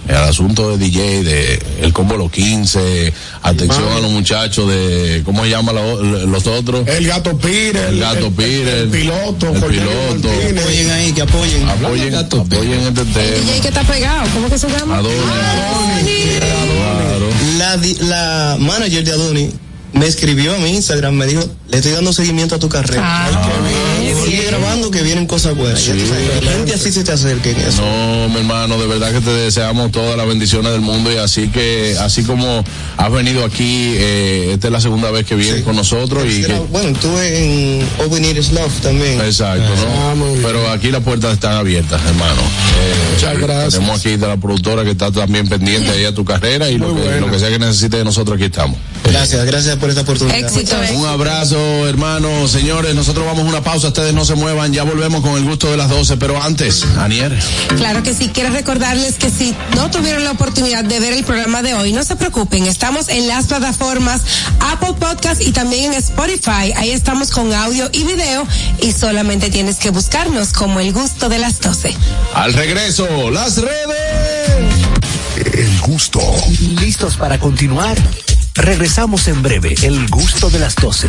El asunto de DJ, de el combo los 15, atención a los muchachos de, ¿cómo se llama la- los otros? El gato Pire. El gato Pire, El piloto. el piloto. Apoyen ahí, que apoyen. Apoyen, apoyen este El tema. DJ que está pegado, ¿cómo que se llama? Adonis. Claro. La, di- la manager de Adoni me escribió a mi Instagram, me dijo, le estoy dando seguimiento a tu carrera. Sigue grabando que vienen cosas buenas. Sabes, la gente así se te acerca en eso. No, mi hermano, de verdad que te deseamos todas las bendiciones del mundo y así que, así como has venido aquí, eh, esta es la segunda vez que vienes con nosotros y Era- que, bueno, estuve en Open Is Love también. Exacto, Ah, ¿no? Pero aquí las puertas están abiertas, hermano. Eh, Muchas gracias. Tenemos aquí de la productora que está también pendiente ahí a tu carrera y lo que, lo que sea que necesites de nosotros, aquí estamos. Gracias, gracias por esta oportunidad. Éxito. Un abrazo, hermanos. Señores, nosotros vamos a una pausa. Ustedes no se muevan. Ya volvemos con el gusto de las 12. Pero antes, Anier. Claro que sí, quiero recordarles que si no tuvieron la oportunidad de ver el programa de hoy, no se preocupen, estamos en las plataformas Apple Podcast y también en Spotify. Ahí estamos con audio y video y solamente tienes que buscarnos como el gusto de las 12. Al regreso, las redes. El gusto. ¿Listos para continuar? Regresamos en breve. El gusto de las 12.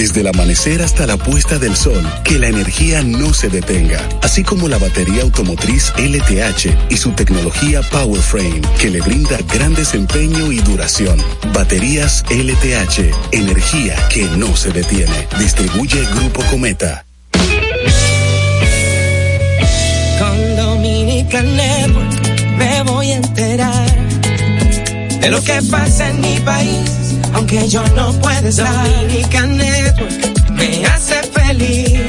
Desde el amanecer hasta la puesta del sol, que la energía no se detenga, así como la batería automotriz LTH y su tecnología PowerFrame, que le brinda gran desempeño y duración. Baterías LTH, energía que no se detiene. Distribuye Grupo Cometa. Con Dominican Network me voy a enterar de lo que pasa en mi país, aunque yo no pueda estar. Dominican Network me hace feliz.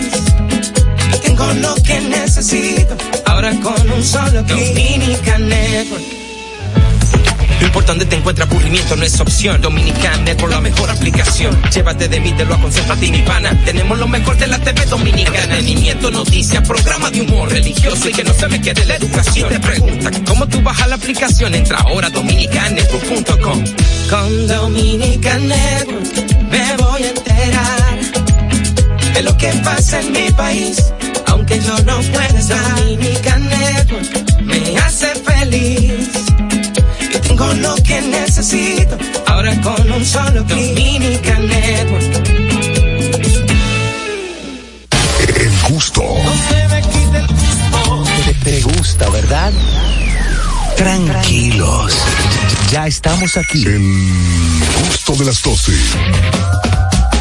Tengo lo que necesito, ahora con un solo clic. Dominican Network. Lo importante te encuentra aburrimiento, no es opción. Dominican por la mejor aplicación. Llévate de mí, te lo aconsejo a ti, mi pana. Tenemos lo mejor de la TV dominicana. Entretenimiento, noticias, programa de humor religioso y que no se me quede la educación. Te pregunta cómo tú bajas la aplicación. Entra ahora a dominicanetwork.com. Con Dominican Network me voy a enterar de lo que pasa en mi país, aunque yo no pueda estar. Dominican Network me hace feliz. Tengo lo que necesito, ahora con un solo Dominica Network. El gusto. No se me quite el gusto. Te, gusta, ¿verdad? Tranquilos, ya estamos aquí. El gusto de las 12.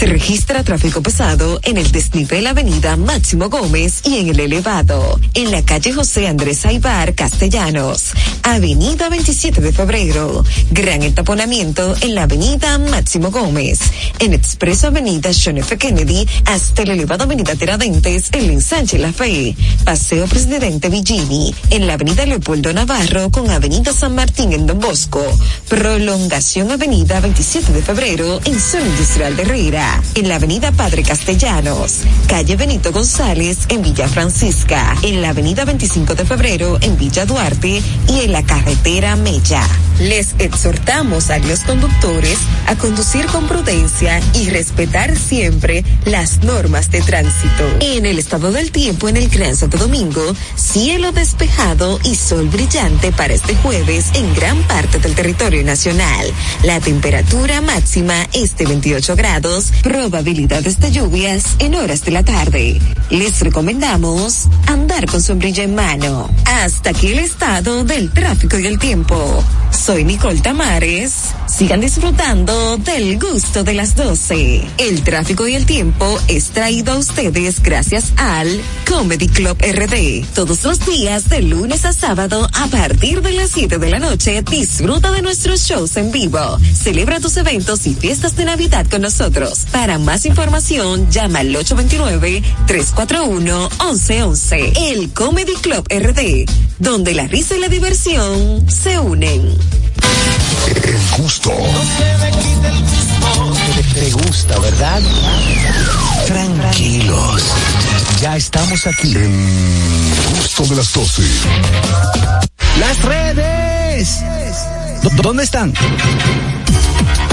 Se registra tráfico pesado en el desnivel Avenida Máximo Gómez y en el elevado, en la calle José Andrés Aibar Castellanos, Avenida 27 de Febrero, gran entaponamiento en la Avenida Máximo Gómez, en Expreso Avenida John F. Kennedy hasta el elevado Avenida Tiradentes en ensanche La Fe, Paseo Presidente Villini, en la Avenida Leopoldo Navarro con Avenida San Martín en Don Bosco, prolongación Avenida 27 de Febrero en Zona Industrial de Herrera, en la Avenida Padre Castellanos, calle Benito González en Villa Francisca, en la Avenida 25 de Febrero en Villa Duarte y en la carretera Mella. Les exhortamos a los conductores a conducir con prudencia y respetar siempre las normas de tránsito. En el estado del tiempo en el Gran Santo Domingo, cielo despejado y sol brillante para este jueves en gran parte del territorio nacional. La temperatura máxima es de 28 grados, probabilidades de lluvias en horas de la tarde. Les recomendamos andar con sombrilla en mano. Hasta aquí el estado del tráfico y el tiempo. Soy Nicole Tamares. Sigan disfrutando del gusto de las 12. El tráfico y el tiempo es traído a ustedes gracias al Comedy Club RD. Todos los días de lunes a sábado a partir de las 7 de la noche disfruta de nuestros shows en vivo. Celebra tus eventos y fiestas de Navidad con nosotros. Para más información llama al 829-341-1111. El Comedy Club RD, donde la risa y la diversión se unen. El gusto. Te, te gusta, ¿verdad? Tranquilos. Ya estamos aquí. El gusto de las 12. Las redes. ¿Dó- ¿Dónde están?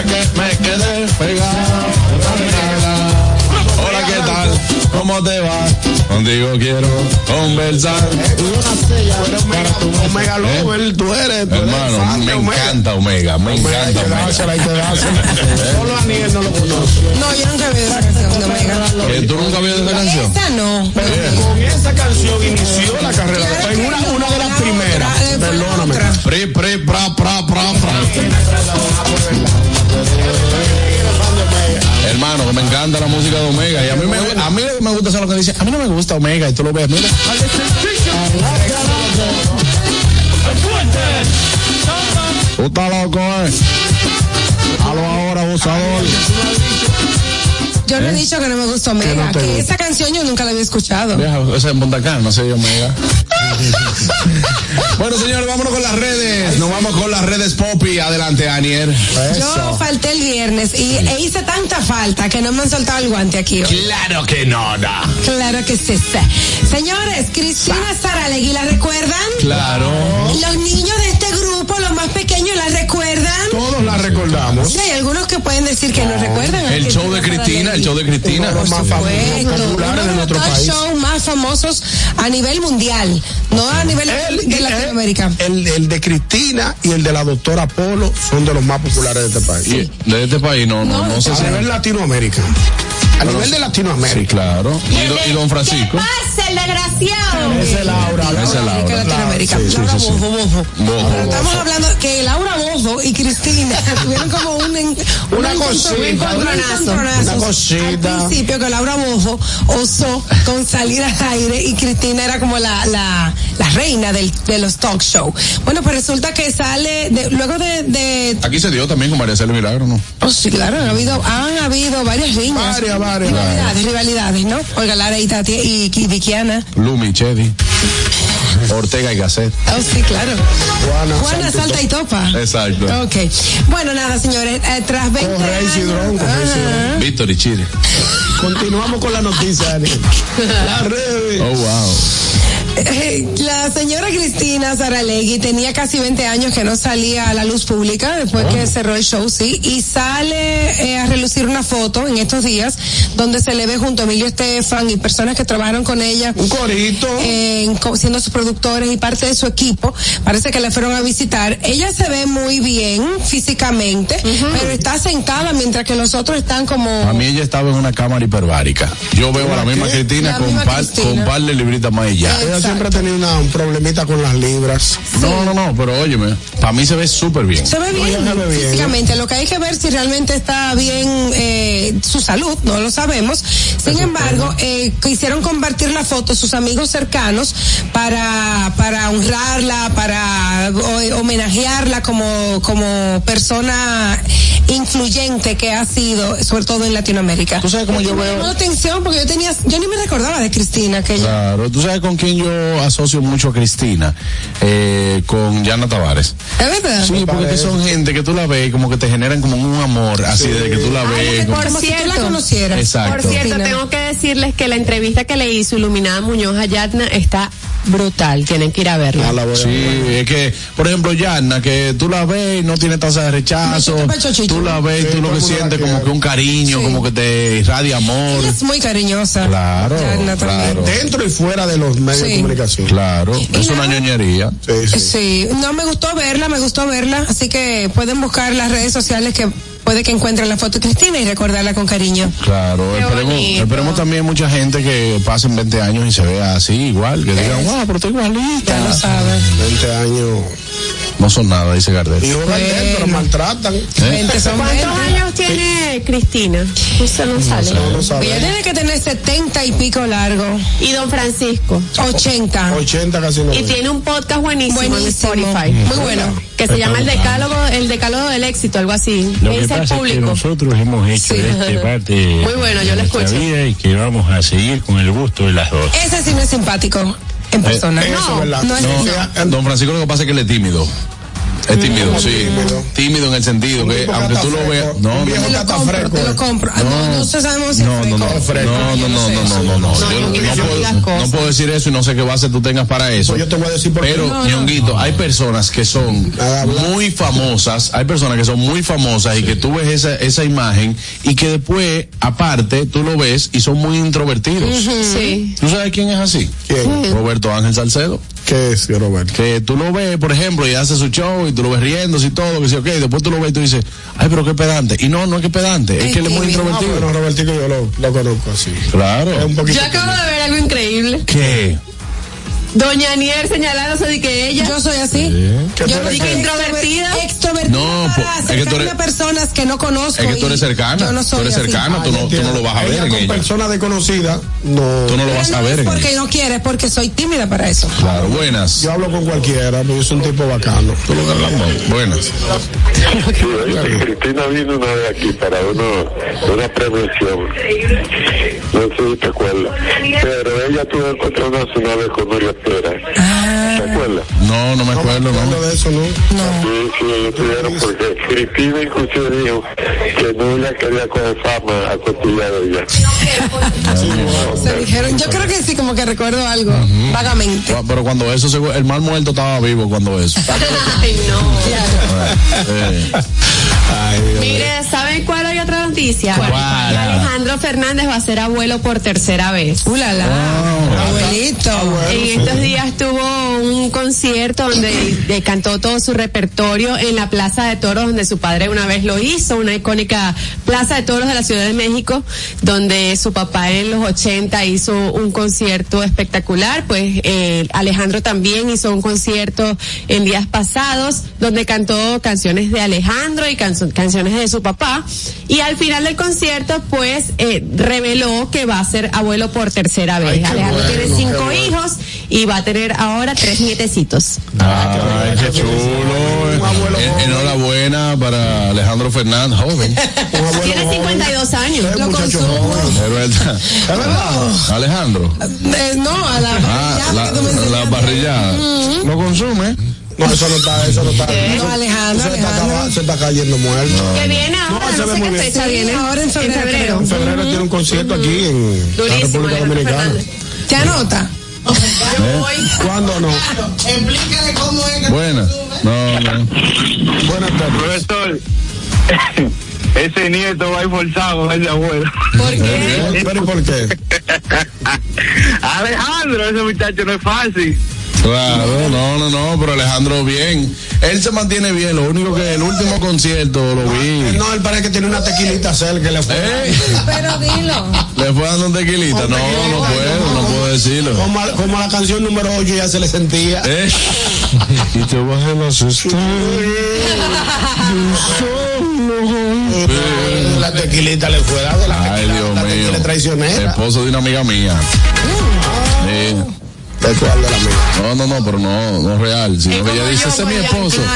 Pegado, me quedé pegado, ¿qué tal? ¿Cómo te va? Contigo quiero conversar. Omega Lover, tú eres. tú eres Hermano, fan me Omega. encanta Omega, me Omega, encanta Omega. dársela. Solo Aniel no lo conoce. No, yo nunca vi esa canción de Omega. ¿Que ¿Tú nunca habías esa canción? Esa no. Pero con esa canción inició la carrera. En una, una de las primeras. Perdóname. Pri, pri, pra, pra, pra, pra. Hermano, que me encanta la música de Omega. Y a mí me, a mí me gusta hacer lo que dice. A mí no me gusta Omega. Y tú lo ves, mira. Tú estás loco, eh. Halo ahora, abusador. Yo no he ¿Eh? dicho que no me gusta Omega, que, no gusta. esa canción yo nunca la había escuchado. Vieja, ese es Punta Cana, no sé Omega. *laughs* bueno, señores, vámonos con las redes. Nos vamos con las redes Poppy. Adelante, Anier. Yo falté el viernes y e hice tanta falta que no me han soltado el guante aquí. hoy. Claro que no, da. Claro que sí. sí. Señores, Cristina Saralegui, ¿la recuerdan? Claro. Los niños de este grupo, los más pequeños, ¿la recuerdan? Recordamos. Sí, hay algunos que pueden decir que no, recuerdan. a El show de Cristina el show de Cristina. Uno de los más famosos, de Uno de nuestro los país. shows más famosos a nivel mundial, no a nivel El, de Latinoamérica. el, el de Cristina y el de la doctora Polo son de los más populares de este país. Y de este país, no, no, no, sé a si. nivel Latinoamérica. A nivel de Latinoamérica. Sí, claro. Y, do- y don Francisco. Pase el desgraciado. Ese es Laura. Ese es Laura. Que Latinoamérica. Sí, sí, Laura sí. Bozo, Bozo. Bozo, Pero estamos hablando que Laura Bozo y Cristina *laughs* tuvieron como un, en- Una un cosita, un encontronazo. una cosita. Al principio que Laura Bozo osó con salir al aire y Cristina era como la, la, la reina del, de los talk show. Bueno, pues resulta que sale, de- luego de, de Aquí se dio también con María Celia Milagro, ¿no? Oh, sí, claro, han habido, han habido varias riñas. Varias, varias. Rivalidades, rivalidades, ¿no? Olga Lara y Tati y, y Vickiana. Lumi, Chedi, Ortega y Gasset. Oh, sí, claro. Juana, Juana Salta y salta y topa. Exacto. Ok. Bueno, nada, señores, eh, tras 20 Corre, años. Corre, Ajá. Víctor y Chile. Continuamos con la noticia, Daniel. *laughs* Las redes. Oh, wow. Eh, La señora Cristina Saralegui tenía casi 20 años que no salía a la luz pública después que cerró el show, sí, y sale eh, a relucir una foto en estos días donde se le ve junto a Emilio Estefan y personas que trabajaron con ella. Un corito. co- siendo sus productores y parte de su equipo. Parece que la fueron a visitar. Ella se ve muy bien físicamente, pero está sentada mientras que los otros están como... A mí ella estaba en una cámara hiperbárica. Yo veo a la misma Cristina La con misma par, Cristina. con par de libritas más ya. Siempre ha tenido una- un problemita con las libras. No, no, no, pero óyeme, para mí se ve súper bien. Se ve bien, ella se ve bien, físicamente. Lo que hay que ver si realmente está bien eh, su salud, no lo sabemos. Sin embargo, eh, quisieron compartir la foto sus amigos cercanos para para honrarla, para o- homenajearla como como persona influyente que ha sido, sobre todo en Latinoamérica. Tú sabes cómo yo Me veo- llamó la atención porque yo tenía, yo ni me recordaba de Cristina que. Claro, tú sabes con quién yo asocio mucho a Cristina, eh, con Yana Tavares. ¿Es verdad? Sí, porque que son gente que tú la ves y como que te generan como un amor, así desde que tú la ves. como- Como si tú la cierto. conocieras. Exacto. Por cierto, Cristina. tengo que decirles que la entrevista que le hizo Iluminada Muñoz a Yatna está brutal. Tienen que ir a verla. Ah, la voy a Sí, es que, por ejemplo, Yana, que tú la ves y no tiene tasa de rechazo, tú la ves y Sí, tú lo que sientes quiere. como que un cariño, Sí. como que te irradia amor. Ella es muy cariñosa. Claro, también. claro. Dentro y fuera de los medios Sí. Comunicación. Claro, es una ñoñería. Sí, sí. Sí, no me gustó verla, me gustó verla, así que pueden buscar las redes sociales que puede que encuentren la foto de Cristina y recordarla con cariño. Claro, esperemos, esperemos también mucha gente que pasen 20 años y se vea así, igual, que digan, wow, pero estoy igualita. Ya lo sabes. 20 años. No son nada, dice Gardel. Y Gardel, pero maltratan. ¿Eh? 20 son ¿Cuántos 20. años tiene Cristina? Usted no sale. No, no Ella tiene que tener 70 y pico largo. Y don Francisco. 80. 80 casi no. Y tiene un podcast buenísimo, en Buenísimo. Spotify. Muy bueno. Que se llama el decálogo, el decálogo del éxito, algo así. Lo ¿Qué que pasa es que nosotros hemos hecho Sí. este parte *laughs* Muy bueno, yo de lo nuestra escucho. vida y que vamos a seguir con el gusto de las dos. Ese sí no es simpático en persona. Eso no, no es No, no. don Francisco lo que pasa es que él es tímido. Es tímido, sí. tímido. Tímido en el sentido que, aunque tú lo veas. No, Un no, lo Está compro, te lo eh. compro. Ah, No, no, sabemos si No, no, no, no, no, no, no, no, no, no. No, no no puedo, no decir eso y no sé qué base tú tengas para eso. Pues yo te voy a decir por qué. Pero, No, no. ñonguito, hay personas que son habla. muy famosas, hay personas que son muy famosas y que tú ves esa, esa imagen y que después, aparte, tú lo ves y son muy introvertidos. Sí. ¿Tú sabes quién es así? ¿Quién? Roberto Ángel Salcedo. ¿Qué es, Roberto? Que tú lo ves, por ejemplo, y hace su show y tú lo ves riéndose y todo, que sí, ok, después tú lo ves y tú dices, ay, pero qué pedante. Y no, no es que pedante, es Ay, que él es muy introvertido. bueno, Robertico yo lo, lo conozco así. Es Claro. un poquito. Yo acabo de ver algo increíble. ¿Qué? Doña Anier señalándose de que ella. Yo soy así. ¿Qué Yo no soy Introvertida. Extrovertida No, para es que tú eres- a personas que no conozco. Es que tú eres cercana. Yo no soy tú eres así. cercana, tú, no, tú no lo vas a ver Ella en con ella. personas desconocidas, no. Tú no lo Pero vas a no ver es en porque ella. no quiere, es porque soy tímida para eso. Claro, buenas. Yo hablo con cualquiera, porque yo soy un tipo bacano. Tú lo hablamos. Buenas. Sí, oye, Cristina vino una vez aquí para uno, una prevención. No sé si te acuerdas. Pero ella tuvo que encontrarse una vez con Nuria good. ¿Te acuerdas? No, no me acuerdo, No no. de eso, ¿no? Sí, sí, ellos tuvieron porque Cristina inclusive dijo que Nuria quería coger fama a costilla de ella. Se dijeron, yo creo que sí, como que recuerdo algo, vagamente. Cu- Pero cuando eso, se- el mal muerto estaba vivo cuando eso. *laughs* Ay, no. Eh, Ay. Mire, ¿saben cuál hay otra noticia? ¿Cuál? Alejandro Fernández va a ser abuelo por tercera vez. ¡Ulala! Abuelito. En estos días tuvo un concierto donde cantó todo su repertorio en la Plaza de Toros, donde su padre una vez lo hizo, una icónica Plaza de Toros de la Ciudad de México, donde su papá en los 80 hizo un concierto espectacular. Pues eh, Alejandro también hizo un concierto en días pasados, donde cantó canciones de Alejandro y canso- canciones de su papá. Y al final del concierto, pues eh, reveló que va a ser abuelo por tercera vez. Alejandro bueno, tiene cinco bueno. hijos y va a tener ahora tres nietecitos. Ay, qué chulo. En- Enhorabuena para Alejandro Fernández, joven. *laughs* Tiene 52 años. Lo consumo. Es verdad. Alejandro. Eh, no, a la Ah, la, parrillada. ¿Lo consume? No, eso no está, eso no está. No, Alejandro, Eso está se está cayendo muerto. Que viene ahora, se no, ve sé qué bien. fecha Sí, viene. ahora en febrero. En febrero tiene un concierto aquí en la República Dominicana. Fernández. ¿Te anota? ¿Cuándo no? Explícale cómo es Buena. No, no. Buenas tardes. Profesor, *laughs* ese nieto va a ir forzado, ese abuelo. ¿Por qué? ¿Pero y por qué? *laughs* Alejandro, ese muchacho no es fácil. Claro, no, no, no, pero Alejandro bien. Él se mantiene bien, lo único que el último concierto lo vi. No, él parece que tiene una tequilita cerca que le fue. ¿Eh? Pero dilo. ¿Le fue dando un tequilita? No, no puedo, no puedo decirlo. Como, a- como a la canción número 8 ya se le sentía. ¿Eh? *laughs* Y te bajé las La tequilita le fue dado. La Ay, Dios la mío. Esposo de una amiga mía. Sí. ¿De cuál de la mía? No, no, no, pero no, no es real. Sino que ella dice, ese es mi esposo. *laughs*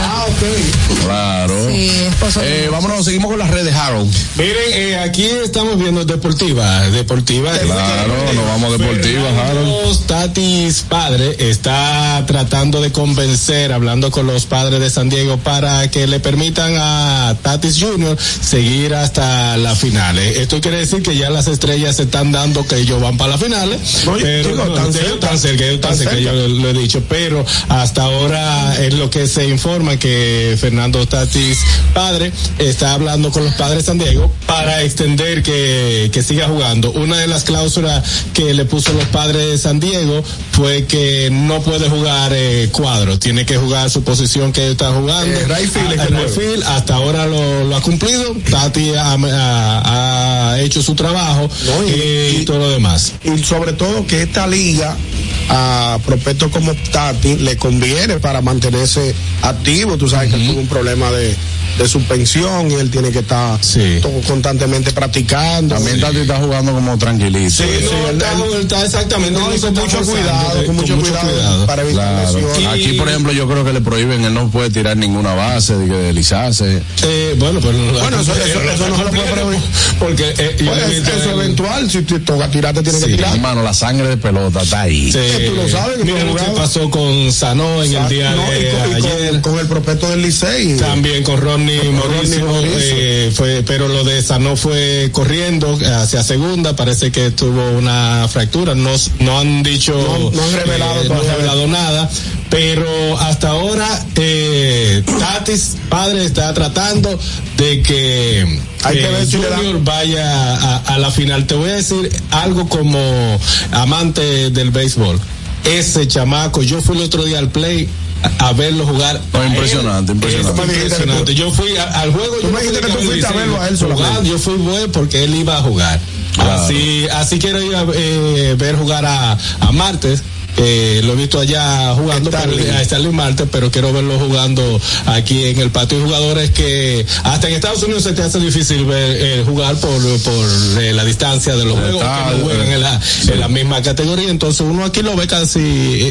Ah, ok. Claro. Sí, esposo. Eh, vámonos, seguimos con las redes, Harold. Miren, eh, aquí estamos viendo Deportiva. Deportiva. Claro, nos vamos a Deportiva, Harold. Tatis padre está tratando de convencer, hablando con los padres de San Diego, para que le permitan a Tatis Jr. seguir hasta las finales. Esto quiere decir que ya las estrellas se están dando que ellos van para las finales. No, pero chico, no, tan tan cerca, ellos tan Tan cerca, cerca. yo lo he dicho, pero hasta ahora es lo que se informa que Fernando Tatis padre está hablando con los padres de San Diego para extender que, que siga jugando. Una de las cláusulas que le puso los padres de San Diego fue que no puede jugar eh, cuadro, tiene que jugar su posición que está jugando. Eh, right field es Ah, que right field, hasta ahora lo, lo ha cumplido, Tati ha, ha- ha hecho su trabajo No, y- eh, y, y- todo lo demás. y sobre todo que esta liga a prospectos como Tati le conviene para mantenerse activo. Tú sabes que tuvo un problema de, de suspensión y él tiene que estar Sí. constantemente practicando. También Tati está jugando como tranquilito. Sí, sí, No, él- está- él- está exactamente. No, y con mucho cuidado, con mucho cuidado, para evitar Claro. lesiones. Aquí, por ejemplo, yo creo que le prohíben, él no puede tirar ninguna base, de deslizarse. Eh, bueno, pero Bueno, eso- eso- eso no se lo puede prohibir. Porque eh, Pues, es eventual, si te toca tirarte, tienes que Sí, tirar. Hermano, la sangre de pelota está ahí. Sí. tú lo sabes, Mira lo que pasó con Sanó en el día y de y ayer. con el prospecto del Licey. También con Ronnie Mauricio, eh, fue, pero lo de Sanó fue corriendo hacia segunda, parece que tuvo una fractura, no, no han dicho, No- no han revelado eh, no han todavía. revelado nada, pero hasta ahora eh, Tatis, padre, está tratando de que, Hay que eh, ver si le da- Junior vaya a, a la final. Te voy a decir algo como amante del béisbol. Ese chamaco, yo fui el otro día al play a, a verlo jugar. No, impresionante, impresionante. Es impresionante. Yo fui a- al juego. Tú yo no que fuiste a verlo a él. Jugar, Yo fui bueno porque él iba a jugar. Claro. Así, así quiero ir a eh, ver jugar a, a Martes. Eh, lo he visto allá jugando Starling. pero- a Starling Marte, pero quiero verlo jugando aquí en el patio. Hay jugadores que hasta en Estados Unidos se te hace difícil ver eh, jugar por, por eh, la distancia de los El juegos que estadio, no juegan en la, sí. en la misma categoría. Entonces uno aquí lo ve casi,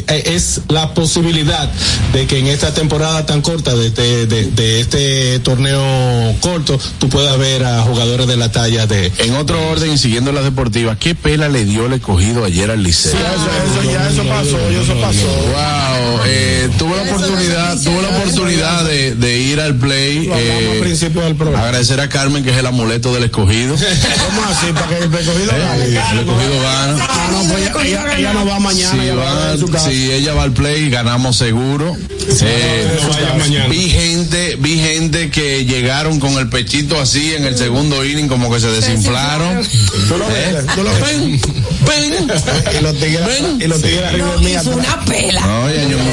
eh, es la posibilidad de que en esta temporada tan corta de este, de, de este torneo corto, tú puedas ver a jugadores de la talla de... En otro orden y siguiendo las deportivas, ¿qué pela le dio el escogido ayer al Liceo? Sí, eso, eso ya eso pasó, eso pasó. Wow, eh, tuve la oportunidad, tuve la oportunidad de, de ir al play. Eh, al principio del programa. agradecer a Carmen, que es el amuleto del escogido. *laughs* ¿Cómo así? Para que el escogido gane. el escogido gana. Ah, no, pues ella, ella- ella no va mañana. Si, ella va va- su casa. si ella va al play, ganamos seguro. Eh, no vi gente, vi gente que llegaron con el pechito así en el segundo inning, como que se desinflaron. Tú lo ves, tú lo ven, ven. Y los tigres, y los tigres arriba de mí. Y fue una pela. No, ya yo no-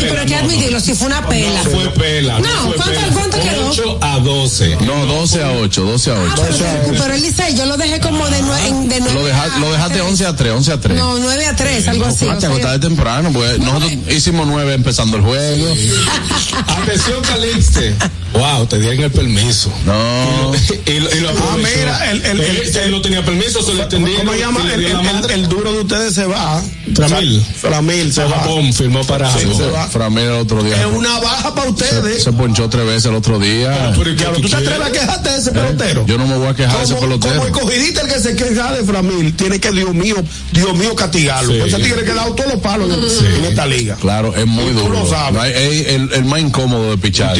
pero hay que admitirlo, si fue una pela. No fue pela. No, fue ¿cuánto- pela. cuánto quedó? 8 a 12. No, 12 a 8, 12 a 8. Pero el Licey, yo lo dejé como de, nue- en- de lo dejaste 11 a 3, 11 a 3. No, 9 a 3, algo así. Ah, o te acostaste temprano, pues nosotros hicimos 9 empezando el juego. *laughs* Atención, Calixte. Wow, te dieron el permiso. No. Y, lo- y lo Ah, mira, el, el, él, el- no tenía permiso, se lo entendí. ¿Cómo se llama? El, el- el- el duro de ustedes se va. Framil. Framil se va. Japón firmó para Sí, Japón. se va. Framil el otro día. Es una baja para ustedes. Se ponchó tres veces el otro día. ¿Tú te atreves a quejarte de ese pelotero? Yo no me voy a quejar de ese pelotero. como el cogidita el que se queja de Framil, tiene que, Dios mío, Dios mío, castigarlo. Sí. Pues ese tigre que ha dado todos los palos en, en esta liga. Claro, es muy Y tú duro. lo sabes. Es el, el más incómodo de pichar.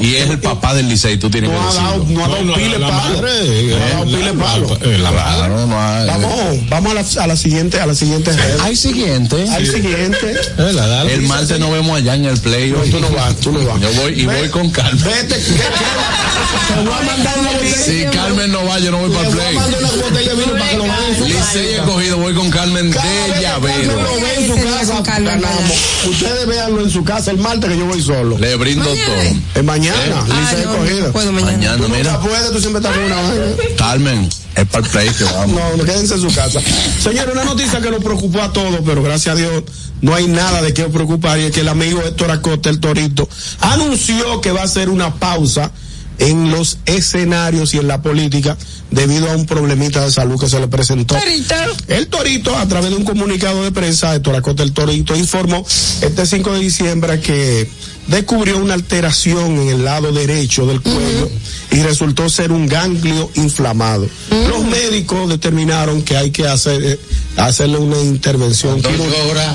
Y es el papá del Licey, tú tienes No que ha dado, no ha dado No, no, pile la palo. madre, No ha eh, dado la- pile palo. eh, la Claro, no hay- Vamos, vamos a la, a la siguiente, a la siguiente red. Hay siguiente. Hay siguiente. Eh, la. El martes nos vemos allá en el play. No, tú no vas, tú no vas. Yo voy y Ve- voy con Carmen. Vete, que- que- te voy a mandar una botella. Si Carmen no va, yo no voy para el play. Licey casa. escogido, voy con Carmen de llavero. Ustedes véanlo en su casa el martes que yo voy solo. Le brindo todo. Es mañana, Eh. Puedo mañana. Mañana, Tú mira. puedes, tú siempre estás con una vaina. Carmen, es para el play que vamos. No, no quédense en su casa. Señor, una noticia que nos preocupó a todos, pero gracias a Dios no hay nada de qué preocupar y es que el amigo Héctor Acosta, el Torito, anunció que va a hacer una pausa en los escenarios y en la política debido a un problemita de salud que se le presentó. El Torito, a través de un comunicado de prensa, Héctor Acosta, el Torito, informó este 5 de diciembre que descubrió una alteración en el lado derecho del cuello y resultó ser un ganglio inflamado. Los médicos determinaron que hay que hacer, eh, hacerle una intervención quirúrgica.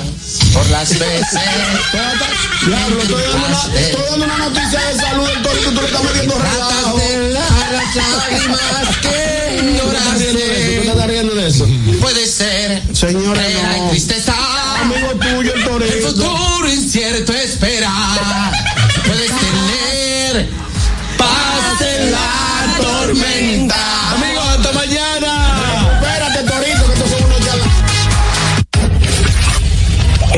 por las veces. *laughs* Diablo, estoy dando, una, estoy dando una noticia de salud del Torito, tú le estás metiendo relajo. las lágrimas que *laughs* ¿Tú estás riendo de eso? ¿Tú te estás riendo de eso? Puede ser. Señores, no.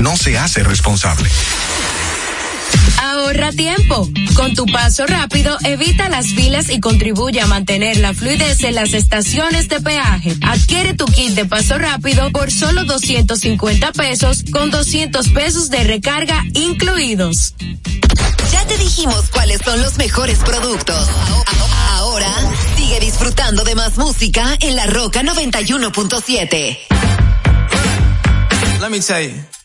no se hace responsable. Ahorra tiempo. Con tu paso rápido, evita las filas y contribuye a mantener la fluidez en las estaciones de peaje. Adquiere tu kit de paso rápido por solo 250 pesos con 200 pesos de recarga incluidos. Ya te dijimos cuáles son los mejores productos. Ahora sigue disfrutando de más música en La Roca 91.7. Let me tell you.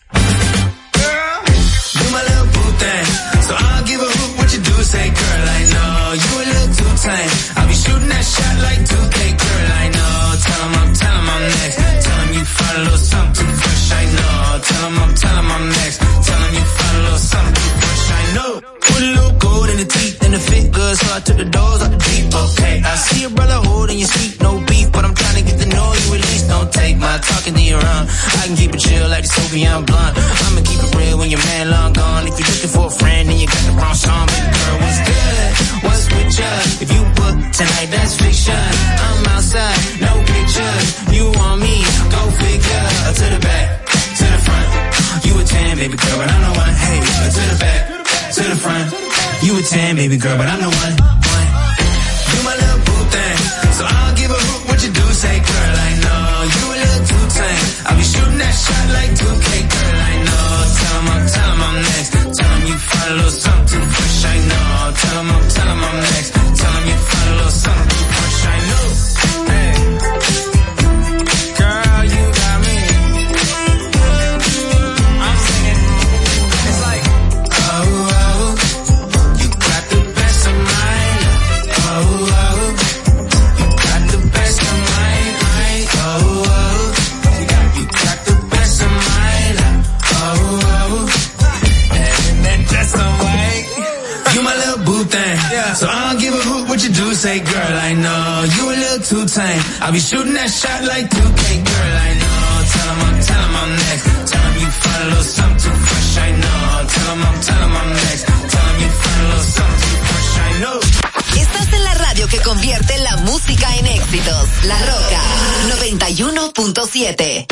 Little. I'll be shooting that shot like 2K, girl, I know. Tell 'em I'm, tell 'em I'm next. Tell 'em you find a little something too fresh, I know. Tell 'em I'm, tell 'em I'm next. Tell 'em you find a little something too fresh, I know. Put a little in the teeth and the fit good, so I took the doors out the deep, okay. I see your brother holding your seat, no beef, but I'm trying to get to know you at least. Don't take my talking to your own. I can keep it chill like the Soviet blunt. I'ma keep it real when your man long gone. If you're looking for a friend and you got the wrong song, baby girl, what's good? What's with ya? If you book tonight, that's fiction. I'm outside, no pictures. You want me? Go figure. To the back, to the front. You a 10, baby girl, but I'm the one. Hey, to the back, to the front. You a 10, baby girl, but I'm the one. one. You my little boo thing. So I'll give a hoot what you do say, girl. I know you a little too tame. I'll be shooting that shot like 2K, girl. I know. Tell I'm, tell him I'm next. Tell you find a little something fresh. I know. Tell I'm, tell him I'm next. say, girl, I know you a little too. I'll be shooting that shot like 2K, girl, I know. Estás en la radio que convierte la música en éxitos. La Roca 91.7.